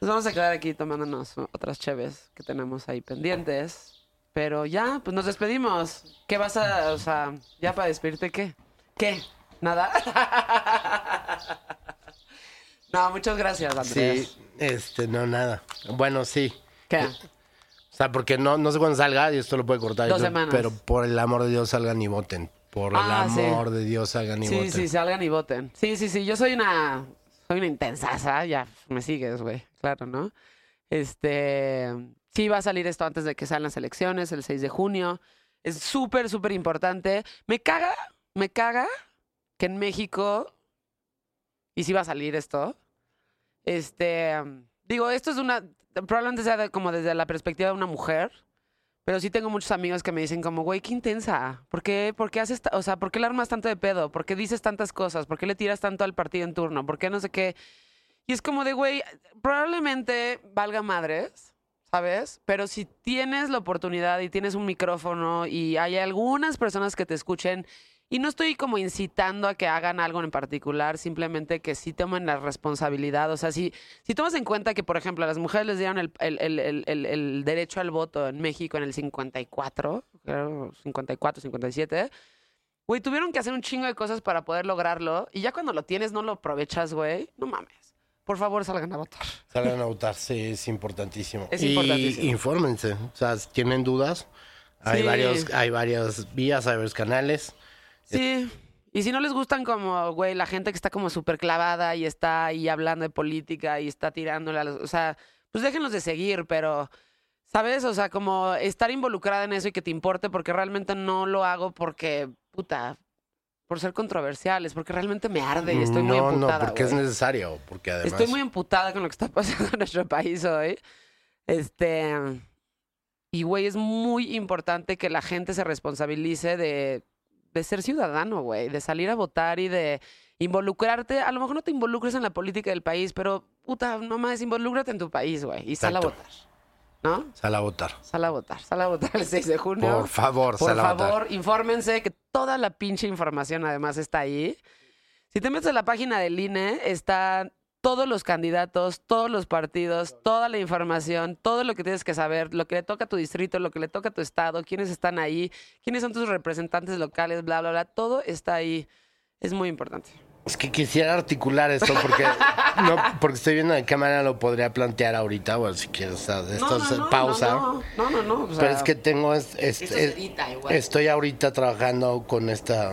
Nos vamos a quedar aquí tomándonos otras cheves que tenemos ahí pendientes. Pero ya, pues nos despedimos. ¿Qué vas a, o sea, ya para despedirte qué? ¿Qué? ¿Nada? no, muchas gracias, Andrés. Sí, este, no, nada. Bueno, sí. ¿Qué? O sea, porque no, no sé cuándo salga y esto lo puede cortar. Dos semanas. Pero por el amor de Dios salgan y voten. Por Ah, el sí. amor de Dios salgan y Sí, voten. sí, salgan y voten. Sí, sí, sí, yo soy una, soy una intensaza, ya me sigues, güey, claro, ¿no? Este, sí va a salir esto antes de que salgan las elecciones, el 6 de junio. Es súper, súper importante. Me caga, me caga que en México, y sí va a salir esto, este, digo, esto es una, probablemente sea de- como desde la perspectiva de una mujer, pero sí tengo muchos amigos que me dicen como, güey, qué intensa. ¿Por qué, por haces, o sea, por qué le armas tanto de pedo? ¿Por qué dices tantas cosas? ¿Por qué le tiras tanto al partido en turno? ¿Por qué no sé qué? Y es como de, güey, probablemente valga madres, ¿sabes? Pero si tienes la oportunidad y tienes un micrófono y hay algunas personas que te escuchen, y no estoy como incitando a que hagan algo en particular, simplemente que sí tomen la responsabilidad. O sea, si, si tomas en cuenta que, por ejemplo, a las mujeres les dieron el, el- el- el- derecho al voto en México en el 54, creo, 54, 57, güey, tuvieron que hacer un chingo de cosas para poder lograrlo. Y ya cuando lo tienes, no lo aprovechas, güey. No mames. Por favor, salgan a votar. Salgan a votar, sí, es importantísimo. Es y importantísimo. infórmense. O sea, si tienen dudas, hay, Sí. varios, hay varias vías, hay varios canales. Sí. Y si no les gustan como, güey, la gente que está como súper clavada y está ahí hablando de política y está tirándole a los... O sea, pues déjenlos de seguir, pero, ¿sabes? O sea, como estar involucrada en eso y que te importe porque realmente no lo hago porque, puta, por ser controversiales, porque realmente me arde y estoy muy no, emputada, no, porque es necesario. Porque además. Estoy muy emputada con lo que está pasando en nuestro país hoy. Este. Y, güey, es muy importante que la gente se responsabilice de, de ser ciudadano, güey. De salir a votar y de involucrarte. A lo mejor no te involucres en la política del país, pero, puta, nomás involúcrate en tu país, güey. Y sal a votar. ¿No? Sal a votar. Sal a votar. Sal a votar el 6 de junio. Por favor, Por sal a votar. favor, infórmense que toda la pinche información además está ahí. Si te metes a la página del INE, están todos los candidatos, todos los partidos, toda la información, todo lo que tienes que saber, lo que le toca a tu distrito, lo que le toca a tu estado, quiénes están ahí, quiénes son tus representantes locales, bla, bla, bla. Todo está ahí. Es muy importante. Es que quisiera articular esto porque no, porque estoy viendo de qué manera lo podría plantear ahorita, bueno, si quieres, o sea, esto es pausa. No, no, no. no, o Pero es que tengo es- es- esto se es- edita igual. estoy ahorita trabajando con esta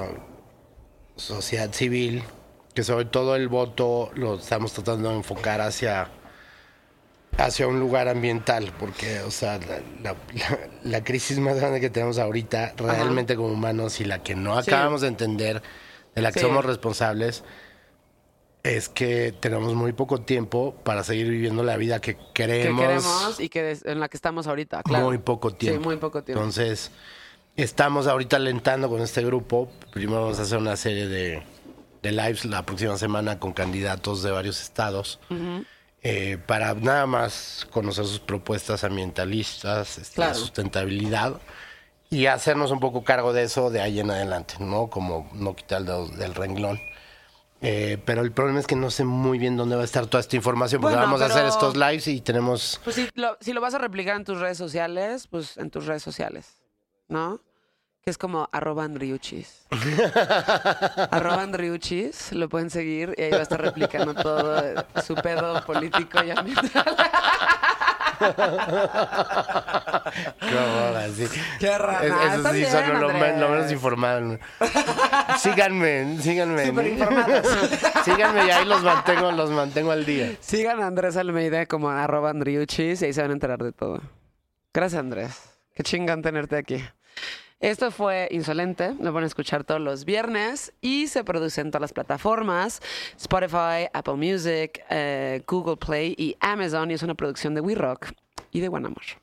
sociedad civil que sobre todo el voto lo estamos tratando de enfocar hacia hacia un lugar ambiental porque o sea la, la- la- la crisis más grande que tenemos ahorita realmente como humanos y la que no Sí. acabamos de entender de la que Sí. somos responsables es que tenemos muy poco tiempo para seguir viviendo la vida que que queremos, queremos y que en la que estamos ahorita, claro. muy poco tiempo. Sí, muy poco tiempo. Entonces, estamos ahorita alentando con este grupo. Primero vamos a hacer una serie de, de lives la próxima semana con candidatos de varios estados. eh, para nada más conocer sus propuestas ambientalistas, este, Claro. la sustentabilidad y hacernos un poco cargo de eso de ahí en adelante, ¿no? Como no quitar el dedo del renglón. Eh, pero el problema es que no sé muy bien dónde va a estar toda esta información, porque Bueno, vamos a hacer estos lives y tenemos... Pues si lo, si lo vas a replicar en tus redes sociales, pues en tus redes sociales, ¿no? Que es como arroba Andriuchis. arroba Andriuchis, lo pueden seguir y ahí va a estar replicando todo eh, su pedo político y ambiental. Horror, así. Qué raro. Es- Ah, Eso sí, bien, son lo, me- lo menos Andrés. informados. síganme, síganme. Súper informados. síganme y ahí los mantengo, los mantengo al día. Sigan a Andrés Almeida como arroba Andriuchis y ahí se van a enterar de todo. Gracias, Andrés. Qué chingón tenerte aquí. Esto fue Insolente, lo van a escuchar todos los viernes y se produce en todas las plataformas, Spotify, Apple Music, eh, Google Play y Amazon y es una producción de We Rock y de Buen Amor.